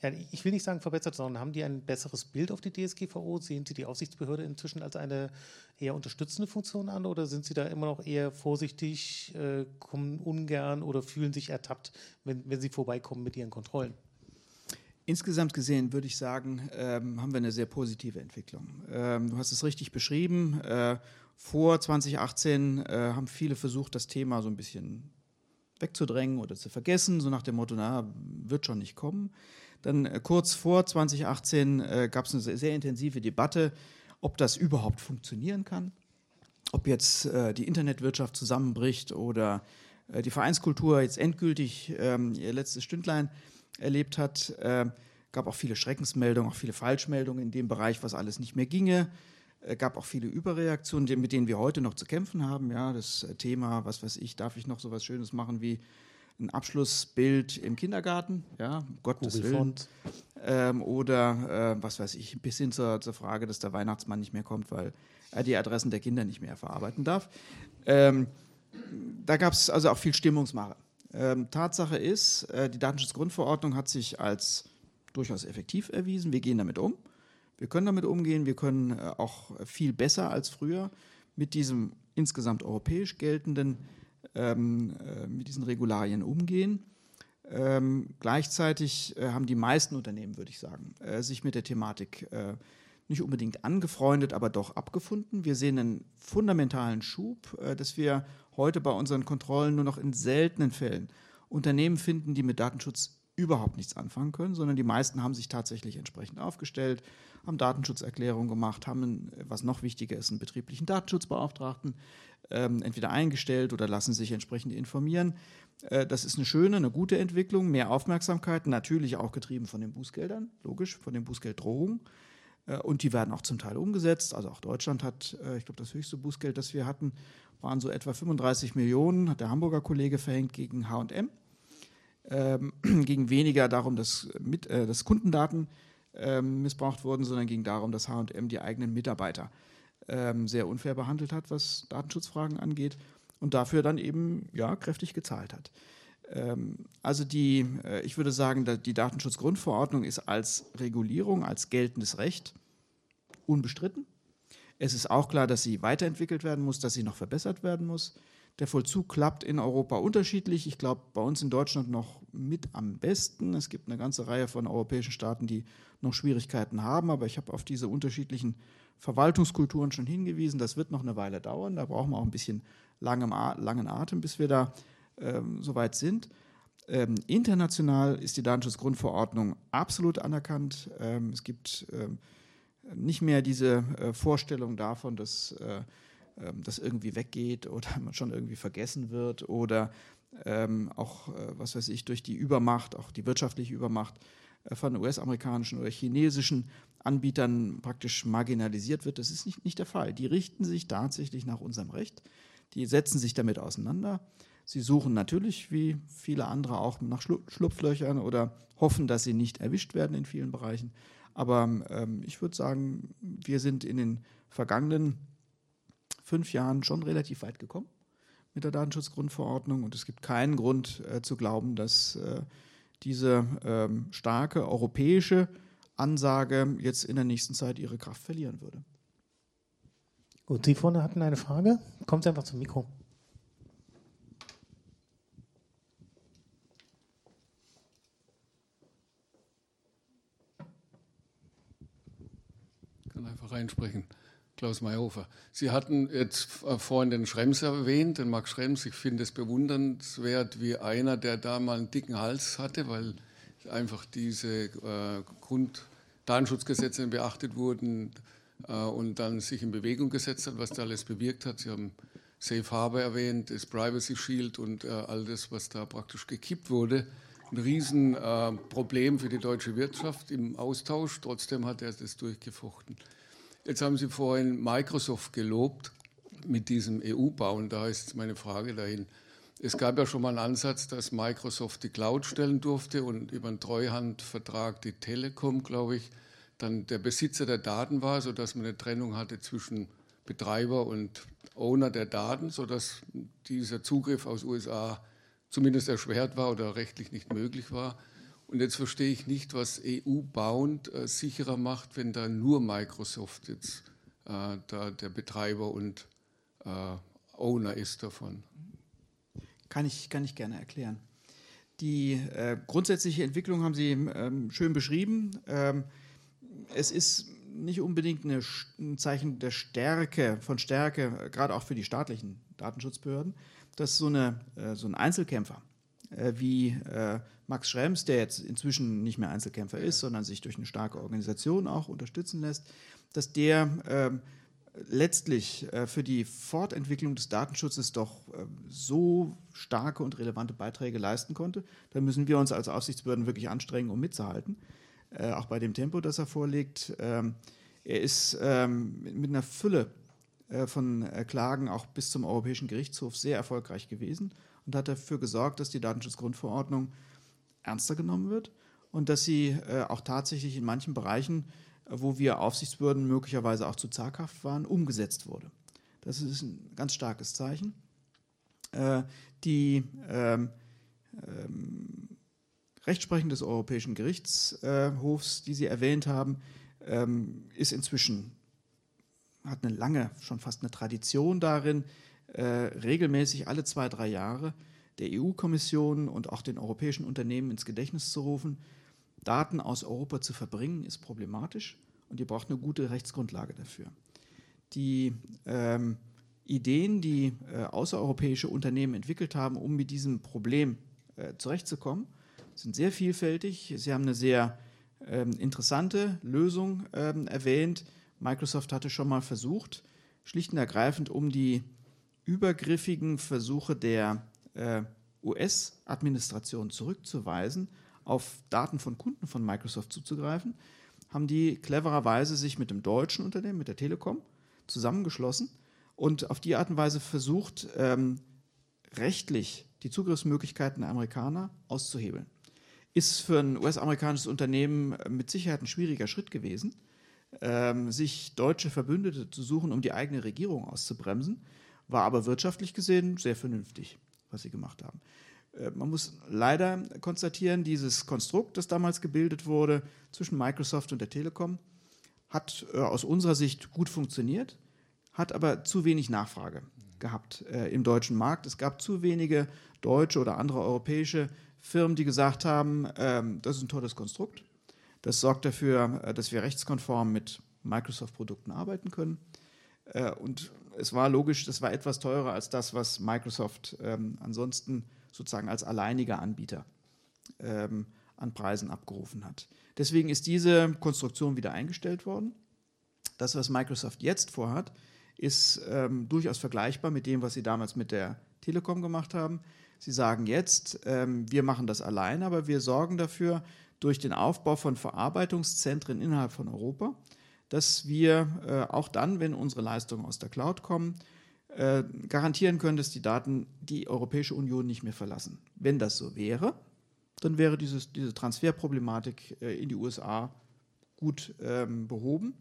ja, ich will nicht sagen verbessert, sondern haben die ein besseres Bild auf die DSGVO? Sehen Sie die Aufsichtsbehörde inzwischen als eine eher unterstützende Funktion an oder sind Sie da immer noch eher vorsichtig, äh, kommen ungern oder fühlen sich ertappt, wenn, wenn Sie vorbeikommen mit Ihren Kontrollen? Insgesamt gesehen würde ich sagen, ähm, haben wir eine sehr positive Entwicklung. Ähm, du hast es richtig beschrieben. Äh, vor 2018 äh, haben viele versucht, das Thema so ein bisschen wegzudrängen oder zu vergessen, so nach dem Motto, na, wird schon nicht kommen. Dann äh, kurz vor 2018 äh, gab es eine sehr, intensive Debatte, ob das überhaupt funktionieren kann, ob jetzt äh, die Internetwirtschaft zusammenbricht oder äh, die Vereinskultur jetzt endgültig ähm, ihr letztes Stündlein erlebt hat. Äh, gab auch viele Schreckensmeldungen, auch viele Falschmeldungen in dem Bereich, was alles nicht mehr ginge. Gab auch viele Überreaktionen, mit denen wir heute noch zu kämpfen haben. Ja, das Thema, was weiß ich, darf ich noch so was Schönes machen wie ein Abschlussbild im Kindergarten, ja, um Gottes Willen. Ähm, oder äh, was weiß ich, bis hin zur, zur, Frage, dass der Weihnachtsmann nicht mehr kommt, weil er die Adressen der Kinder nicht mehr verarbeiten darf. Ähm, da gab es also auch viel Stimmungsmache. Ähm, Tatsache ist, äh, die Datenschutzgrundverordnung hat sich als durchaus effektiv erwiesen. Wir gehen damit um. Wir können damit umgehen. Wir können äh, auch viel besser als früher mit diesem insgesamt europäisch geltenden ähm, äh, mit diesen Regularien umgehen. Ähm, gleichzeitig äh, haben die meisten Unternehmen, würde ich sagen, äh, sich mit der Thematik äh, nicht unbedingt angefreundet, aber doch abgefunden. Wir sehen einen fundamentalen Schub, äh, dass wir heute bei unseren Kontrollen nur noch in seltenen Fällen Unternehmen finden, die mit Datenschutz überhaupt nichts anfangen können, sondern die meisten haben sich tatsächlich entsprechend aufgestellt, haben Datenschutzerklärungen gemacht, haben, was noch wichtiger ist, einen betrieblichen Datenschutzbeauftragten ähm, entweder eingestellt oder lassen sich entsprechend informieren. Äh, das ist eine schöne, eine gute Entwicklung, mehr Aufmerksamkeit, natürlich auch getrieben von den Bußgeldern, logisch, von den Bußgelddrohungen. Äh, und die werden auch zum Teil umgesetzt. Also auch Deutschland hat, äh, ich glaube, das höchste Bußgeld, das wir hatten, waren so etwa 35 Millionen, hat der Hamburger Kollege verhängt gegen HM. Ähm, (clears throat) ging weniger darum, dass, mit, äh, dass Kundendaten ähm, missbraucht wurden, sondern ging darum, dass HM die eigenen Mitarbeiter ähm, sehr unfair behandelt hat, was Datenschutzfragen angeht und dafür dann eben ja kräftig gezahlt hat. Ähm, also die, äh, ich würde sagen, die Datenschutzgrundverordnung ist als Regulierung, als geltendes Recht unbestritten. Es ist auch klar, dass sie weiterentwickelt werden muss, dass sie noch verbessert werden muss. Der Vollzug klappt in Europa unterschiedlich. Ich glaube, bei uns in Deutschland noch mit am besten. Es gibt eine ganze Reihe von europäischen Staaten, die noch Schwierigkeiten haben, aber ich habe auf diese unterschiedlichen Verwaltungskulturen schon hingewiesen. Das wird noch eine Weile dauern. Da brauchen wir auch ein bisschen langem, langen Atem, bis wir da ähm, soweit sind. Ähm, international ist die Datenschutzgrundverordnung absolut anerkannt. Ähm, es gibt ähm, nicht mehr diese äh, Vorstellung davon, dass äh, ähm, das irgendwie weggeht oder man (laughs) schon irgendwie vergessen wird oder ähm, auch, äh, was weiß ich, durch die Übermacht, auch die wirtschaftliche Übermacht, äh, von US-amerikanischen oder chinesischen Anbietern praktisch marginalisiert wird. Das ist nicht, nicht der Fall. Die richten sich tatsächlich nach unserem Recht. Die setzen sich damit auseinander. Sie suchen natürlich, wie viele andere, auch nach Schlupflöchern oder hoffen, dass sie nicht erwischt werden in vielen Bereichen. Aber ähm, ich würde sagen, wir sind in den vergangenen fünf Jahren schon relativ weit gekommen mit der Datenschutzgrundverordnung und es gibt keinen Grund äh, zu glauben, dass äh, diese ähm, starke europäische Ansage jetzt in der nächsten Zeit ihre Kraft verlieren würde. Gut, Sie vorne hatten eine Frage. Sie einfach zum Mikro. Ich kann einfach reinsprechen. Klaus Mayhofer. Sie hatten jetzt vorhin den Schrems erwähnt, den Max Schrems. Ich finde es bewundernswert, wie einer, der da mal einen dicken Hals hatte, weil einfach diese äh, Grunddatenschutzgesetze beachtet wurden äh, und dann sich in Bewegung gesetzt hat, was da alles bewirkt hat. Sie haben Safe Harbor erwähnt, das Privacy Shield und äh, all das, was da praktisch gekippt wurde. Ein Riesenproblem äh, für die deutsche Wirtschaft im Austausch. Trotzdem hat er das durchgefochten. Jetzt haben Sie vorhin Microsoft gelobt mit diesem EU-Bau und da ist meine Frage dahin. Es gab ja schon mal einen Ansatz, dass Microsoft die Cloud stellen durfte und über einen Treuhandvertrag die Telekom, glaube ich, dann der Besitzer der Daten war, sodass man eine Trennung hatte zwischen Betreiber und Owner der Daten, sodass dieser Zugriff aus USA zumindest erschwert war oder rechtlich nicht möglich war. Und jetzt verstehe ich nicht, was EU-bound äh, sicherer macht, wenn da nur Microsoft jetzt äh, da der Betreiber und äh, Owner ist davon. Kann ich, kann ich gerne erklären. Die äh, grundsätzliche Entwicklung haben Sie ähm, schön beschrieben. Ähm, es ist nicht unbedingt eine, ein Zeichen der Stärke, von Stärke, gerade auch für die staatlichen Datenschutzbehörden, dass so, eine, äh, so ein Einzelkämpfer äh, wie äh, Max Schrems, der jetzt inzwischen nicht mehr Einzelkämpfer ist, sondern sich durch eine starke Organisation auch unterstützen lässt, dass der ähm, letztlich äh, für die Fortentwicklung des Datenschutzes doch so starke und relevante Beiträge leisten konnte. Da müssen wir uns als Aufsichtsbehörden wirklich anstrengen, um mitzuhalten, auch bei dem Tempo, das er vorlegt. Ähm, er ist ähm, mit einer Fülle von Klagen auch bis zum Europäischen Gerichtshof sehr erfolgreich gewesen und hat dafür gesorgt, dass die Datenschutzgrundverordnung ernster genommen wird und dass sie äh, auch tatsächlich in manchen Bereichen, äh, wo wir Aufsichtsbehörden möglicherweise auch zu zaghaft waren, umgesetzt wurde. Das ist ein ganz starkes Zeichen. Äh, die ähm, ähm, Rechtsprechung des Europäischen Gerichtshofs, die Sie erwähnt haben, ähm, ist inzwischen, hat eine lange, schon fast eine Tradition darin, äh, regelmäßig alle zwei, drei Jahre der EU-Kommission und auch den europäischen Unternehmen ins Gedächtnis zu rufen. Daten aus Europa zu verbringen, ist problematisch und ihr braucht eine gute Rechtsgrundlage dafür. Die ähm, Ideen, die äh, außereuropäische Unternehmen entwickelt haben, um mit diesem Problem äh, zurechtzukommen, sind sehr vielfältig. Sie haben eine sehr ähm, interessante Lösung ähm, erwähnt. Microsoft hatte schon mal versucht, schlicht und ergreifend, um die übergriffigen Versuche der äh, US-Administration zurückzuweisen, auf Daten von Kunden von Microsoft zuzugreifen, haben die clevererweise sich mit dem deutschen Unternehmen, mit der Telekom, zusammengeschlossen und auf die Art und Weise versucht, ähm, rechtlich die Zugriffsmöglichkeiten der Amerikaner auszuhebeln. Ist für ein US-amerikanisches Unternehmen mit Sicherheit ein schwieriger Schritt gewesen, ähm, sich deutsche Verbündete zu suchen, um die eigene Regierung auszubremsen war aber wirtschaftlich gesehen sehr vernünftig, was sie gemacht haben. Äh, man muss leider konstatieren, dieses Konstrukt, das damals gebildet wurde zwischen Microsoft und der Telekom, hat äh, aus unserer Sicht gut funktioniert, hat aber zu wenig Nachfrage gehabt äh, im deutschen Markt. Es gab zu wenige deutsche oder andere europäische Firmen, die gesagt haben, ähm, das ist ein tolles Konstrukt. Das sorgt dafür, dass wir rechtskonform mit Microsoft-Produkten arbeiten können. und es war logisch, das war etwas teurer als das, was Microsoft ähm, ansonsten sozusagen als alleiniger Anbieter ähm, an Preisen abgerufen hat. Deswegen ist diese Konstruktion wieder eingestellt worden. Das, was Microsoft jetzt vorhat, ist ähm, durchaus vergleichbar mit dem, was sie damals mit der Telekom gemacht haben. Sie sagen jetzt, ähm, wir machen das allein, aber wir sorgen dafür, durch den Aufbau von Verarbeitungszentren innerhalb von Europa, dass wir äh, auch dann, wenn unsere Leistungen aus der Cloud kommen, äh, garantieren können, dass die Daten die Europäische Union nicht mehr verlassen. Wenn das so wäre, dann wäre dieses, diese Transferproblematik äh, in die USA gut ähm, behoben.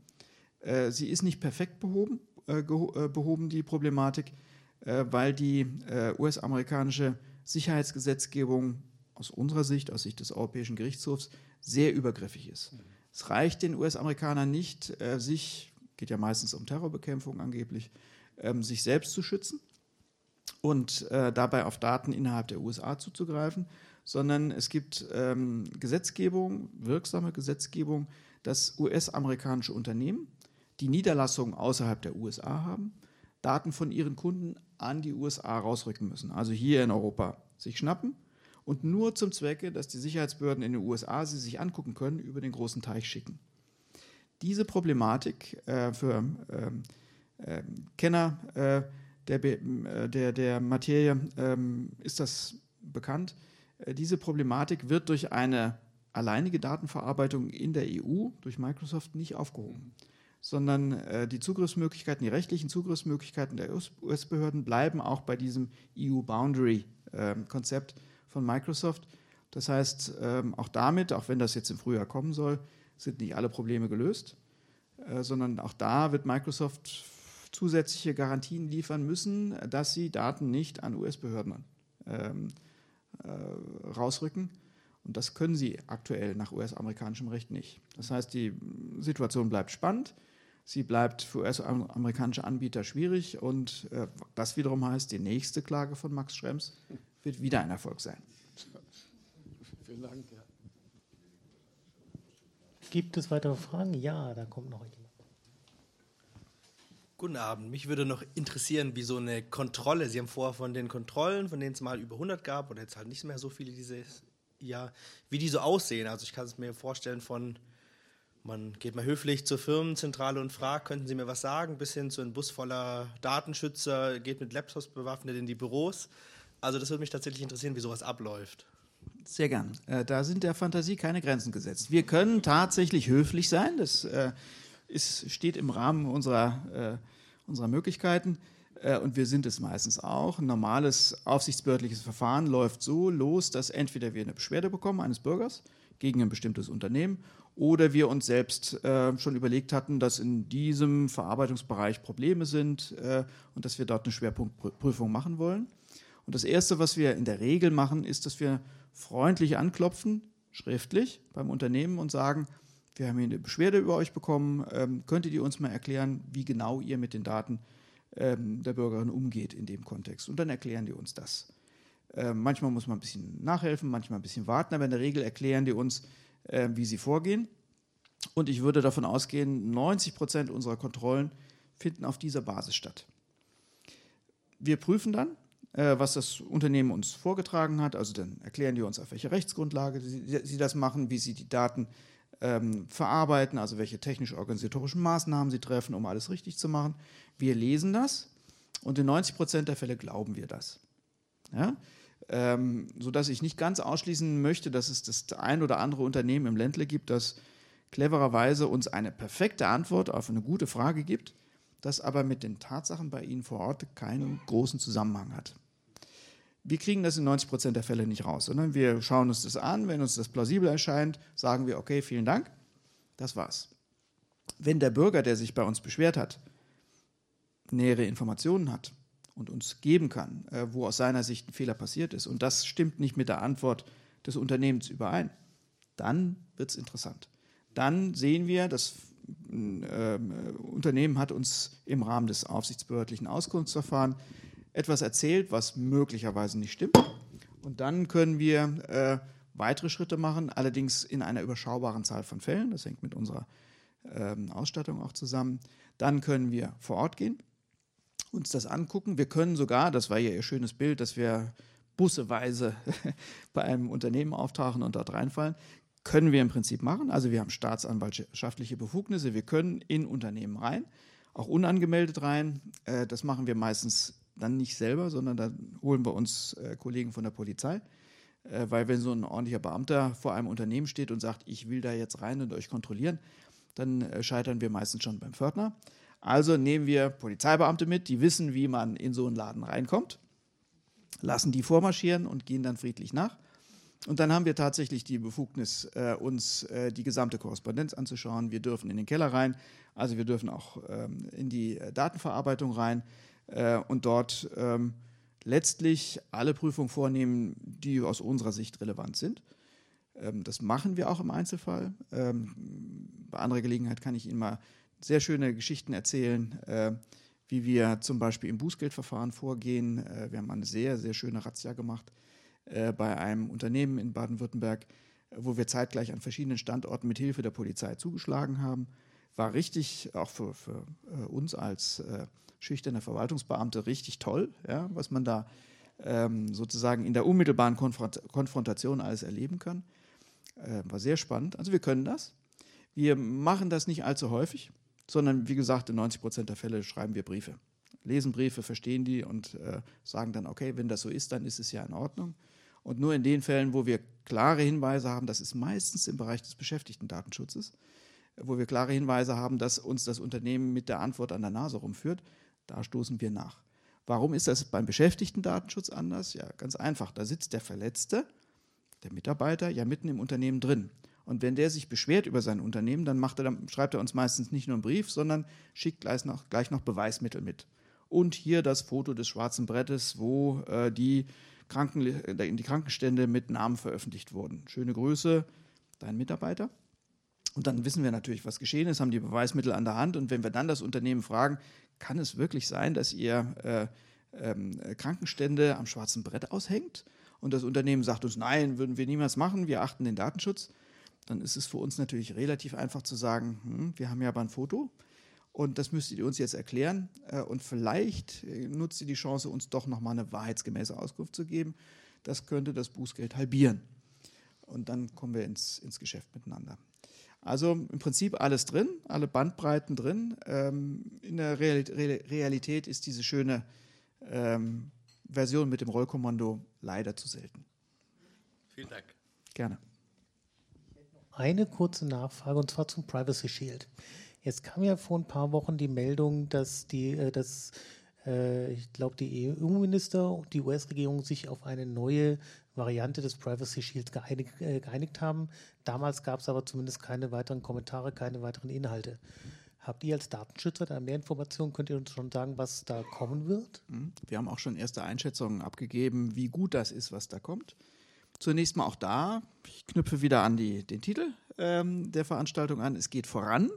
Äh, sie ist nicht perfekt behoben, äh, äh, behoben die Problematik, weil die US-amerikanische Sicherheitsgesetzgebung aus unserer Sicht, aus Sicht des Europäischen Gerichtshofs, sehr übergriffig ist. Es reicht den US-Amerikanern nicht, sich, geht ja meistens um Terrorbekämpfung angeblich, ähm, sich selbst zu schützen und dabei auf Daten innerhalb der USA zuzugreifen, sondern es gibt ähm, Gesetzgebung, wirksame Gesetzgebung, dass US-amerikanische Unternehmen, die Niederlassungen außerhalb der USA haben, Daten von ihren Kunden an die USA rausrücken müssen, also hier in Europa sich schnappen und nur zum Zwecke, dass die Sicherheitsbehörden in den USA sie sich angucken können, über den großen Teich schicken. Diese Problematik äh, für ähm, äh, Kenner äh, der, äh, der, der Materie ähm, ist das bekannt. Äh, diese Problematik wird durch eine alleinige Datenverarbeitung in der EU durch Microsoft nicht aufgehoben, sondern äh, die Zugriffsmöglichkeiten, die rechtlichen Zugriffsmöglichkeiten der US-Behörden bleiben auch bei diesem EU-Boundary-Konzept ähm, von Microsoft. Das heißt, ähm, auch damit, auch wenn das jetzt im Frühjahr kommen soll, sind nicht alle Probleme gelöst, äh, sondern auch da wird Microsoft zusätzliche Garantien liefern müssen, dass sie Daten nicht an US-Behörden ähm, äh, rausrücken. Und das können sie aktuell nach US-amerikanischem Recht nicht. Das heißt, die Situation bleibt spannend. Sie bleibt für US-amerikanische Anbieter schwierig und äh, das wiederum heißt, die nächste Klage von Max Schrems wird wieder ein Erfolg sein. Vielen Dank. Ja. Gibt es weitere Fragen? Ja, da kommt noch jemand. Guten Abend. Mich würde noch interessieren, wie so eine Kontrolle, Sie haben vorher von den Kontrollen, von denen es mal über 100 gab oder jetzt halt nicht mehr so viele dieses Jahr, wie die so aussehen. Also ich kann es mir vorstellen von, man geht mal höflich zur Firmenzentrale und fragt, könnten Sie mir was sagen, bis hin zu einem Bus voller Datenschützer, geht mit Laptops bewaffnet in die Büros. Also das würde mich tatsächlich interessieren, wie sowas abläuft. Sehr gern. Äh, da sind der Fantasie keine Grenzen gesetzt. Wir können tatsächlich höflich sein. Das äh, ist, steht im Rahmen unserer, äh, unserer Möglichkeiten. Äh, und wir sind es meistens auch. Ein normales aufsichtsbehördliches Verfahren läuft so los, dass entweder wir eine Beschwerde bekommen eines Bürgers gegen ein bestimmtes Unternehmen oder wir uns selbst äh, schon überlegt hatten, dass in diesem Verarbeitungsbereich Probleme sind äh, und dass wir dort eine Schwerpunktprüfung machen wollen. Und das Erste, was wir in der Regel machen, ist, dass wir freundlich anklopfen, schriftlich beim Unternehmen und sagen, wir haben hier eine Beschwerde über euch bekommen. Ähm, könntet ihr uns mal erklären, wie genau ihr mit den Daten ähm, der Bürgerin umgeht in dem Kontext? Und dann erklären die uns das. Ähm, manchmal muss man ein bisschen nachhelfen, manchmal ein bisschen warten, aber in der Regel erklären die uns, äh, wie sie vorgehen. Und ich würde davon ausgehen, 90 Prozent unserer Kontrollen finden auf dieser Basis statt. Wir prüfen dann, äh, was das Unternehmen uns vorgetragen hat. Also dann erklären die uns, auf welche Rechtsgrundlage sie, sie das machen, wie sie die Daten ähm, verarbeiten, also welche technisch-organisatorischen Maßnahmen sie treffen, um alles richtig zu machen. Wir lesen das und in 90 Prozent der Fälle glauben wir das. Ja? Ähm, sodass ich nicht ganz ausschließen möchte, dass es das ein oder andere Unternehmen im Ländle gibt, das clevererweise uns eine perfekte Antwort auf eine gute Frage gibt, das aber mit den Tatsachen bei Ihnen vor Ort keinen großen Zusammenhang hat. Wir kriegen das in 90 Prozent der Fälle nicht raus, sondern wir schauen uns das an. Wenn uns das plausibel erscheint, sagen wir, okay, vielen Dank, das war's. Wenn der Bürger, der sich bei uns beschwert hat, nähere Informationen hat und uns geben kann, äh, wo aus seiner Sicht ein Fehler passiert ist, und das stimmt nicht mit der Antwort des Unternehmens überein, dann wird es interessant. Dann sehen wir, das äh, Unternehmen hat uns im Rahmen des aufsichtsbehördlichen Auskunftsverfahrens etwas erzählt, was möglicherweise nicht stimmt. Und dann können wir äh, weitere Schritte machen, allerdings in einer überschaubaren Zahl von Fällen. Das hängt mit unserer ähm, Ausstattung auch zusammen. Dann können wir vor Ort gehen, uns das angucken. Wir können sogar, das war ja Ihr schönes Bild, dass wir busseweise (laughs) bei einem Unternehmen auftauchen und dort reinfallen, können wir im Prinzip machen. Also wir haben staatsanwaltschaftliche Befugnisse, wir können in Unternehmen rein, auch unangemeldet rein. Äh, das machen wir meistens dann nicht selber, sondern da holen wir uns äh, Kollegen von der Polizei Äh, weil wenn so ein ordentlicher Beamter vor einem Unternehmen steht und sagt, ich will da jetzt rein und euch kontrollieren, dann äh, scheitern wir meistens schon beim Pförtner. Also nehmen wir Polizeibeamte mit, die wissen, wie man in so einen Laden reinkommt, lassen die vormarschieren und gehen dann friedlich nach. Und dann haben wir tatsächlich die Befugnis, äh, uns äh, die gesamte Korrespondenz anzuschauen. Wir dürfen in den Keller rein, also wir dürfen auch ähm, in die äh, Datenverarbeitung rein äh, und dort ähm, letztlich alle Prüfungen vornehmen, die aus unserer Sicht relevant sind. Ähm, das machen wir auch im Einzelfall. Ähm, bei anderer Gelegenheit kann ich Ihnen mal sehr schöne Geschichten erzählen, äh, wie wir zum Beispiel im Bußgeldverfahren vorgehen. Äh, wir haben eine sehr, sehr schöne Razzia gemacht äh, bei einem Unternehmen in Baden-Württemberg, wo wir zeitgleich an verschiedenen Standorten mit Hilfe der Polizei zugeschlagen haben. War richtig, auch für, für äh, uns als äh, schüchterne Verwaltungsbeamte, richtig toll, ja, was man da ähm, sozusagen in der unmittelbaren Konfront Konfrontation alles erleben kann. Äh, war sehr spannend. Also wir können das. Wir machen das nicht allzu häufig, sondern wie gesagt, in 90 Prozent der Fälle schreiben wir Briefe. Lesen Briefe, verstehen die und äh, sagen dann, okay, wenn das so ist, dann ist es ja in Ordnung. Und nur in den Fällen, wo wir klare Hinweise haben, das ist meistens im Bereich des Beschäftigten-Datenschutzes, wo wir klare Hinweise haben, dass uns das Unternehmen mit der Antwort an der Nase rumführt, da stoßen wir nach. Warum ist das beim Beschäftigten-Datenschutz anders? Ja, ganz einfach. Da sitzt der Verletzte, der Mitarbeiter, ja mitten im Unternehmen drin. Und wenn der sich beschwert über sein Unternehmen, dann, er, dann schreibt er uns meistens nicht nur einen Brief, sondern schickt gleich noch, gleich noch Beweismittel mit. Und hier das Foto des schwarzen Brettes, wo äh, die Kranken, äh, die Krankenstände mit Namen veröffentlicht wurden. Schöne Grüße, dein Mitarbeiter. Und dann wissen wir natürlich, was geschehen ist, haben die Beweismittel an der Hand. Und wenn wir dann das Unternehmen fragen, kann es wirklich sein, dass ihr äh, ähm, Krankenstände am schwarzen Brett aushängt? Und das Unternehmen sagt uns, nein, würden wir niemals machen, wir achten den Datenschutz. Dann ist es für uns natürlich relativ einfach zu sagen, hm, wir haben ja aber ein Foto und das müsstet ihr uns jetzt erklären. Äh, und vielleicht äh, nutzt ihr die Chance, uns doch nochmal eine wahrheitsgemäße Auskunft zu geben. Das könnte das Bußgeld halbieren. Und dann kommen wir ins, ins Geschäft miteinander. Also im Prinzip alles drin, alle Bandbreiten drin. Ähm, in der Realität ist diese schöne ähm, Version mit dem Rollkommando leider zu selten. Vielen Dank. Gerne. Eine kurze Nachfrage und zwar zum Privacy Shield. Jetzt kam ja vor ein paar Wochen die Meldung, dass die, äh, dass, äh, ich glaube, die EU-Minister und die US-Regierung sich auf eine neue Variante des Privacy Shields geeinigt, äh, geeinigt haben. Damals gab es aber zumindest keine weiteren Kommentare, keine weiteren Inhalte. Habt ihr als Datenschützer da mehr Informationen? Könnt ihr uns schon sagen, was da kommen wird? Mhm. Wir haben auch schon erste Einschätzungen abgegeben, wie gut das ist, was da kommt. Zunächst mal auch da, ich knüpfe wieder an die, den Titel ähm, der Veranstaltung an, es geht voran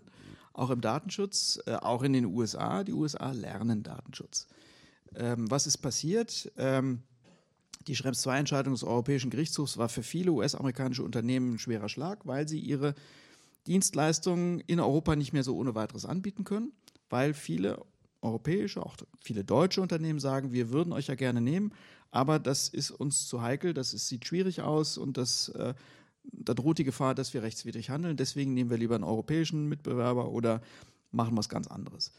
auch im Datenschutz, äh, auch in den USA. Die USA lernen Datenschutz. Ähm, was ist passiert? Ähm, die Schrems II-Entscheidung des Europäischen Gerichtshofs war für viele US-amerikanische Unternehmen ein schwerer Schlag, weil sie ihre Dienstleistungen in Europa nicht mehr so ohne weiteres anbieten können, weil viele europäische, auch viele deutsche Unternehmen sagen, wir würden euch ja gerne nehmen, aber das ist uns zu heikel, das ist, sieht schwierig aus und das äh, da droht die Gefahr, dass wir rechtswidrig handeln. Deswegen nehmen wir lieber einen europäischen Mitbewerber oder machen was ganz anderes.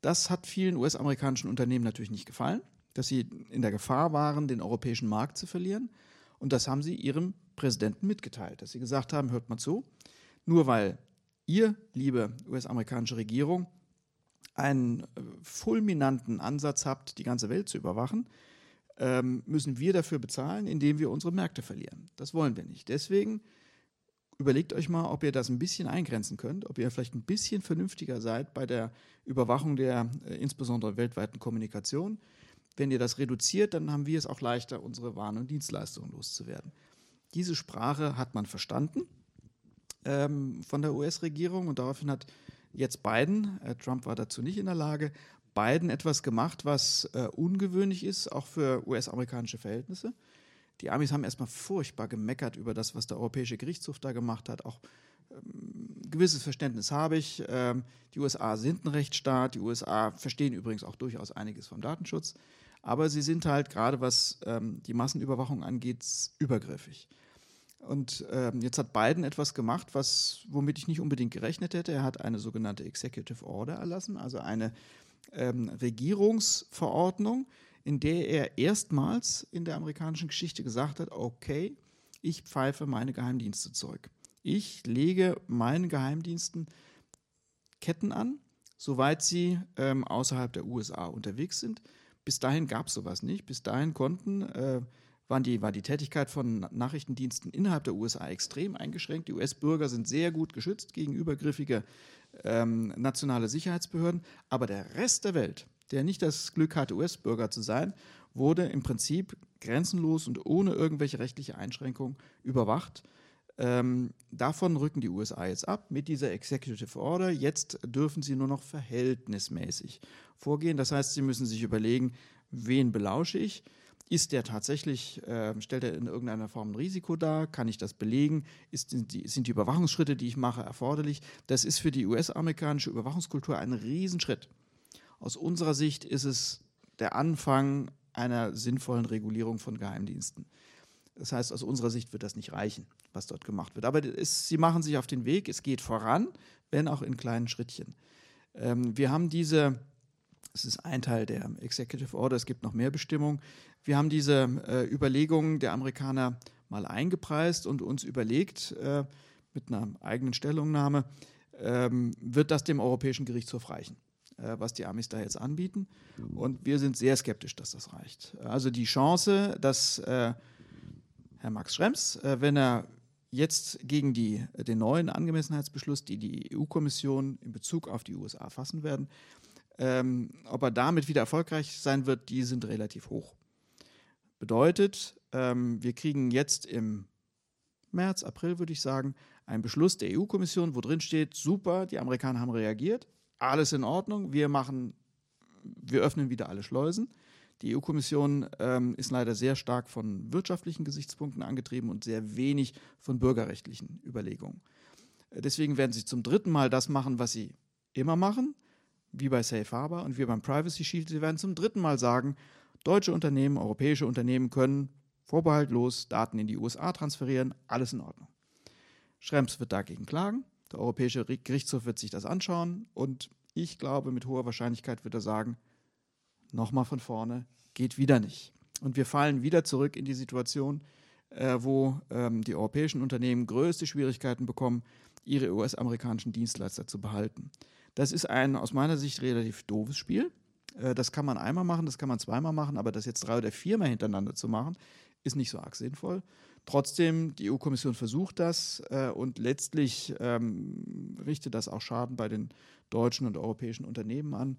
Das hat vielen US-amerikanischen Unternehmen natürlich nicht gefallen, dass sie in der Gefahr waren, den europäischen Markt zu verlieren. Und das haben sie ihrem Präsidenten mitgeteilt, dass sie gesagt haben, hört mal zu, nur weil ihr, liebe US-amerikanische Regierung, einen äh, fulminanten Ansatz habt, die ganze Welt zu überwachen, ähm, müssen wir dafür bezahlen, indem wir unsere Märkte verlieren. Das wollen wir nicht. Deswegen überlegt euch mal, ob ihr das ein bisschen eingrenzen könnt, ob ihr vielleicht ein bisschen vernünftiger seid bei der Überwachung der äh, insbesondere weltweiten Kommunikation. Wenn ihr das reduziert, dann haben wir es auch leichter, unsere Waren und Dienstleistungen loszuwerden. Diese Sprache hat man verstanden ähm, von der US-Regierung und daraufhin hat jetzt Biden, äh, Trump war dazu nicht in der Lage, beiden etwas gemacht, was äh, ungewöhnlich ist, auch für US-amerikanische Verhältnisse. Die Amis haben erstmal furchtbar gemeckert über das, was der Europäische Gerichtshof da gemacht hat. Auch ähm, gewisses Verständnis habe ich. Ähm, die USA sind ein Rechtsstaat. Die USA verstehen übrigens auch durchaus einiges vom Datenschutz. Aber sie sind halt gerade, was ähm, die Massenüberwachung angeht, übergriffig. Und ähm, jetzt hat Biden etwas gemacht, was, womit ich nicht unbedingt gerechnet hätte. Er hat eine sogenannte Executive Order erlassen, also eine ähm, Regierungsverordnung, in der er erstmals in der amerikanischen Geschichte gesagt hat, okay, Ich pfeife meine Geheimdienste zurück. Ich lege meinen Geheimdiensten Ketten an, soweit sie ähm, außerhalb der USA unterwegs sind. Bis dahin gab es sowas nicht. Bis dahin konnten, äh, waren die, war die Tätigkeit von Nachrichtendiensten innerhalb der USA extrem eingeschränkt. Die US-Bürger sind sehr gut geschützt gegen übergriffige ähm, nationale Sicherheitsbehörden. Aber der Rest der Welt, der nicht das Glück hatte, US-Bürger zu sein, wurde im Prinzip grenzenlos und ohne irgendwelche rechtliche Einschränkungen überwacht. Ähm, davon rücken die USA jetzt ab mit dieser Executive Order. Jetzt dürfen sie nur noch verhältnismäßig vorgehen. Das heißt, sie müssen sich überlegen, wen belausche ich? Ist der tatsächlich, äh, stellt er in irgendeiner Form ein Risiko dar? Kann ich das belegen? Ist, sind, die, sind die Überwachungsschritte, die ich mache, erforderlich? Das ist für die US-amerikanische Überwachungskultur ein Riesenschritt. Aus unserer Sicht ist es der Anfang einer sinnvollen Regulierung von Geheimdiensten. Das heißt, aus unserer Sicht wird das nicht reichen, was dort gemacht wird. Aber es, sie machen sich auf den Weg, es geht voran, wenn auch in kleinen Schrittchen. Ähm, wir haben diese, es ist ein Teil der Executive Order, es gibt noch mehr Bestimmungen. Wir haben diese äh, Überlegungen der Amerikaner mal eingepreist und uns überlegt, äh, mit einer eigenen Stellungnahme, ähm, wird das dem Europäischen Gerichtshof reichen? Äh, was die Amis da jetzt anbieten. Und wir sind sehr skeptisch, dass das reicht. Also die Chance, dass äh, Herr Max Schrems, äh, wenn er jetzt gegen die, den neuen Angemessenheitsbeschluss, die die EU-Kommission in Bezug auf die USA fassen werden, ähm, ob er damit wieder erfolgreich sein wird, die sind relativ hoch. Bedeutet, ähm, wir kriegen jetzt im März, April würde ich sagen, einen Beschluss der EU-Kommission, wo drin steht, super, die Amerikaner haben reagiert, alles in Ordnung, wir machen, wir öffnen wieder alle Schleusen. Die EU-Kommission ähm, ist leider sehr stark von wirtschaftlichen Gesichtspunkten angetrieben und sehr wenig von bürgerrechtlichen Überlegungen. Deswegen werden sie zum dritten Mal das machen, was sie immer machen, wie bei Safe Harbor und wie beim Privacy Shield. Sie werden zum dritten Mal sagen, deutsche Unternehmen, europäische Unternehmen können vorbehaltlos Daten in die USA transferieren, alles in Ordnung. Schrems wird dagegen klagen. Der Europäische Gerichtshof wird sich das anschauen und ich glaube, mit hoher Wahrscheinlichkeit wird er sagen, nochmal von vorne, geht wieder nicht. Und wir fallen wieder zurück in die Situation, äh, wo ähm, die europäischen Unternehmen größte Schwierigkeiten bekommen, ihre US-amerikanischen Dienstleister zu behalten. Das ist ein aus meiner Sicht relativ doofes Spiel. Äh, das kann man einmal machen, das kann man zweimal machen, aber das jetzt drei oder viermal hintereinander zu machen, ist nicht so arg sinnvoll. Trotzdem, die EU-Kommission versucht das äh, und letztlich ähm, richtet das auch Schaden bei den deutschen und europäischen Unternehmen an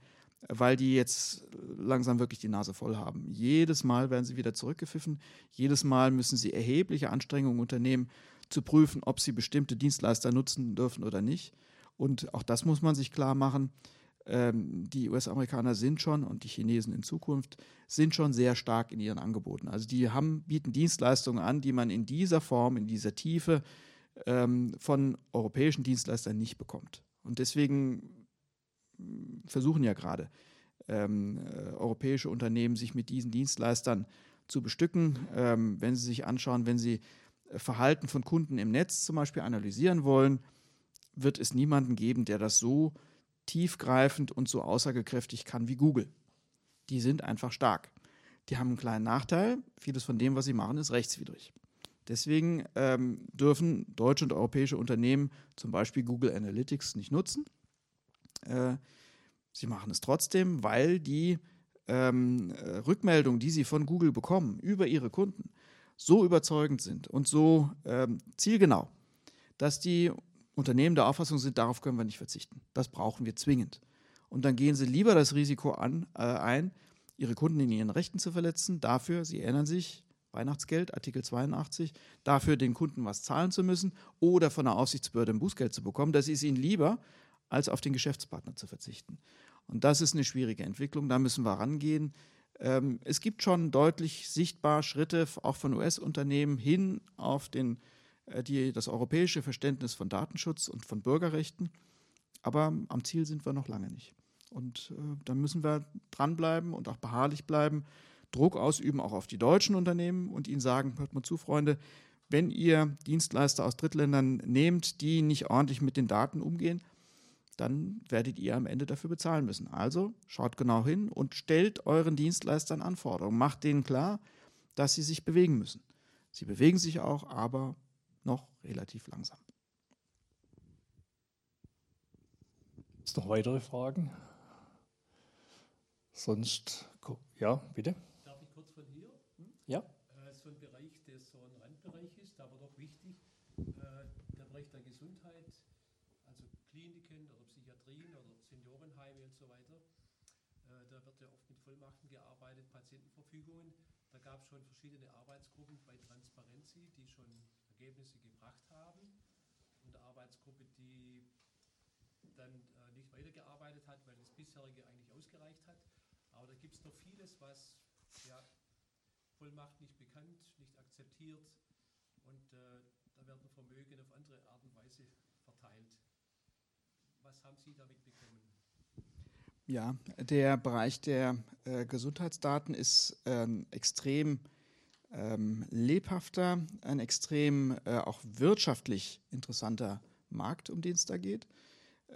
weil die jetzt langsam wirklich die Nase voll haben. Jedes Mal werden sie wieder zurückgepfiffen. Jedes Mal müssen sie erhebliche Anstrengungen unternehmen, zu prüfen, ob sie bestimmte Dienstleister nutzen dürfen oder nicht. Und auch das muss man sich klar machen. Ähm, die US-Amerikaner sind schon und die Chinesen in Zukunft sind schon sehr stark in ihren Angeboten. Also die haben, bieten Dienstleistungen an, die man in dieser Form, in dieser Tiefe ähm, von europäischen Dienstleistern nicht bekommt. Und deswegen versuchen ja gerade ähm, äh, europäische Unternehmen, sich mit diesen Dienstleistern zu bestücken. Ähm, wenn Sie sich anschauen, wenn Sie äh, Verhalten von Kunden im Netz zum Beispiel analysieren wollen, wird es niemanden geben, der das so tiefgreifend und so aussagekräftig kann wie Google. Die sind einfach stark. Die haben einen kleinen Nachteil. Vieles von dem, was sie machen, ist rechtswidrig. Deswegen ähm, dürfen deutsche und europäische Unternehmen zum Beispiel Google Analytics nicht nutzen. Äh, sie machen es trotzdem, weil die ähm, äh, Rückmeldungen, die sie von Google bekommen über ihre Kunden, so überzeugend sind und so ähm, zielgenau, dass die Unternehmen der Auffassung sind, darauf können wir nicht verzichten. Das brauchen wir zwingend. Und dann gehen sie lieber das Risiko an, äh, ein, ihre Kunden in ihren Rechten zu verletzen, dafür, sie erinnern sich, Weihnachtsgeld, Artikel 82, dafür den Kunden was zahlen zu müssen oder von der Aufsichtsbehörde ein Bußgeld zu bekommen. Das ist ihnen lieber, als auf den Geschäftspartner zu verzichten. Und das ist eine schwierige Entwicklung, da müssen wir rangehen. Ähm, es gibt schon deutlich sichtbar Schritte auch von US-Unternehmen hin auf den, die, das europäische Verständnis von Datenschutz und von Bürgerrechten. Aber am Ziel sind wir noch lange nicht. Und äh, da müssen wir dranbleiben und auch beharrlich bleiben, Druck ausüben auch auf die deutschen Unternehmen und ihnen sagen, hört mal zu, Freunde, wenn ihr Dienstleister aus Drittländern nehmt, die nicht ordentlich mit den Daten umgehen, dann werdet ihr am Ende dafür bezahlen müssen. Also schaut genau hin und stellt euren Dienstleistern Anforderungen. Macht denen klar, dass sie sich bewegen müssen. Sie bewegen sich auch, aber noch relativ langsam. Gibt es noch weitere Fragen? Sonst, ja, bitte. Darf ich kurz von hier? Ja. Äh, so ein Bereich, der so ein Randbereich ist, aber doch wichtig, äh, der Bereich der Gesundheit, also Kliniken oder Psychiatrien oder Seniorenheime und so weiter. Äh, da wird ja oft mit Vollmachten gearbeitet, Patientenverfügungen. Da gab es schon verschiedene Arbeitsgruppen bei Transparency, die schon Ergebnisse gebracht haben. Und eine Arbeitsgruppe, die dann nicht weitergearbeitet hat, weil das bisherige eigentlich ausgereicht hat. Aber da gibt es noch vieles, was ja, Vollmacht nicht bekannt, nicht akzeptiert und äh, da werden Vermögen auf andere Art und Weise verteilt. Was haben Sie damit bekommen? Ja, der Bereich der äh, Gesundheitsdaten ist ähm, extrem ähm, lebhafter, ein extrem äh, auch wirtschaftlich interessanter Markt, um den es da geht.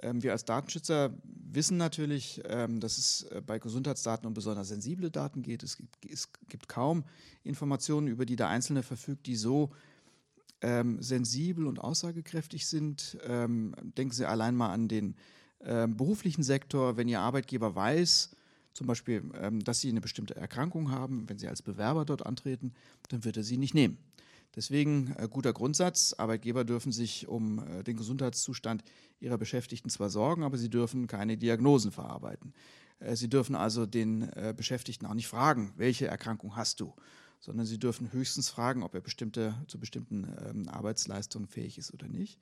Ähm, wir als Datenschützer wissen natürlich, ähm, dass es äh, bei Gesundheitsdaten um besonders sensible Daten geht. Es gibt, es gibt kaum Informationen, über die der Einzelne verfügt, die so ähm, sensibel und aussagekräftig sind. Ähm, denken Sie allein mal an den ähm, beruflichen Sektor. Wenn Ihr Arbeitgeber weiß, zum Beispiel, ähm, dass Sie eine bestimmte Erkrankung haben, wenn Sie als Bewerber dort antreten, dann wird er Sie nicht nehmen. Deswegen äh, guter Grundsatz, Arbeitgeber dürfen sich um äh, den Gesundheitszustand ihrer Beschäftigten zwar sorgen, aber sie dürfen keine Diagnosen verarbeiten. Äh, sie dürfen also den äh, Beschäftigten auch nicht fragen, welche Erkrankung hast du, sondern sie dürfen höchstens fragen, ob er bestimmte, zu bestimmten ähm, Arbeitsleistungen fähig ist oder nicht.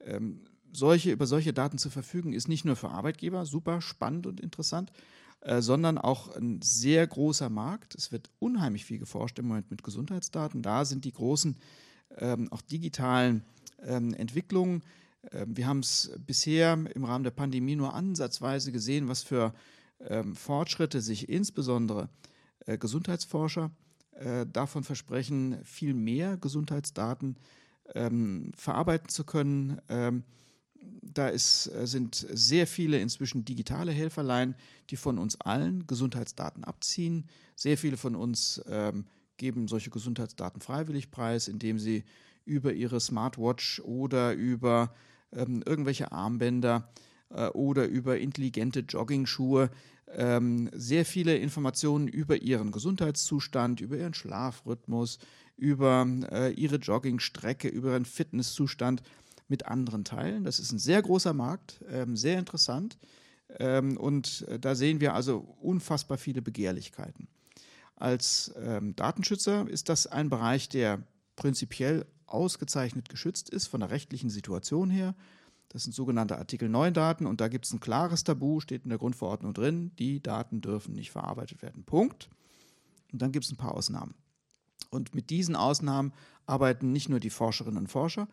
Ähm, solche, über solche Daten zu verfügen, ist nicht nur für Arbeitgeber super spannend und interessant, äh, sondern auch ein sehr großer Markt. Es wird unheimlich viel geforscht im Moment mit Gesundheitsdaten. Da sind die großen, ähm, auch digitalen ähm, Entwicklungen. Ähm, wir haben es bisher im Rahmen der Pandemie nur ansatzweise gesehen, was für ähm, Fortschritte sich insbesondere äh, Gesundheitsforscher äh, davon versprechen, viel mehr Gesundheitsdaten ähm, verarbeiten zu können da ist, äh, sind sehr viele inzwischen digitale Helferlein, die von uns allen Gesundheitsdaten abziehen. Sehr viele von uns ähm, geben solche Gesundheitsdaten freiwillig preis, indem sie über ihre Smartwatch oder über ähm, irgendwelche Armbänder äh, oder über intelligente Jogging-Schuhe ähm, sehr viele Informationen über ihren Gesundheitszustand, über ihren Schlafrhythmus, über äh, ihre Joggingstrecke, über ihren Fitnesszustand mit anderen teilen. Das ist ein sehr großer Markt, ähm, sehr interessant. Ähm, und äh, da sehen wir also unfassbar viele Begehrlichkeiten. Als ähm, Datenschützer ist das ein Bereich, der prinzipiell ausgezeichnet geschützt ist von der rechtlichen Situation her. Das sind sogenannte Artikel 9 Daten und da gibt es ein klares Tabu, steht in der Grundverordnung drin, die Daten dürfen nicht verarbeitet werden. Punkt. Und dann gibt es ein paar Ausnahmen. Und mit diesen Ausnahmen arbeiten nicht nur die Forscherinnen und Forscher,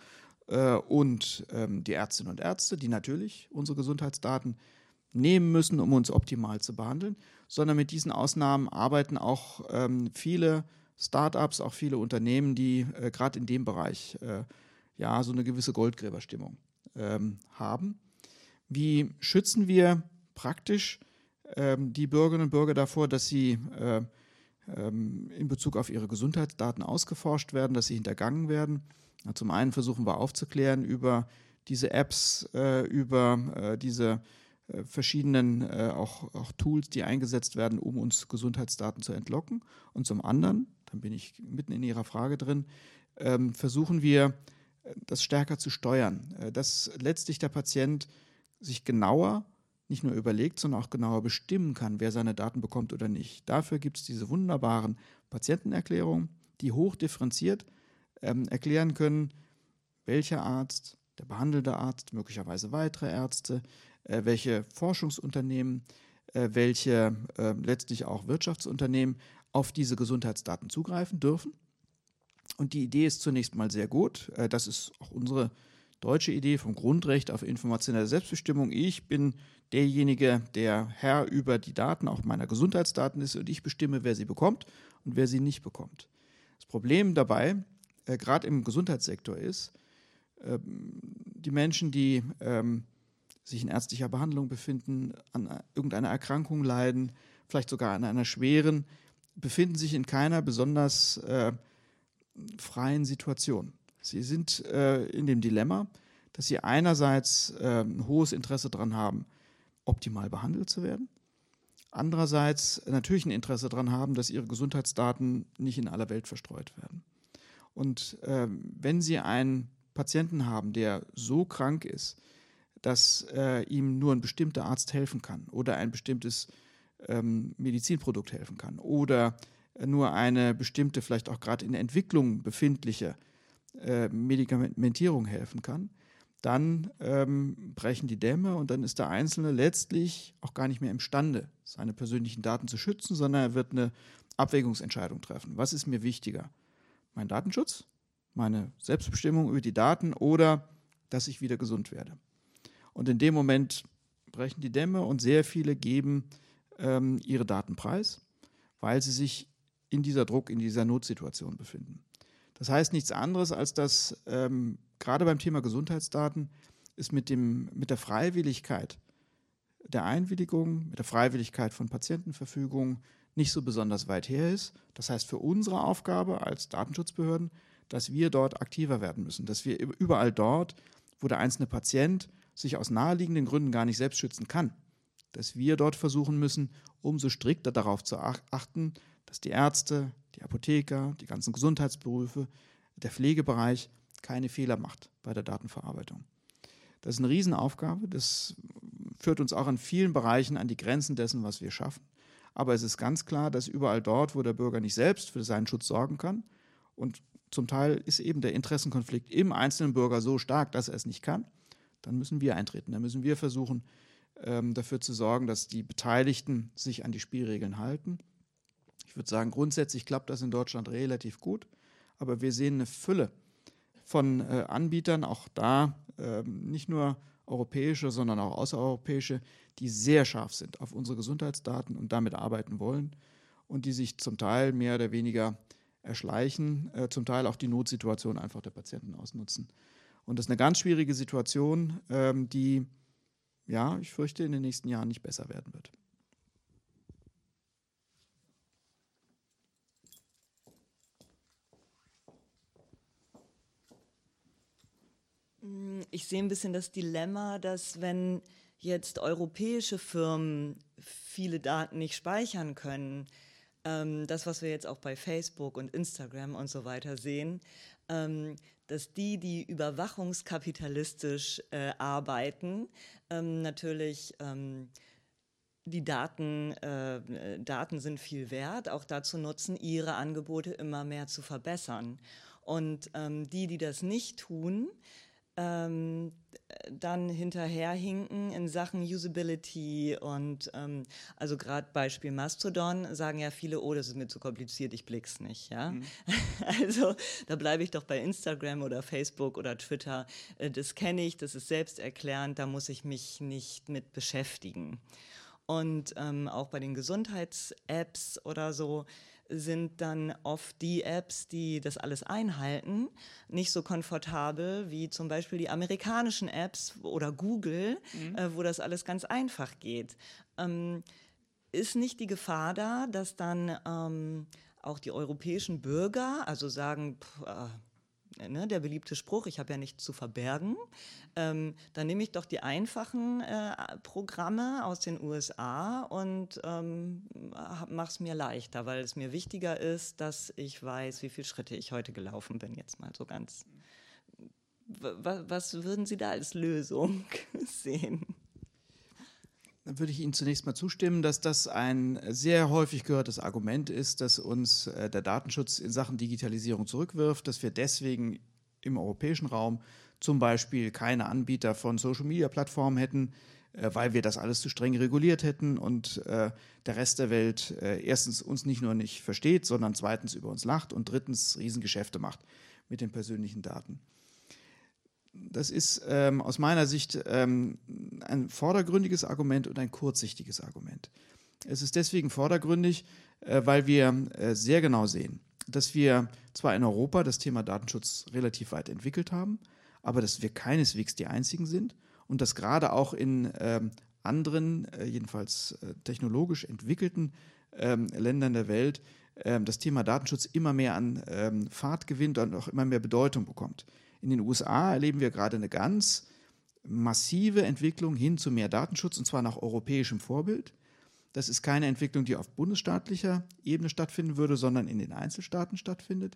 und ähm, die Ärztinnen und Ärzte, die natürlich unsere Gesundheitsdaten nehmen müssen, um uns optimal zu behandeln, sondern mit diesen Ausnahmen arbeiten auch ähm, viele Start-ups, auch viele Unternehmen, die äh, gerade in dem Bereich äh, ja so eine gewisse Goldgräberstimmung ähm, haben. Wie schützen wir praktisch die Bürgerinnen und Bürger davor, dass sie äh, in Bezug auf ihre Gesundheitsdaten ausgeforscht werden, dass sie hintergangen werden? Zum einen versuchen wir aufzuklären über diese Apps, äh, über äh, diese äh, verschiedenen äh, auch, auch, Tools, die eingesetzt werden, um uns Gesundheitsdaten zu entlocken. Und zum anderen, dann bin ich mitten in Ihrer Frage drin, ähm, versuchen wir, äh, das stärker zu steuern, äh, dass letztlich der Patient sich genauer nicht nur überlegt, sondern auch genauer bestimmen kann, wer seine Daten bekommt oder nicht. Dafür gibt es diese wunderbaren Patientenerklärungen, die hochdifferenziert ähm, erklären können, welcher Arzt, der behandelte Arzt, möglicherweise weitere Ärzte, äh, welche Forschungsunternehmen, äh, welche äh, letztlich auch Wirtschaftsunternehmen auf diese Gesundheitsdaten zugreifen dürfen. Und die Idee ist zunächst mal sehr gut. Äh, das ist auch unsere deutsche Idee vom Grundrecht auf informationelle Selbstbestimmung. Ich bin derjenige, der Herr über die Daten, auch meiner Gesundheitsdaten ist, und ich bestimme, wer sie bekommt und wer sie nicht bekommt. Das Problem dabei äh, gerade im Gesundheitssektor ist, äh, die Menschen, die ähm, sich in ärztlicher Behandlung befinden, an irgendeiner Erkrankung leiden, vielleicht sogar an einer schweren, befinden sich in keiner besonders äh, freien Situation. Sie sind äh, in dem Dilemma, dass sie einerseits äh, ein hohes Interesse daran haben, optimal behandelt zu werden, andererseits natürlich ein Interesse daran haben, dass ihre Gesundheitsdaten nicht in aller Welt verstreut werden. Und äh, wenn Sie einen Patienten haben, der so krank ist, dass äh, ihm nur ein bestimmter Arzt helfen kann oder ein bestimmtes ähm, Medizinprodukt helfen kann oder nur eine bestimmte, vielleicht auch gerade in Entwicklung befindliche äh, Medikamentierung helfen kann, dann ähm, brechen die Dämme und dann ist der Einzelne letztlich auch gar nicht mehr imstande, seine persönlichen Daten zu schützen, sondern er wird eine Abwägungsentscheidung treffen. Was ist mir wichtiger? Mein Datenschutz, meine Selbstbestimmung über die Daten oder dass ich wieder gesund werde? Und in dem Moment brechen die Dämme und sehr viele geben ähm, ihre Daten preis, weil sie sich in dieser Druck, in dieser Notsituation befinden. Das heißt nichts anderes, als dass ähm, gerade beim Thema Gesundheitsdaten ist mit, dem, mit der Freiwilligkeit der Einwilligung, mit der Freiwilligkeit von Patientenverfügungen nicht so besonders weit her ist. Das heißt für unsere Aufgabe als Datenschutzbehörden, dass wir dort aktiver werden müssen, dass wir überall dort, wo der einzelne Patient sich aus naheliegenden Gründen gar nicht selbst schützen kann, dass wir dort versuchen müssen, umso strikter darauf zu achten, dass die Ärzte, die Apotheker, die ganzen Gesundheitsberufe, der Pflegebereich keine Fehler macht bei der Datenverarbeitung. Das ist eine Riesenaufgabe. Das führt uns auch in vielen Bereichen an die Grenzen dessen, was wir schaffen. Aber es ist ganz klar, dass überall dort, wo der Bürger nicht selbst für seinen Schutz sorgen kann, und zum Teil ist eben der Interessenkonflikt im einzelnen Bürger so stark, dass er es nicht kann, dann müssen wir eintreten. Dann müssen wir versuchen, ähm, dafür zu sorgen, dass die Beteiligten sich an die Spielregeln halten ich würde sagen, grundsätzlich klappt das in Deutschland relativ gut, aber wir sehen eine Fülle von äh, Anbietern, auch da äh, nicht nur europäische, sondern auch außereuropäische, die sehr scharf sind auf unsere Gesundheitsdaten und damit arbeiten wollen und die sich zum Teil mehr oder weniger erschleichen, äh, zum Teil auch die Notsituation einfach der Patienten ausnutzen. Und das ist eine ganz schwierige Situation, ähm, die, ja, ich fürchte, in den nächsten Jahren nicht besser werden wird. Ich sehe ein bisschen das Dilemma, dass wenn jetzt europäische Firmen viele Daten nicht speichern können, ähm, das, was wir jetzt auch bei Facebook und Instagram und so weiter sehen, ähm, dass die, die überwachungskapitalistisch äh, arbeiten, ähm, natürlich ähm, die Daten, äh, Daten sind viel wert, auch dazu nutzen, ihre Angebote immer mehr zu verbessern. Und ähm, die, die das nicht tun, ähm, dann hinterherhinken in Sachen Usability und ähm, also gerade Beispiel Mastodon sagen ja viele, oh, das ist mir zu kompliziert, ich blick's nicht, ja. Mhm. (laughs) Also da bleibe ich doch bei Instagram oder Facebook oder Twitter. Äh, das kenne ich, das ist selbsterklärend, da muss ich mich nicht mit beschäftigen. Und ähm, auch bei den Gesundheits-Apps oder so sind dann oft die Apps, die das alles einhalten, nicht so komfortabel wie zum Beispiel die amerikanischen Apps oder Google, mhm. äh, wo das alles ganz einfach geht. Ähm, ist nicht die Gefahr da, dass dann ähm, auch die europäischen Bürger, also sagen, pff, äh, ne, der beliebte Spruch, ich habe ja nichts zu verbergen, ähm, dann nehme ich doch die einfachen äh, Programme aus den USA und ähm, mache es mir leichter, weil es mir wichtiger ist, dass ich weiß, wie viele Schritte ich heute gelaufen bin, jetzt mal so ganz. Was würden Sie da als Lösung (laughs) sehen? Würde ich Ihnen zunächst mal zustimmen, dass das ein sehr häufig gehörtes Argument ist, dass uns äh, der Datenschutz in Sachen Digitalisierung zurückwirft, dass wir deswegen im europäischen Raum zum Beispiel keine Anbieter von Social-Media-Plattformen hätten, äh, weil wir das alles zu streng reguliert hätten und äh, der Rest der Welt erstens uns nicht nur nicht versteht, sondern zweitens über uns lacht und drittens Riesengeschäfte macht mit den persönlichen Daten. Das ist ähm, aus meiner Sicht ähm, ein vordergründiges Argument und ein kurzsichtiges Argument. Es ist deswegen vordergründig, äh, weil wir äh, sehr genau sehen, dass wir zwar in Europa das Thema Datenschutz relativ weit entwickelt haben, aber dass wir keineswegs die Einzigen sind und dass gerade auch in ähm, anderen, äh, jedenfalls äh, technologisch entwickelten ähm, Ländern der Welt ähm, das Thema Datenschutz immer mehr an ähm, Fahrt gewinnt und auch immer mehr Bedeutung bekommt. In den USA erleben wir gerade eine ganz massive Entwicklung hin zu mehr Datenschutz und zwar nach europäischem Vorbild. Das ist keine Entwicklung, die auf bundesstaatlicher Ebene stattfinden würde, sondern in den Einzelstaaten stattfindet.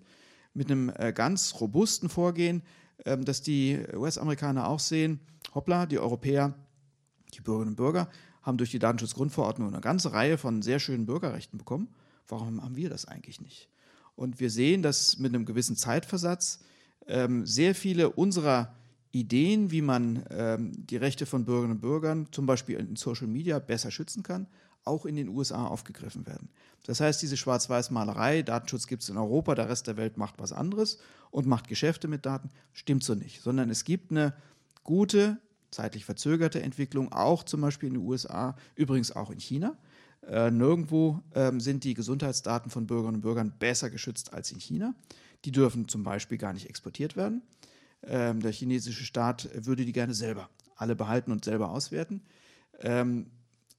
Mit einem äh, ganz robusten Vorgehen, ähm, dass die US-Amerikaner auch sehen, hoppla, die Europäer, die Bürgerinnen und Bürger haben durch die Datenschutzgrundverordnung eine ganze Reihe von sehr schönen Bürgerrechten bekommen. Warum haben wir das eigentlich nicht? Und wir sehen, dass mit einem gewissen Zeitversatz ähm, sehr viele unserer Ideen, wie man ähm, die Rechte von Bürgerinnen und Bürgern zum Beispiel in Social Media besser schützen kann, auch in den USA aufgegriffen werden. Das heißt, diese Schwarz-Weiß-Malerei, Datenschutz gibt es in Europa, der Rest der Welt macht was anderes und macht Geschäfte mit Daten, stimmt so nicht, sondern es gibt eine gute, zeitlich verzögerte Entwicklung, auch zum Beispiel in den USA, übrigens auch in China. Äh, nirgendwo ähm, sind die Gesundheitsdaten von Bürgerinnen und Bürgern besser geschützt als in China. Die dürfen zum Beispiel gar nicht exportiert werden. Ähm, der chinesische Staat würde die gerne selber alle behalten und selber auswerten. Ähm,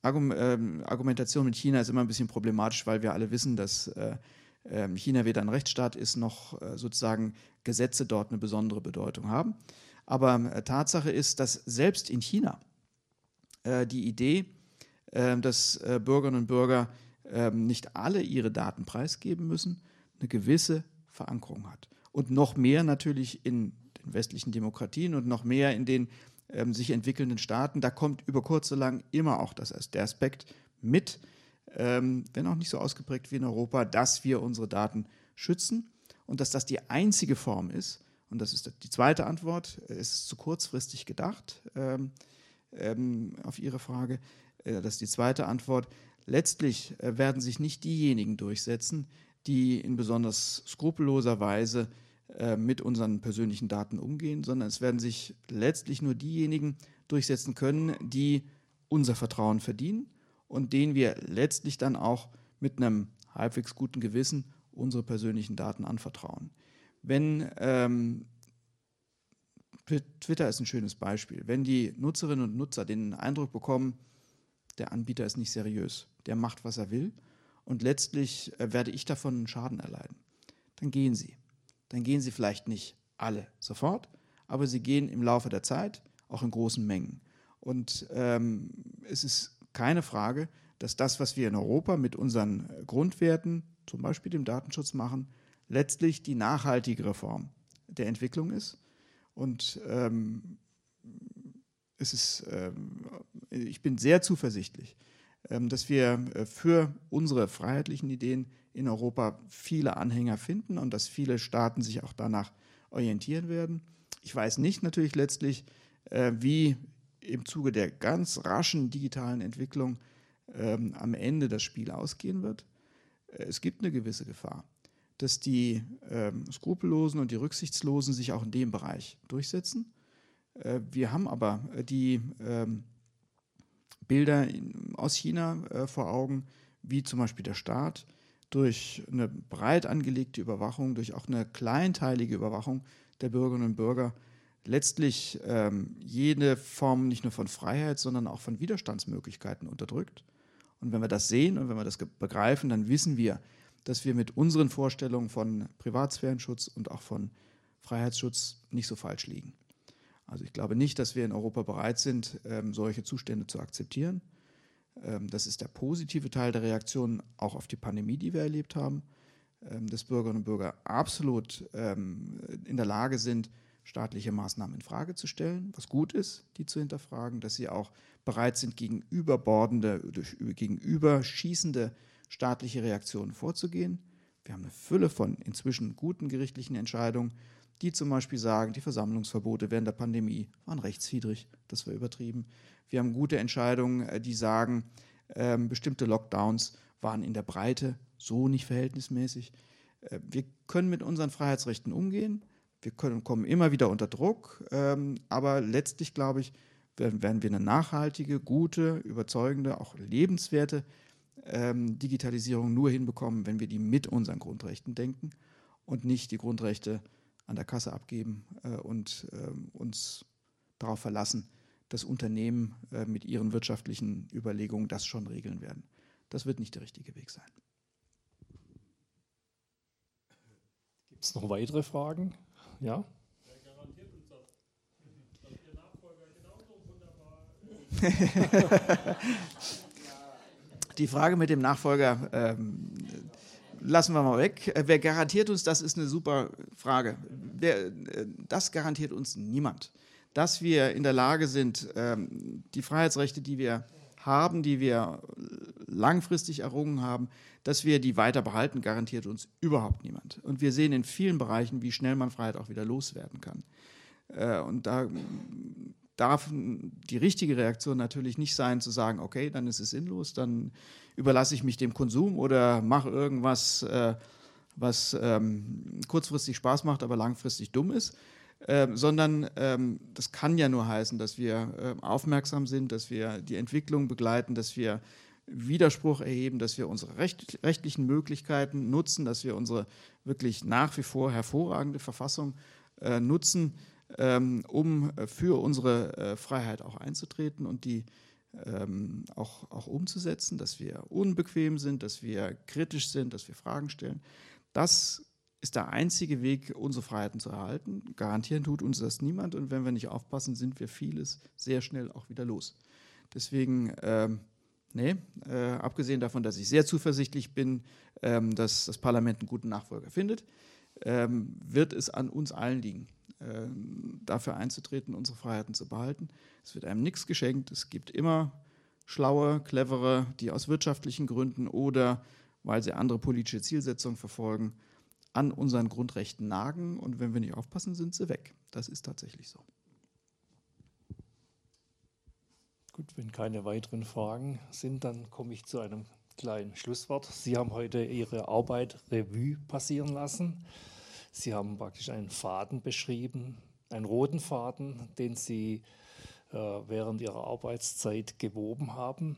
Argum ähm, Argumentation mit China ist immer ein bisschen problematisch, weil wir alle wissen, dass äh, äh, China weder ein Rechtsstaat ist, noch äh, sozusagen Gesetze dort eine besondere Bedeutung haben. Aber äh, Tatsache ist, dass selbst in China äh, die Idee, äh, dass Bürgerinnen und Bürger ähm, nicht alle ihre Daten preisgeben müssen, eine gewisse Verankerung hat. Und noch mehr natürlich in den westlichen Demokratien und noch mehr in den ähm, sich entwickelnden Staaten. Da kommt über kurz oder lang immer auch das, der Aspekt mit, ähm, wenn auch nicht so ausgeprägt wie in Europa, dass wir unsere Daten schützen und dass das die einzige Form ist, und das ist die zweite Antwort, es ist zu kurzfristig gedacht ähm, ähm, auf Ihre Frage, äh, das ist die zweite Antwort. Letztlich äh, werden sich nicht diejenigen durchsetzen, die in besonders skrupelloser Weise äh, mit unseren persönlichen Daten umgehen, sondern es werden sich letztlich nur diejenigen durchsetzen können, die unser Vertrauen verdienen und denen wir letztlich dann auch mit einem halbwegs guten Gewissen unsere persönlichen Daten anvertrauen. Wenn ähm, Twitter ist ein schönes Beispiel. Wenn die Nutzerinnen und Nutzer den Eindruck bekommen, der Anbieter ist nicht seriös, der macht, was er will und letztlich äh, werde ich davon einen Schaden erleiden. Dann gehen Sie. Dann gehen Sie vielleicht nicht alle sofort, aber Sie gehen im Laufe der Zeit auch in großen Mengen. Und ähm, es ist keine Frage, dass das, was wir in Europa mit unseren Grundwerten, zum Beispiel dem Datenschutz machen, letztlich die nachhaltigere Form der Entwicklung ist. Und ähm, es ist, ähm, ich bin sehr zuversichtlich, dass wir äh, für unsere freiheitlichen Ideen in Europa viele Anhänger finden und dass viele Staaten sich auch danach orientieren werden. Ich weiß nicht natürlich letztlich, äh, wie im Zuge der ganz raschen digitalen Entwicklung ähm, am Ende das Spiel ausgehen wird. Äh, es gibt eine gewisse Gefahr, dass die ähm, Skrupellosen und die Rücksichtslosen sich auch in dem Bereich durchsetzen. wir haben aber die Bilder aus China äh, vor Augen, wie zum Beispiel der Staat durch eine breit angelegte Überwachung, durch auch eine kleinteilige Überwachung der Bürgerinnen und Bürger letztlich ähm, jede Form nicht nur von Freiheit, sondern auch von Widerstandsmöglichkeiten unterdrückt. Und wenn wir das sehen und wenn wir das begreifen, dann wissen wir, dass wir mit unseren Vorstellungen von Privatsphärenschutz und auch von Freiheitsschutz nicht so falsch liegen. Also ich glaube nicht, dass wir in Europa bereit sind, ähm, solche Zustände zu akzeptieren. Ähm, das ist der positive Teil der Reaktion auch auf die Pandemie, die wir erlebt haben, ähm, dass Bürgerinnen und Bürger absolut in der Lage sind, staatliche Maßnahmen in Frage zu stellen, was gut ist, die zu hinterfragen, dass sie auch bereit sind, gegen überbordende, gegenüber staatliche Reaktionen vorzugehen. Wir haben eine Fülle von inzwischen guten gerichtlichen Entscheidungen, die zum Beispiel sagen, die Versammlungsverbote während der Pandemie waren rechtswidrig, das war übertrieben. Wir haben gute Entscheidungen, äh, die sagen, ähm, bestimmte Lockdowns waren in der Breite so nicht verhältnismäßig. Äh, wir können mit unseren Freiheitsrechten umgehen. Wir können, kommen immer wieder unter Druck, ähm, aber letztlich, glaube ich, werden, werden, wir eine nachhaltige, gute, überzeugende, auch lebenswerte ähm, Digitalisierung nur hinbekommen, wenn wir die mit unseren Grundrechten denken und nicht die Grundrechte an der Kasse abgeben äh, und äh, uns darauf verlassen, dass Unternehmen äh, mit ihren wirtschaftlichen Überlegungen das schon regeln werden. Das wird nicht der richtige Weg sein. Gibt es noch weitere Fragen? (laughs) Ja? Die Frage mit dem Nachfolger ähm, lassen wir mal weg. Äh, wer garantiert uns, das ist eine super Frage. Wer, äh, das garantiert uns niemand. Dass wir in der Lage sind, ähm, die Freiheitsrechte, die wir haben, die wir langfristig errungen haben, dass wir die weiter behalten, garantiert uns überhaupt niemand. Und wir sehen in vielen Bereichen, wie schnell man Freiheit auch wieder loswerden kann. Äh, und da darf die richtige Reaktion natürlich nicht sein, zu sagen, okay, dann ist es sinnlos, dann überlasse ich mich dem Konsum oder mache irgendwas, äh, was ähm, kurzfristig Spaß macht, aber langfristig dumm ist. Ähm, sondern ähm, das kann ja nur heißen, dass wir äh, aufmerksam sind, dass wir die Entwicklung begleiten, dass wir Widerspruch erheben, dass wir unsere recht, rechtlichen Möglichkeiten nutzen, dass wir unsere wirklich nach wie vor hervorragende Verfassung äh, nutzen, ähm, um für unsere äh, Freiheit auch einzutreten und die ähm, auch, auch umzusetzen, dass wir unbequem sind, dass wir kritisch sind, dass wir Fragen stellen. Das ist der einzige Weg, unsere Freiheiten zu erhalten. Garantieren tut uns das niemand und wenn wir nicht aufpassen, sind wir vieles sehr schnell auch wieder los. Deswegen, ähm, nee, äh, abgesehen davon, dass ich sehr zuversichtlich bin, ähm, dass das Parlament einen guten Nachfolger findet, ähm, wird es an uns allen liegen, äh, dafür einzutreten, unsere Freiheiten zu behalten. Es wird einem nichts geschenkt. Es gibt immer schlaue, clevere, die aus wirtschaftlichen Gründen oder weil sie andere politische Zielsetzungen verfolgen, an unseren Grundrechten nagen. Und wenn wir nicht aufpassen, sind sie weg. Das ist tatsächlich so. Gut, wenn keine weiteren Fragen sind, dann komme ich zu einem kleinen Schlusswort. Sie haben heute Ihre Arbeit Revue passieren lassen. Sie haben praktisch einen Faden beschrieben, einen roten Faden, den Sie äh, während Ihrer Arbeitszeit gewoben haben.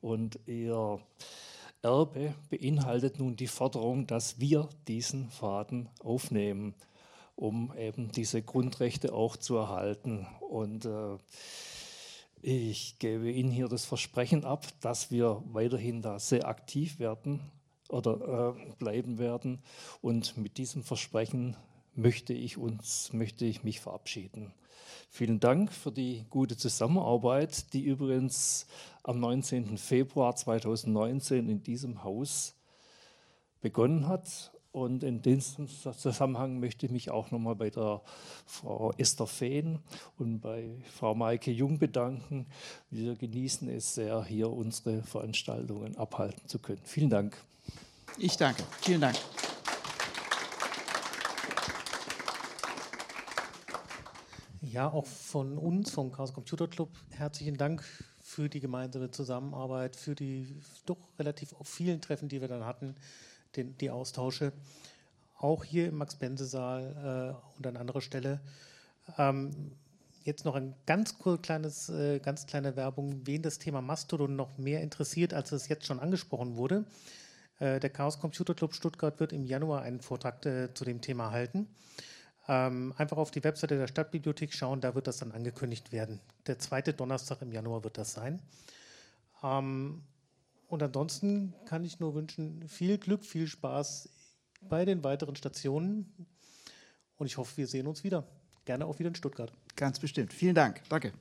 Und Ihr Erbe beinhaltet nun die Forderung, dass wir diesen Faden aufnehmen, um eben diese Grundrechte auch zu erhalten. Und äh, ich gebe Ihnen hier das Versprechen ab, dass wir weiterhin da sehr aktiv werden oder äh, bleiben werden. Und mit diesem Versprechen möchte ich uns, möchte ich mich verabschieden. Vielen Dank für die gute Zusammenarbeit, die übrigens am 19. Februar 2019 in diesem Haus begonnen hat. Und in diesem Zusammenhang möchte ich mich auch nochmal bei der Frau Esther Fehn und bei Frau Maike Jung bedanken. Wir genießen es sehr, hier unsere Veranstaltungen abhalten zu können. Vielen Dank. Ich danke. Vielen Dank. Ja, auch von uns, vom Chaos Computer Club, herzlichen Dank für die gemeinsame Zusammenarbeit, für die doch relativ vielen Treffen, die wir dann hatten, den, die Austausche. Auch hier im Max-Bense-Saal äh, und an anderer Stelle. Ähm, jetzt noch ein ganz kleines, äh, ganz kleine Werbung, wen das Thema Mastodon noch mehr interessiert, als es jetzt schon angesprochen wurde. Äh, der Chaos Computer Club Stuttgart wird im Januar einen Vortrag äh, zu dem Thema halten. Ähm, einfach auf die Webseite der Stadtbibliothek schauen, da wird das dann angekündigt werden. Der zweite Donnerstag im Januar wird das sein. Ähm, und ansonsten kann ich nur wünschen, viel Glück, viel Spaß bei den weiteren Stationen. Und ich hoffe, wir sehen uns wieder. Gerne auch wieder in Stuttgart. Ganz bestimmt. Vielen Dank. Danke.